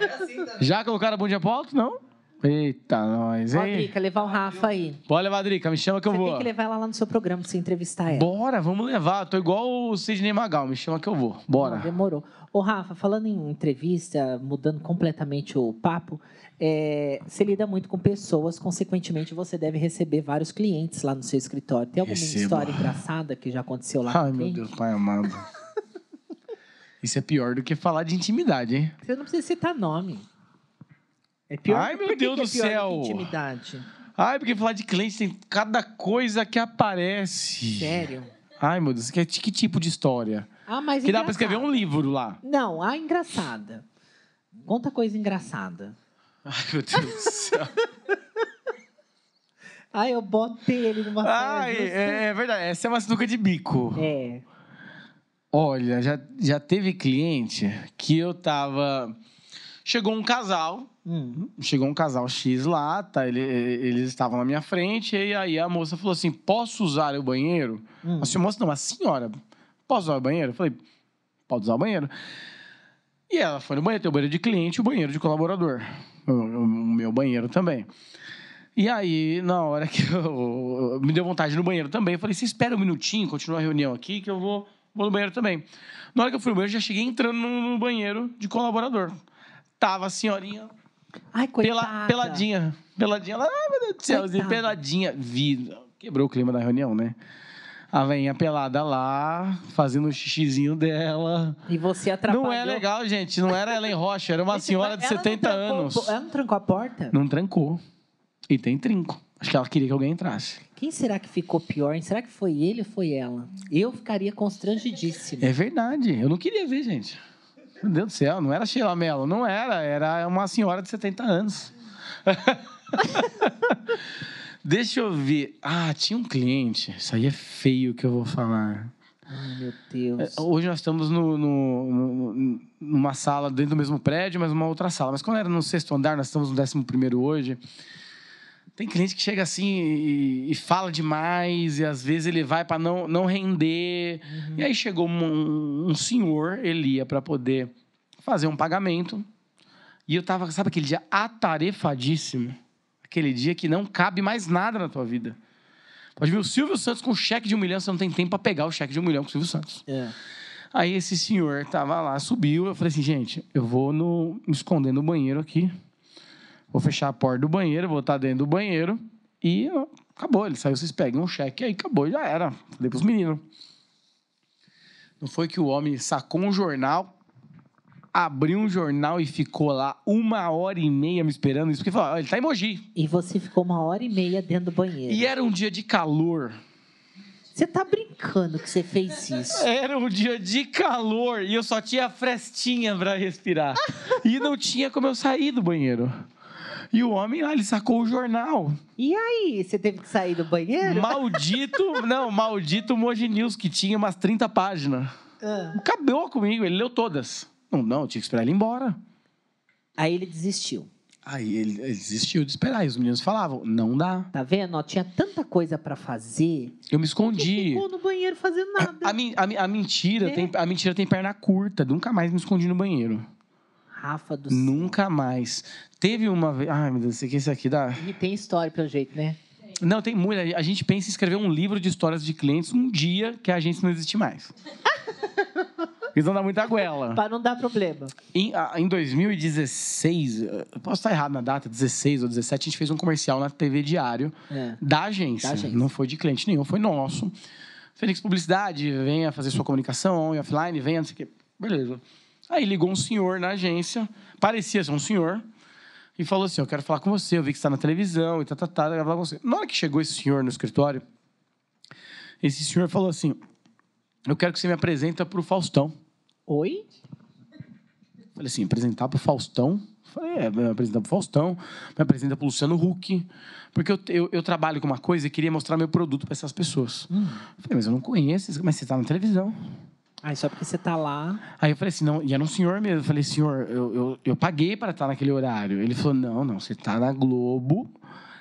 É assim também. Já colocaram a bundinha pro alto? Não? Eita, nós, Ó, hein? Drica, levar o Rafa aí. Pode levar a Drica, me chama que eu Você vou. tem que levar ela lá no seu programa pra você entrevistar ela. Bora, vamos levar. Tô igual o Sidney Magal, me chama que eu vou. Não, Bora. demorou. Ô, Rafa, falando em entrevista, mudando completamente o papo, é, você lida muito com pessoas, consequentemente, você deve receber vários clientes lá no seu escritório. Tem alguma Recebo. história engraçada que já aconteceu lá Ai, meu? Deus, pai amado. [LAUGHS] Isso é pior do que falar de intimidade, hein? Você não precisa citar nome. É pior Ai, meu que Deus é do céu. intimidade. Ai, porque falar de cliente tem cada coisa que aparece. Sério. Ai, meu Deus, que, que tipo de história? Ah, mas Que dá pra escrever engraçada. um livro lá. Não, a engraçada. Conta coisa engraçada. Ai, meu Deus do céu. [LAUGHS] Ai, eu botei ele numa Ai, saia justa. é, é verdade. Essa é uma sinuca de bico. É. Olha, já, já teve cliente que eu tava. Chegou um casal, Hum. chegou um casal X lá, tá? Ele, eles estavam na minha frente, e aí a moça falou assim: posso usar o banheiro? Hum. A senhora, moça, não, a senhora, posso usar o banheiro? Eu falei, pode usar o banheiro. E ela foi no banheiro, tem o banheiro de cliente e o banheiro de colaborador. O, o- o meu banheiro também. E aí, na hora que [LAUGHS] eu, eu- me deu vontade no banheiro também, eu falei, você espera um minutinho, continua a reunião aqui, que eu vou, vou no banheiro também. Na hora que eu fui no banheiro, eu já cheguei entrando no banheiro de colaborador. Tava a senhorinha Ai, coitada. pela, peladinha. Peladinha. Ela, ai, meu Deus do céu, Coitada. peladinha. Vi, quebrou o clima da reunião, né? A veinha pelada lá, fazendo o xixizinho dela. E você atrapalhou. Não é legal, gente. Não era Ellen Rocha, era uma senhora de ela não 70 trancou- anos. Ela não trancou a porta? Não trancou. E tem trinco. Acho que ela queria que alguém entrasse. Quem será que ficou pior? Será que foi ele ou foi ela? Eu ficaria constrangidíssima. É verdade. Eu não queria ver, gente. Meu Deus do céu, não era Sheila Mello. Não era. Era uma senhora de 70 anos. [LAUGHS] Deixa eu ver. Ah, tinha um cliente. Isso aí é feio que eu vou falar. Ai, meu Deus. É, Hoje nós estamos no, no- no- numa sala dentro do mesmo prédio, mas uma outra sala. Mas quando era no sexto andar, nós estamos no décimo primeiro hoje. Tem cliente que chega assim e, e fala demais, e às vezes ele vai para não, não render. E aí chegou um, um senhor, ele ia para poder fazer um pagamento. E eu tava, sabe aquele dia atarefadíssimo? Aquele dia que não cabe mais nada na tua vida. Pode vir o Silvio Santos com cheque de um milhão, você não tem tempo para pegar o cheque de um milhão com o Silvio Santos. É. Aí esse senhor tava lá, subiu, eu falei assim, gente, eu vou no, me esconder no banheiro aqui, vou fechar a porta do banheiro, vou estar dentro do banheiro e acabou. Ele saiu, vocês pegam um cheque aí, acabou, já era. Falei pros meninos. Não foi que o homem sacou um jornal, abriu um jornal e ficou lá uma hora e meia me esperando isso, porque falou, "Ó, ele tá em Mogi. E você ficou uma hora e meia dentro do banheiro. E era um dia de calor. Você tá brincando que você fez isso. Era um dia de calor e eu só tinha frestinha pra respirar. e não tinha como eu sair do banheiro. E o homem lá, ele sacou o jornal. E aí, você teve que sair do banheiro? Maldito, [LAUGHS] não, maldito Moji News, que tinha umas 30 páginas. Ah. Acabou comigo, ele leu todas. Não, não, eu tinha que esperar ele ir embora. Aí ele desistiu. Aí ele, ele desistiu de esperar. E os meninos falavam, não dá. Tá vendo? Ó, tinha tanta coisa pra fazer. Eu me escondi. ficou no banheiro fazendo nada. A, a mi- a mentira É. tem, a mentira tem perna curta. Nunca mais me escondi no banheiro. Rafa do céu. Nunca mais. Teve uma vez. Ai, meu Deus, aqui, esse aqui dá. E tem história pelo jeito, né? Não, tem muito. A gente pensa em escrever um livro de histórias de clientes um dia que a agência não existe mais. [LAUGHS] Eles vão dar muita goela. Pra não dar problema. Em, em 2016, eh, eu posso estar errado na data, 16 ou 17, a gente fez um comercial na TV Diário É. da agência. Da agência. Não foi de cliente nenhum, foi nosso. Fênix Publicidade, venha fazer sua comunicação on e offline, venha, não sei o quê. Beleza. Aí ligou um senhor na agência, parecia ser um senhor, e falou assim: Eu quero falar com você, eu vi que você está na televisão e tá, tá, tá, eu quero falar com você. Na hora que chegou esse senhor no escritório, esse senhor falou assim: Eu quero que você me apresenta para o Faustão. Oi? Falei assim, apresentar pro Faustão? Falei, é, me apresentar pro Faustão, me apresenta pro Luciano Huck. Porque eu, eu, eu trabalho com uma coisa e queria mostrar meu produto para essas pessoas. Falei, mas eu não conheço, mas você tá na televisão. Aí só porque você tá lá. Aí eu falei assim, não, e era um senhor mesmo. Eu falei, senhor, eu, eu, eu paguei para estar naquele horário. Ele falou, não, não, você tá na Globo.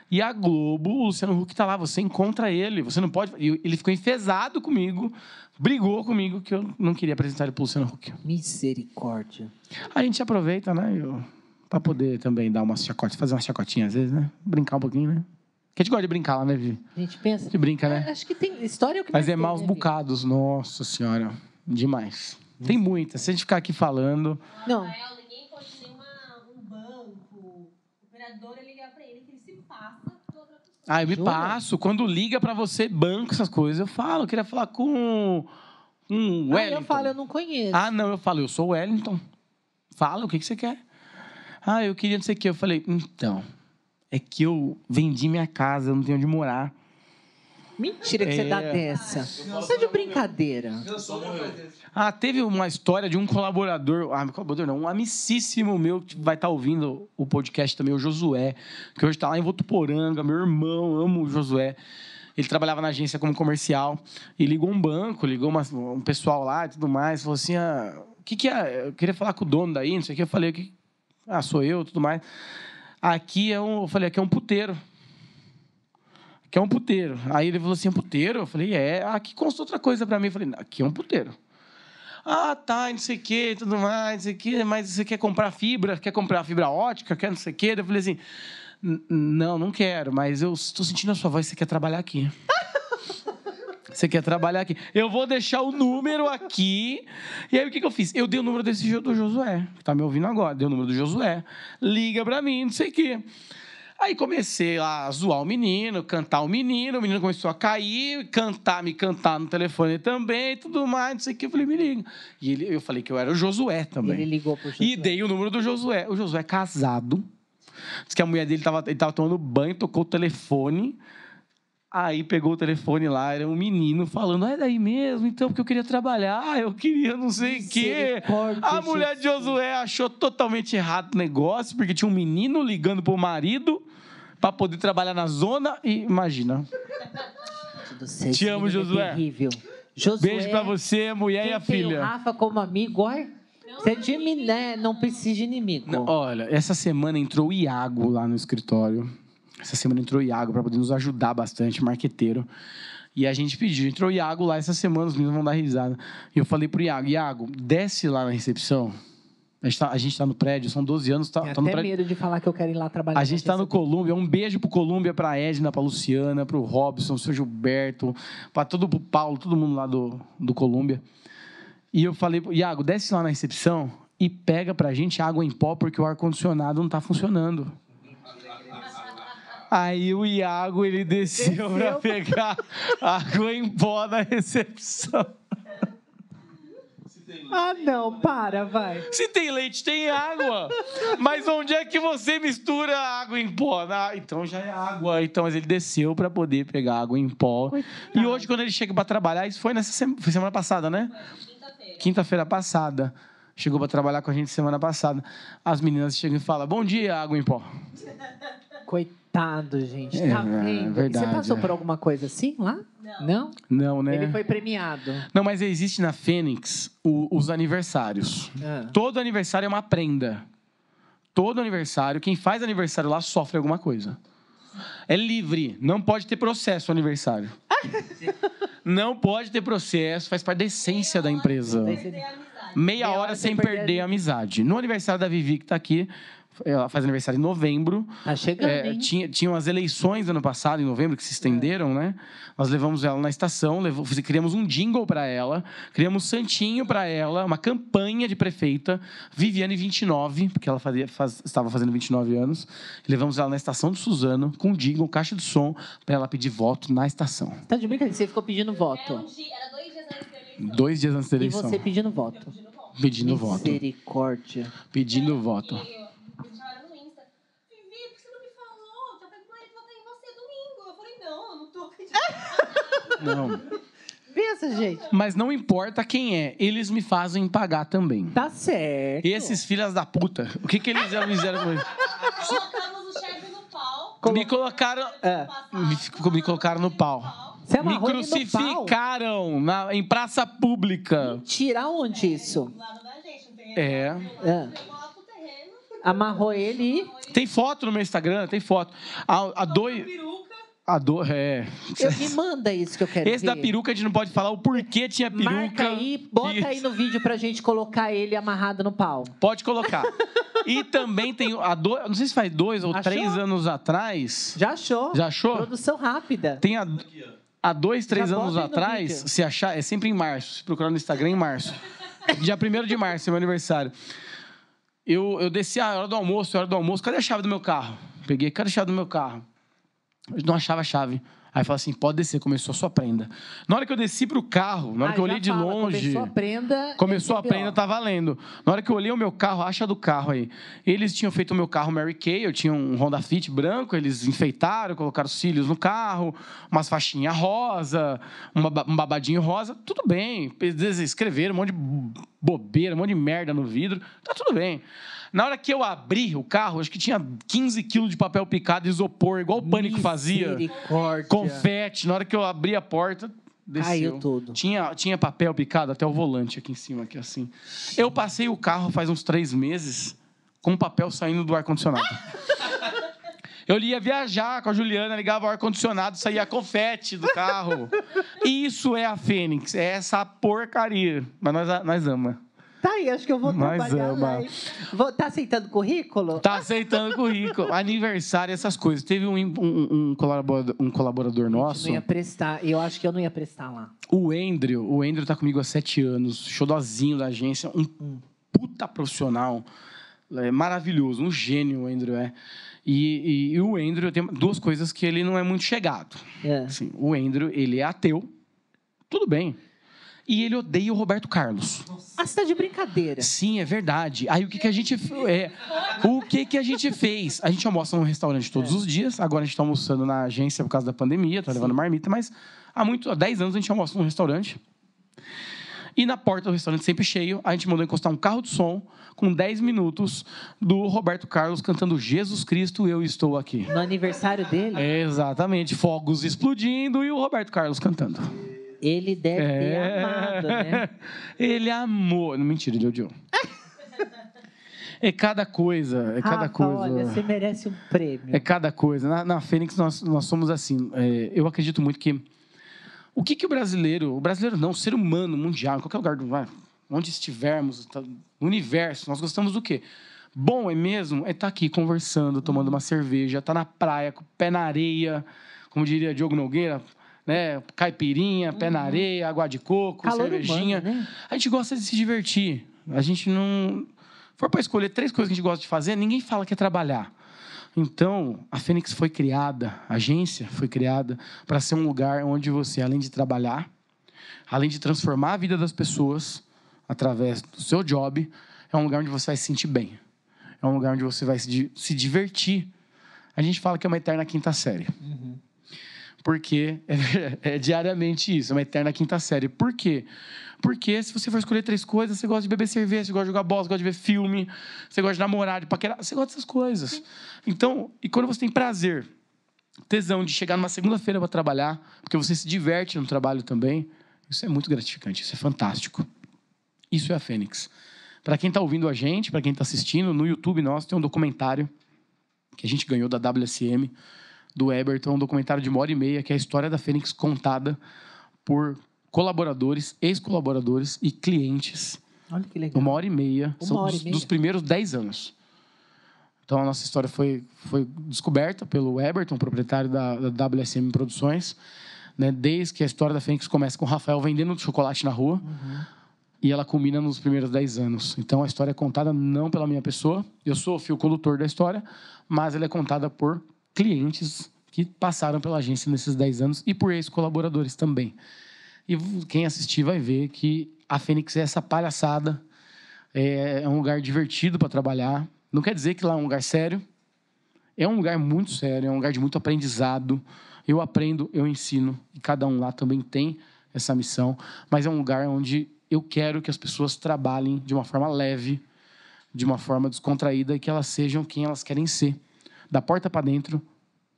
E a Globo, o Luciano Huck tá lá, você encontra ele, você não pode. E ele ficou enfesado comigo, brigou comigo que eu não queria apresentar ele pro Luciano Huck. Misericórdia. A gente aproveita, né? eu- Pra poder também dar umas chacotas, fazer uma chacotinha às vezes, né? Brincar um pouquinho, né? Que a gente gosta de brincar lá, né, Vi? A gente pensa. A gente brinca, né? Acho que tem. História é o que Mas é tem, maus né, bocados, nossa senhora. Demais. Tem muita. Se a gente ficar aqui falando. Não. Ninguém pode ter uma, um banco, operadora ligar pra ele que ele se passa. Ah, eu me Jura? passo. Quando liga pra você, banco, essas coisas, eu falo. Eu queria falar com. Um Ah, Wellington. eu falo, eu não conheço. Ah, não, eu falo, eu sou o Wellington. Fala, o que, que você quer? Ah, eu queria não sei o quê. Eu falei, então, é que eu vendi minha casa, eu não tenho onde morar. Mentira que você É. dá dessa. Você é de brincadeira. Ah, teve uma história de um colaborador, ah, colaborador não, um amicíssimo meu que vai estar ouvindo o podcast também, o Josué, que hoje está lá em Votuporanga, meu irmão, amo o Josué. Ele trabalhava na agência como comercial e ligou um banco, ligou uma- um pessoal lá e tudo mais, falou assim, ah, o que que é? Eu queria falar com o dono daí, não sei o que. Eu falei, "Que- ah, sou eu, tudo mais. Aqui é um, eu falei, aqui é um puteiro. Aqui é um puteiro. Aí ele falou assim, um puteiro? Eu falei, é. Ah, Aqui consta outra coisa pra mim. Eu falei, aqui é um puteiro. Ah, tá, não sei o quê, tudo mais, não sei o quê, mas você quer comprar fibra, quer comprar fibra ótica, quer não sei o quê? Eu falei assim, "N- não, não quero, mas eu estou sentindo a sua voz, você quer trabalhar aqui. [LAUGHS] Você quer trabalhar aqui. Eu vou deixar o número aqui. E aí, o que, que eu fiz? Eu dei o número desse do Josué, que tá me ouvindo agora. Dei o número do Josué. Liga pra mim, não sei o quê. Aí comecei a zoar o menino, cantar o menino, o menino começou a cair, cantar, me cantar no telefone também, tudo mais, não sei o que. Eu falei, me liga. E ele, eu falei que eu era o Josué também. Ele ligou pro Josué. E dei o número do Josué. O Josué é casado. Diz que a mulher dele estava ele tava tomando banho, tocou o telefone. Aí pegou o telefone lá, era um menino falando, ah, é daí mesmo, então, porque eu queria trabalhar, eu queria não sei o quê. A mulher de. Josué achou totalmente errado o negócio, porque tinha um menino ligando pro marido para poder trabalhar na zona e imagina. do céu, Te amo, é Josué. terrível. Josué. Beijo pra você, mulher e quem a tem o filha. Rafa como amigo, olha. Você é de mim, né? Não precisa de inimigo. Não, Olha, essa semana entrou o Iago lá no escritório. Essa semana entrou o Iago para poder nos ajudar bastante, marqueteiro. E a gente pediu, entrou o Iago lá essa semana, os meninos vão dar risada. E eu falei pro Iago, Iago, desce lá na recepção. A gente tá, a gente tá no prédio, são 12 anos, tá, Tenho tá no prédio. medo de falar que eu quero ir lá trabalhar. A gente tá no Colômbia, um beijo pro Colômbia, pra Edna, pra Luciana, pro Robson, pro seu Gilberto, pra todo pro Paulo, todo mundo lá do, do Colômbia. E eu falei, Iago, desce lá na recepção e pega pra gente água em pó, porque o ar-condicionado não tá funcionando. Aí o Iago, ele desceu, pra Desceu. pegar água em pó na recepção. Ah, não, para, vai. Se tem leite, tem água. Mas onde é que você mistura água em pó? Ah, então já é água. Então, mas ele desceu para poder pegar água em pó. E hoje, quando ele chega para trabalhar, isso foi nessa semana, foi semana passada, né? Quinta-feira. Quinta-feira passada. Chegou para trabalhar com a gente semana passada. As meninas chegam e falam: Bom dia, água em pó. Coitado, gente. É, Tá é vendo? verdade, Você passou é. por alguma coisa assim lá? Não. Não? Não, né? Ele foi premiado. Não, mas existe na Fênix o- os aniversários. Ah. Todo aniversário é uma prenda. Todo aniversário, quem faz aniversário lá sofre alguma coisa. É livre, não pode ter processo o aniversário. [LAUGHS] não pode ter processo, faz parte da essência da empresa. Meia hora sem perder a amizade. No aniversário da Vivi, que tá aqui, ela faz aniversário em novembro. Tá chegando, É, hein? tinha, tinham as eleições ano passado, em novembro, que se estenderam, né? Nós levamos ela na estação, levou, criamos um jingle para ela, criamos um santinho para ela, uma campanha de prefeita, Viviane 29, porque ela fazia, faz- estava fazendo 29 anos. Levamos ela na estação do Suzano, com um jingle, caixa de som, para ela pedir voto na estação. Tá de brincadeira, você ficou pedindo Era, voto. um dia, era dois dias antes da eleição. E você pedindo voto. Pedindo voto. Pedindo voto. Misericórdia. Pedindo voto. Eu- eles chamaram no Insta. Vivi, por que você não me falou? Já falei pra ele votar em você domingo. Eu falei, não, eu não tô acreditando. Não. Pensa, gente. Mas não importa quem é, eles me fazem pagar também. Tá certo. E esses filhas da puta, o que, que eles já fizeram com isso? Colocamos o chefe no pau. Me colocaram. É. Me, me colocaram no pau. Você Me no pau. crucificaram na, em praça pública. Tirar onde isso? Não tem É. É. Amarrou ele e... Tem foto no meu Instagram, tem foto. A, a dois. Peruca. A do, é. Eu, me manda isso que eu quero Esse ver. da peruca a gente não pode falar o porquê tinha peruca. Marca aí, bota Isso. aí no vídeo pra gente colocar ele amarrado no pau. Pode colocar. E também tem. A do, não sei se faz dois ou Achou? três anos atrás. Já achou? Já achou? Produção rápida. Tem a, há dois, três Já anos bota aí no atrás, se achar, é sempre em março. Se procurar no Instagram, é em março. Dia 1 de março, é meu aniversário. Eu, eu desci a hora do almoço, a hora do almoço. Cadê a chave do meu carro? Peguei, cadê a chave do meu carro? Eu não achava a chave. Aí falou assim: pode descer, começou a sua prenda. Na hora que eu desci pro carro, na hora Ah, que eu olhei de fala, longe. Começou a prenda. Começou a é prenda, tá valendo. Na hora que eu olhei o meu carro, acha do carro aí. Eles tinham feito o meu carro Mary Kay, eu tinha um Honda Fit branco, eles enfeitaram, colocaram os cílios no carro, umas faixinhas rosa, um babadinho rosa, tudo bem. Eles escreveram um monte de bobeira, um monte de merda no vidro, tá tudo bem. Na hora que eu abri o carro, acho que tinha 15 quilos de papel picado, isopor, igual o Pânico fazia. Confete. Na hora que eu abri a porta, desceu. Caiu tudo. Tinha, tinha papel picado até o volante aqui em cima, aqui assim. Eu passei o carro faz uns três meses com papel saindo do ar-condicionado. [LAUGHS] Eu ia viajar com a Juliana, ligava o ar-condicionado, saía confete do carro. [LAUGHS] Isso é a Fênix, é essa porcaria. Mas nós, nós ama. Tá aí, acho que eu vou Nós trabalhar ama. lá. Vou, tá aceitando currículo? Tá aceitando currículo, aniversário, essas coisas. Teve um, um, um colaborador, um colaborador Eu nosso. não ia prestar. Eu acho que eu não ia prestar lá. O Andrew, o Andrew tá comigo há sete anos, xodozinho da agência, um puta profissional, é maravilhoso, um gênio o Andrew é. E, e- e o Andrew tem duas coisas que ele não é muito chegado. É. Assim, o Andrew, ele é ateu, tudo bem. E ele odeia o Roberto Carlos. Ah, você tá de brincadeira. Sim, é verdade. Aí o que, que a gente é, o que que a gente fez? A gente almoça num restaurante todos os dias. Agora a gente está almoçando na agência por causa da pandemia, tá levando marmita, mas há muito, há 10 anos a gente almoça num restaurante. E na porta do restaurante sempre cheio, a gente mandou encostar um carro de som com 10 minutos do Roberto Carlos cantando Jesus Cristo, eu estou aqui. No aniversário dele, Exatamente, fogos explodindo e o Roberto Carlos cantando. Ele deve ter amado, né? [LAUGHS] Ele amou. Não, mentira, ele odiou. É cada coisa, é cada coisa. olha, você merece um prêmio. É cada coisa. Na, na Fênix, nós, nós somos assim. é, eu acredito muito que. O que, que o brasileiro. O brasileiro não, o ser humano mundial, em qualquer lugar do onde estivermos, tá, no universo, nós gostamos do quê? Bom é mesmo é estar aqui conversando, tomando uma cerveja, estar na praia, com o pé na areia, como diria Diogo Nogueira, né? Caipirinha, pé na areia, água de coco, Calor cervejinha. né? A gente gosta de se divertir. A gente não. For para escolher três coisas que a gente gosta de fazer, ninguém fala que é trabalhar. Então, a Fênix foi criada, a agência foi criada para ser um lugar onde você, além de trabalhar, além de transformar a vida das pessoas através do seu job, é um lugar onde você vai se sentir bem. É um lugar onde você vai se, se divertir. A gente fala que é uma eterna quinta série. Uhum. Porque é, [LAUGHS] é, diariamente isso, é uma eterna quinta série. Por quê? Porque se você for escolher três coisas, você gosta de beber cerveja, você gosta de jogar bola, você gosta de ver filme, você gosta de namorar, de paquerar, você gosta dessas coisas. Então, e quando você tem prazer, tesão de chegar numa segunda-feira para trabalhar, porque você se diverte no trabalho também, isso é muito gratificante, isso é fantástico. Isso é a Fênix. Para quem está ouvindo a gente, para quem está assistindo, no YouTube nosso tem um documentário que a gente ganhou da WSM, do Eberton, um documentário de uma hora e meia, que é a história da Fênix contada por colaboradores, ex-colaboradores e clientes. Olha que legal. Uma hora e meia. Uma são hora dos, e meia. dos primeiros dez anos. Então a nossa história foi, foi descoberta pelo Eberton, proprietário da, da WSM Produções, né? desde que a história da Fênix começa com o Rafael vendendo chocolate na rua e ela culmina nos primeiros 10 anos. Então a história é contada não pela minha pessoa, eu sou o fio condutor da história, mas ela é contada por clientes que passaram pela agência nesses 10 anos e por ex-colaboradores também. E quem assistir vai ver que a Fênix é essa palhaçada, é é um lugar divertido para trabalhar. Não quer dizer que lá é um lugar sério. É um lugar muito sério, é um lugar de muito aprendizado. Eu aprendo, eu ensino, e cada um lá também tem essa missão. Mas é um lugar onde eu quero que as pessoas trabalhem de uma forma leve, de uma forma descontraída e que elas sejam quem elas querem ser. Da porta para dentro,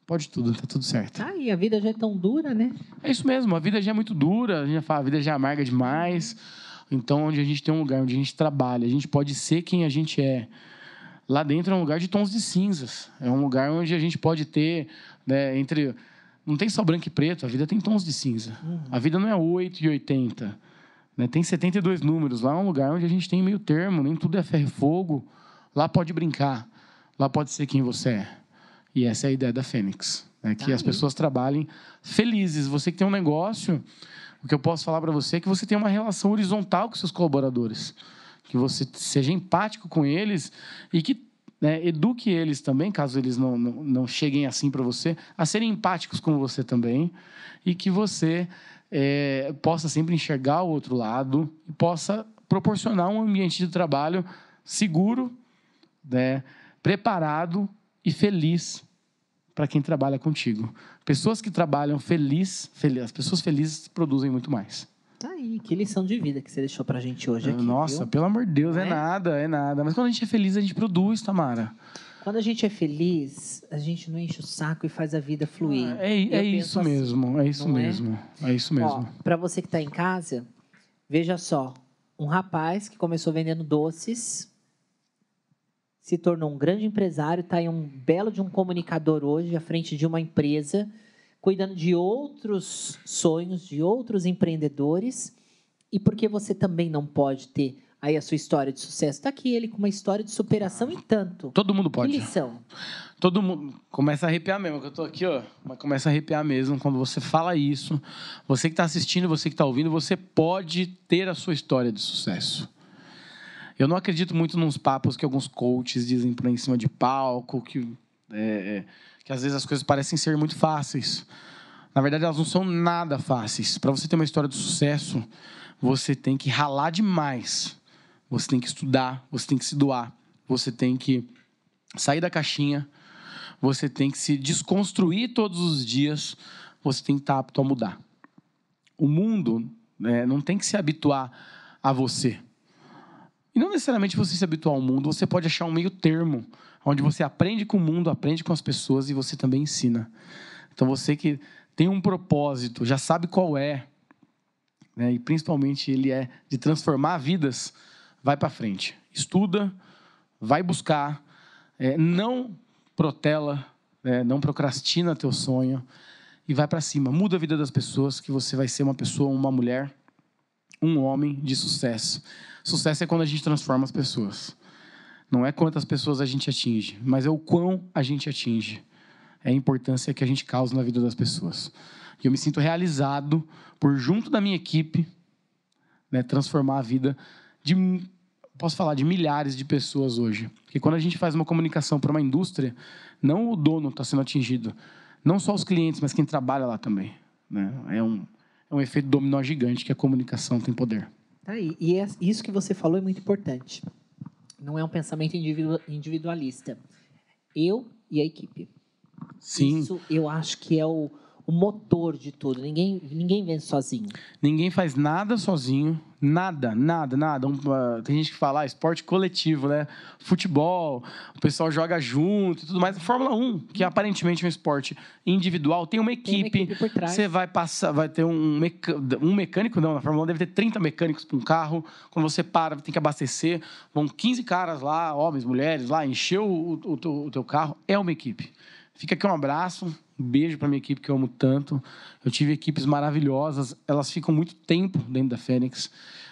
pode tudo, tá tudo certo. Tá aí, a vida já é tão dura, né? É isso mesmo, a vida já é muito dura, a gente já fala, a vida já é amarga demais. Então, onde a gente tem um lugar onde a gente trabalha, a gente pode ser quem a gente é. Lá dentro é um lugar de tons de cinzas. É um lugar onde a gente pode ter, né, entre. Não tem só branco e preto, a vida tem tons de cinza. A vida não é 8 e 80. Né? Tem 72 números. Lá é um lugar onde a gente tem meio termo, nem tudo é ferro e fogo. Lá pode brincar. Lá pode ser quem você é. E essa é a ideia da Fênix. Né? Que Tá as aí. pessoas trabalhem felizes. Você que tem um negócio, o que eu posso falar para você é que você tem uma relação horizontal com seus colaboradores. Que você seja empático com eles e que né, eduque eles também, caso eles não, não, não cheguem assim para você, a serem empáticos com você também. E que você é, possa sempre enxergar o outro lado e possa proporcionar um ambiente de trabalho seguro, né, preparado e feliz para quem trabalha contigo. Pessoas que trabalham feliz, fel- as pessoas felizes produzem muito mais. Tá aí, que lição de vida que você deixou pra gente hoje aqui. Nossa, viu? pelo amor de Deus, é? é? nada, é nada. Mas quando a gente é feliz, a gente produz, Tamara. Quando a gente é feliz, a gente não enche o saco e faz a vida fluir. É, Eu é penso isso assim. mesmo, é isso não é? mesmo. É isso mesmo. Para você que está em casa, veja só, um rapaz que começou vendendo doces, se tornou um grande empresário, está em um belo de um comunicador hoje à frente de uma empresa, cuidando de outros sonhos, de outros empreendedores. E porque você também não pode ter aí a sua história de sucesso? Está aqui ele com uma história de superação e tanto. Todo mundo Que pode. lição. Todo mundo começa a arrepiar mesmo, que eu tô aqui, ó, mas começa a arrepiar mesmo quando você fala isso. Você que está assistindo, você que está ouvindo, você pode ter a sua história de sucesso. Eu não acredito muito nos papos que alguns coaches dizem por aí em cima de palco, que, é, é, que às vezes as coisas parecem ser muito fáceis. Na verdade, elas não são nada fáceis. Para você ter uma história de sucesso, você tem que ralar demais. Você tem que estudar, você tem que se doar, você tem que sair da caixinha, você tem que se desconstruir todos os dias, você tem que estar apto a mudar. O mundo né, não tem que se habituar a você. E não necessariamente você se habituar ao mundo, você pode achar um meio termo, onde você aprende com o mundo, aprende com as pessoas e você também ensina. Então você que tem um propósito, já sabe qual é, né, e principalmente ele é de transformar vidas, vai para frente. Estuda, vai buscar, é, não protela, é, não procrastina teu sonho e vai para cima. Muda a vida das pessoas, que você vai ser uma pessoa, uma mulher, um homem de sucesso. Sucesso é quando a gente transforma as pessoas. Não é quantas pessoas a gente atinge, mas é o quão a gente atinge. É a importância que a gente causa na vida das pessoas. E eu me sinto realizado por, junto da minha equipe, né, transformar a vida de posso falar de milhares de pessoas hoje. Porque quando a gente faz uma comunicação para uma indústria, não o dono está sendo atingido, não só os clientes, mas quem trabalha lá também. Né? É, um, é um efeito dominó gigante que a comunicação tem poder. Tá aí. E é- isso que você falou é muito importante. Não é um pensamento individu- individualista. Eu e a equipe. Sim, Isso eu acho que é o, o motor de tudo. Ninguém, ninguém vence sozinho. ninguém faz nada sozinho, nada, nada, nada. Um, ah, tem gente que fala ah, esporte coletivo, né? Futebol, o pessoal joga junto e tudo mais. A Fórmula 1, que aparentemente é um esporte individual, tem uma Tem uma equipe. equipe por trás. Você vai passar, vai ter um, meca- um mecânico, não, na Fórmula 1 deve ter 30 mecânicos para um carro. Quando você para, tem que abastecer. Vão 15 caras lá, homens, mulheres, lá, encher o, o, o teu carro. É uma equipe. Fica aqui um abraço, um beijo para minha equipe que eu amo tanto. Eu tive equipes maravilhosas, elas ficam muito tempo dentro da Fênix.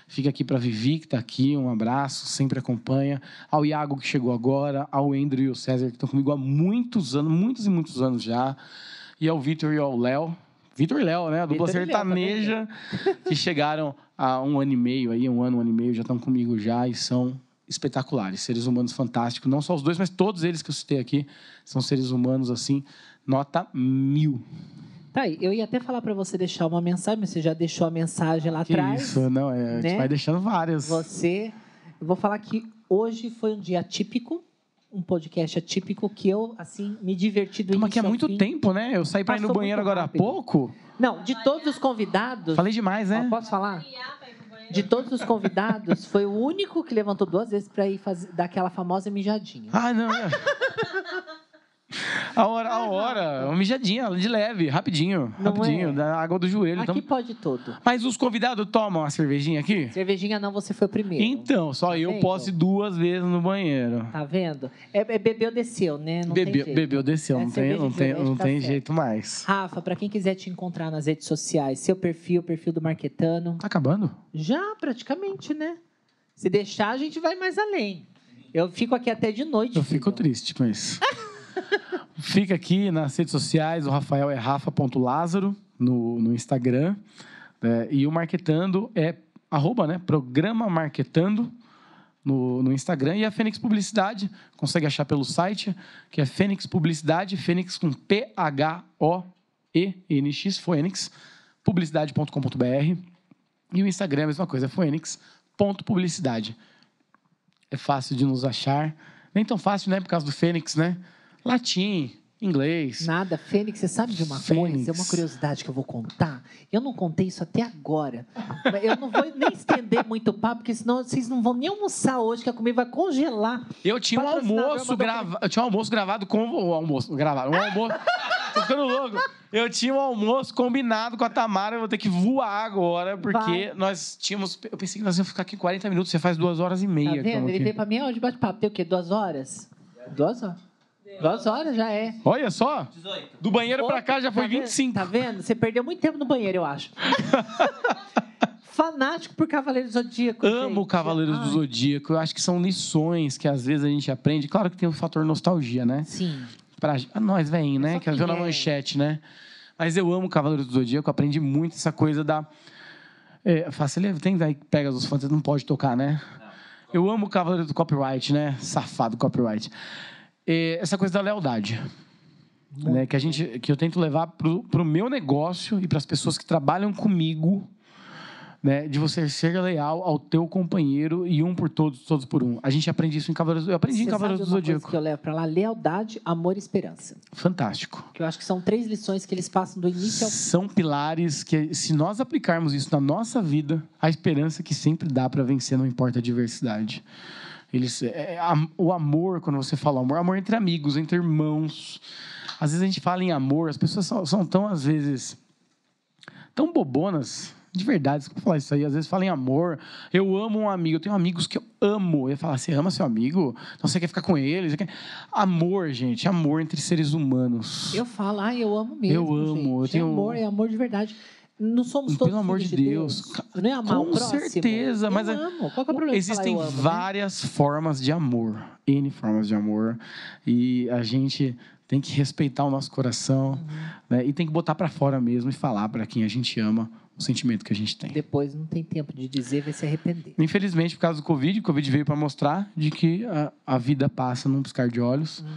Fica aqui para Vivi, que está aqui, um abraço, sempre acompanha. Ao Iago, que chegou agora, ao Andrew e ao César, que estão comigo há muitos anos, muitos e muitos anos já. E ao Vitor e ao Léo. Vitor e Léo, né? A dupla Léo sertaneja, que chegaram há um ano e meio aí, um ano, um ano e meio, já estão comigo já e são espetaculares, seres humanos fantásticos, não só os dois, mas todos eles que eu citei aqui são seres humanos assim, nota mil. Tá aí. Eu ia até falar para você deixar uma mensagem, mas você já deixou a mensagem lá Que atrás. isso, não, é, a gente né? vai deixando várias. Você. Eu vou falar que hoje foi um dia atípico, um podcast atípico que eu, assim, me diverti do aqui há ao muito fim. tempo, né? Eu saí para ir no banheiro agora há pouco. Não, de todos os convidados. Falei demais, Ó, né? posso falar? De todos os convidados, foi o único que levantou duas vezes para ir fazer, dar aquela famosa mijadinha. Ah, não. [LAUGHS] A hora, a hora, uma mijadinha, de leve, rapidinho, Não rapidinho, é? da água do joelho. Aqui Então... pode tudo. Mas os convidados tomam a cervejinha aqui? Cervejinha não, você foi o primeiro. Então, só Tá eu vendo? posso ir duas vezes no banheiro. Tá vendo? É, é bebeu, desceu, né? Não Bebeu, bebeu, desceu, É não tem, não tem, não tá tem certo. jeito mais. Rafa, para quem quiser te encontrar nas redes sociais, seu perfil, perfil do Marquetano. Tá acabando? Já, praticamente, né? Se deixar, a gente vai mais além. Eu fico aqui até de noite. Eu fico filho. triste com isso. [LAUGHS] Fica aqui nas redes sociais, o Rafael é rafa.lázaro no, no Instagram. né? e o Marketando é arroba, né? Programa Marketando no, no Instagram. E a Fênix Publicidade, consegue achar pelo site, que é Fênix Publicidade, Fênix com P-H-O-E-N-X, Fênix, publicidade.com.br. E o Instagram é a mesma coisa, é fênix.publicidade. É fácil de nos achar. Nem tão fácil, né? Por causa do Fênix, né? Latim, inglês. Nada, Fênix, você sabe de uma Fênix. coisa? É uma curiosidade que eu vou contar. Eu não contei isso até agora. Eu não vou nem estender muito o papo, porque senão vocês não vão nem almoçar hoje, que a comida vai congelar. Eu tinha um Patrocinador almoço gravado. Eu tinha um almoço gravado com o almoço. Gravado. Um almoço. [LAUGHS] Tô ficando louco. Eu tinha um almoço combinado com a Tamara. Eu vou ter que voar agora, porque Vai. nós tínhamos. Eu pensei que nós íamos ficar aqui 40 minutos. Você faz duas horas e meia. Tá vendo? Ele veio pra mim hoje bate-papo. Tem o quê? Duas horas? Duas horas. Duas horas já é. Olha só. 18. Do banheiro pra cá já foi Tá vendo? 25. Tá vendo? Você perdeu muito tempo no banheiro, eu acho. [LAUGHS] Fanático por Cavaleiro do Zodíaco. Amo gente. Cavaleiros do Ai, Zodíaco. Eu acho que são lições que às vezes a gente aprende. Claro que tem o fator nostalgia, né? Sim. Pra a nós, velhinho, né? Que viu na é. manchete, né? Mas eu amo Cavaleiros do Zodíaco. Aprendi muito essa coisa da. É, fácil, ele tem aí pega os fãs, não pode tocar, né? Eu amo o Cavaleiro do Copyright, né? Safado copyright. Essa coisa da lealdade. Né? Que, a gente, que eu tento levar pro, pro meu negócio e para as pessoas que trabalham comigo. Né, de você ser leal ao teu companheiro e um por todos, todos por um. A gente aprende isso em Cavaleiros. Eu aprendi em Você Cavaleiros sabe do Zodíaco. que eu levo pra lá? Lealdade, amor e esperança. Fantástico. Que eu acho que são três lições que eles passam do início ao fim. São pilares que, se nós aplicarmos isso na nossa vida, a esperança que sempre dá para vencer, não importa a adversidade. Eles, é, a- o amor, quando você fala amor, amor entre amigos, entre irmãos. Às vezes a gente fala em amor, as pessoas são, são tão, às vezes, tão bobonas. De verdade, desculpa falar isso aí. Às vezes falam em amor. Eu amo um amigo. Eu tenho amigos que eu amo. Eu ia falar, você ama seu amigo? Então você quer ficar com ele? Quer... Amor, gente. Amor entre seres humanos. Eu falo, ah, eu amo mesmo. Eu amo, gente. eu tenho- Amor é amor de verdade. Não somos Pelo todos amor filhos de de Deus. Deus. Não é amar Com o próximo? certeza, mas é- amo. Qual que é o problema de Existem né? várias formas de amor, N formas de amor, e a gente tem que respeitar o nosso coração, Uhum. né? E tem que botar para fora mesmo e falar para quem a gente ama o sentimento que a gente tem. Depois não tem tempo de dizer, vai se arrepender. Infelizmente, por causa do Covid, o Covid veio para mostrar de que a, a, vida passa num piscar de olhos uhum.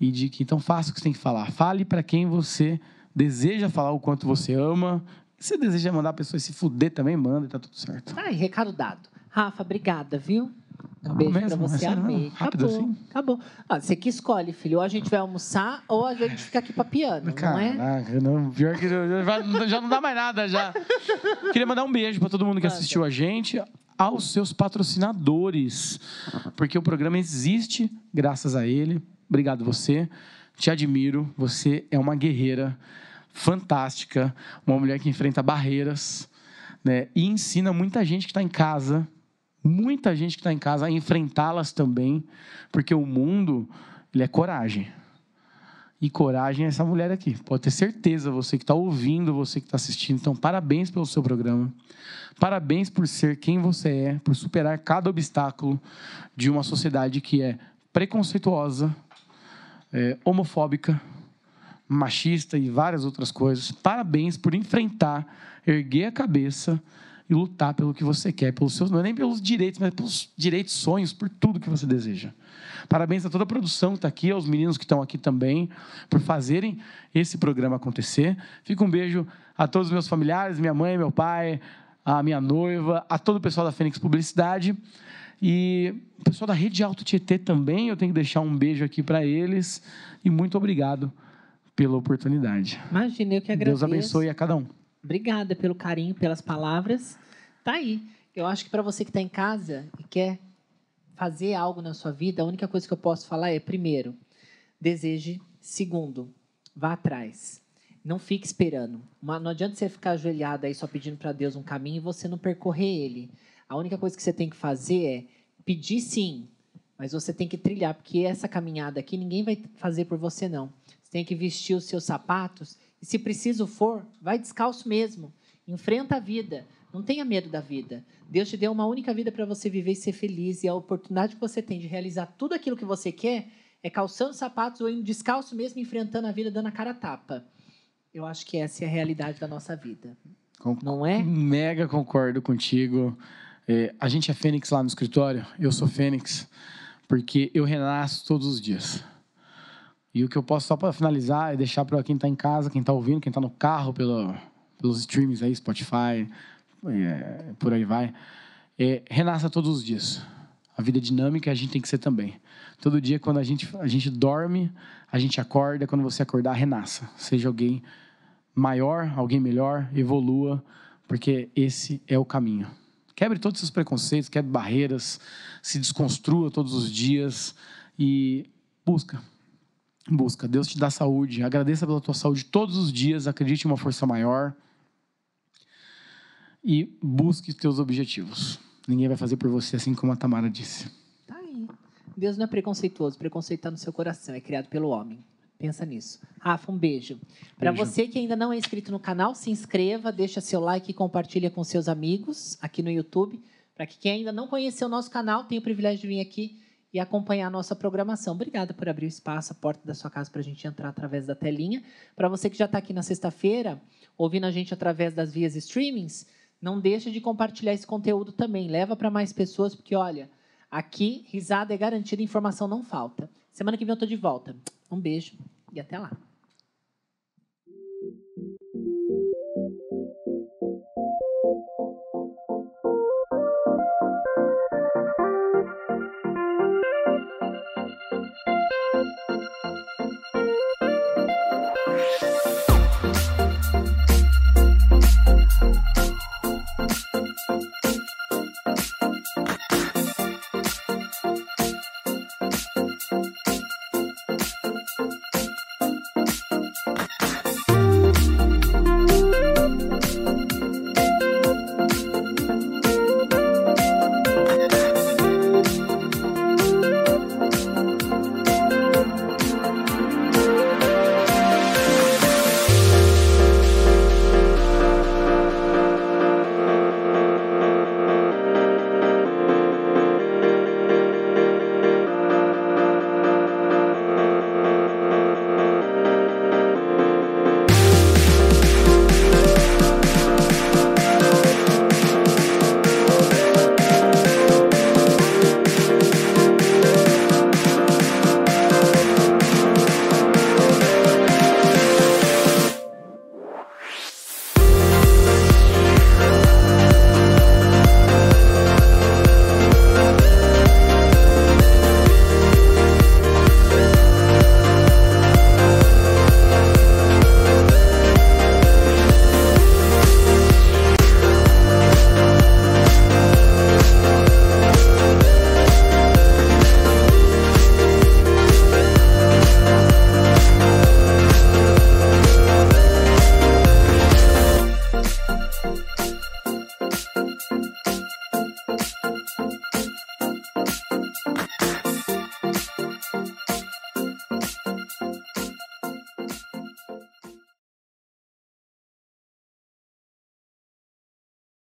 e de que então faça o que você tem que falar. Fale para quem você deseja falar o quanto você ama. Se deseja mandar a pessoa se fuder também, manda e tá tudo certo. Ai, recado dado. Rafa, obrigada, viu? Um beijo mesmo, pra você, amei. Rápido acabou, assim? acabou. Ah, você que escolhe, filho. Ou a gente vai almoçar, ou a gente fica aqui papiando, Caraca, não é? Não, pior que já, já não dá mais nada, já. Queria mandar um beijo para todo mundo que assistiu a gente, aos seus patrocinadores, porque o programa existe graças a ele. Obrigado você, te admiro, você é uma guerreira fantástica, uma mulher que enfrenta barreiras, né? E ensina muita gente que está em casa muita gente que está em casa a enfrentá-las também, porque o mundo ele é coragem. E coragem é essa mulher aqui. Pode ter certeza, você que está ouvindo, você que está assistindo. Então, parabéns pelo seu programa. Parabéns por ser quem você é, por superar cada obstáculo de uma sociedade que é preconceituosa, é, homofóbica, machista e várias outras coisas. Parabéns por enfrentar, erguer a cabeça e lutar pelo que você quer, pelos seus, não é nem pelos direitos, mas pelos direitos, sonhos, por tudo que você deseja. Parabéns a toda a produção que está aqui, aos meninos que estão aqui também, por fazerem esse programa acontecer. Fica um beijo a todos os meus familiares, minha mãe, meu pai, a minha noiva, a todo o pessoal da Fênix Publicidade. E o pessoal da Rede Alto Tietê também, eu tenho que deixar um beijo aqui para eles. E muito obrigado pela oportunidade. Imagina, eu que agradeço. Deus abençoe a cada um. Obrigada pelo carinho, pelas palavras. Tá aí. Eu acho que para você que está em casa e quer fazer algo na sua vida, a única coisa que eu posso falar é: primeiro, deseje. Segundo, vá atrás. Não fique esperando. Não adianta você ficar ajoelhado aí só pedindo para Deus um caminho e você não percorrer ele. A única coisa que você tem que fazer é pedir sim, mas você tem que trilhar, porque essa caminhada aqui ninguém vai fazer por você, não. Tem que vestir os seus sapatos e, se preciso for, vai descalço mesmo. Enfrenta a vida. Não tenha medo da vida. Deus te deu uma única vida para você viver e ser feliz. E a oportunidade que você tem de realizar tudo aquilo que você quer é calçando sapatos ou indo descalço mesmo, enfrentando a vida, dando a cara a tapa. Eu acho que essa é a realidade da nossa vida. Não é? Mega concordo contigo. É, a gente é Fênix lá no escritório. Eu sou Fênix porque eu renasço todos os dias. E o que eu posso só para finalizar é deixar para quem está em casa, quem está ouvindo, quem está no carro pelo, pelos streams aí, Spotify, é, por aí vai. É, renasça todos os dias. A vida é dinâmica a gente tem que ser também. Todo dia, quando a gente, a gente dorme, a gente acorda. Quando você acordar, renasça. Seja alguém maior, alguém melhor, evolua, porque esse é o caminho. Quebre todos os seus preconceitos, quebre barreiras, se desconstrua todos os dias e busca. Busca. Deus te dá saúde. Agradeça pela tua saúde todos os dias. Acredite em uma força maior e busque teus objetivos. Ninguém vai fazer por você assim como a Tamara disse. Tá aí. Deus não é preconceituoso, preconceito está no seu coração, é criado pelo homem. Pensa nisso. Rafa, um beijo. Para você que ainda não é inscrito no canal, se inscreva, deixa seu like e compartilha com seus amigos aqui no YouTube. Para que quem ainda não conheceu o nosso canal tenha o privilégio de vir aqui e acompanhar a nossa programação. Obrigada por abrir o espaço, a porta da sua casa para a gente entrar através da telinha. Para você que já está aqui na sexta-feira, ouvindo a gente através das vias streamings, não deixa de compartilhar esse conteúdo também. Leva para mais pessoas, porque olha, aqui risada é garantida, informação não falta. Semana que vem eu estou de volta. Um beijo e até lá.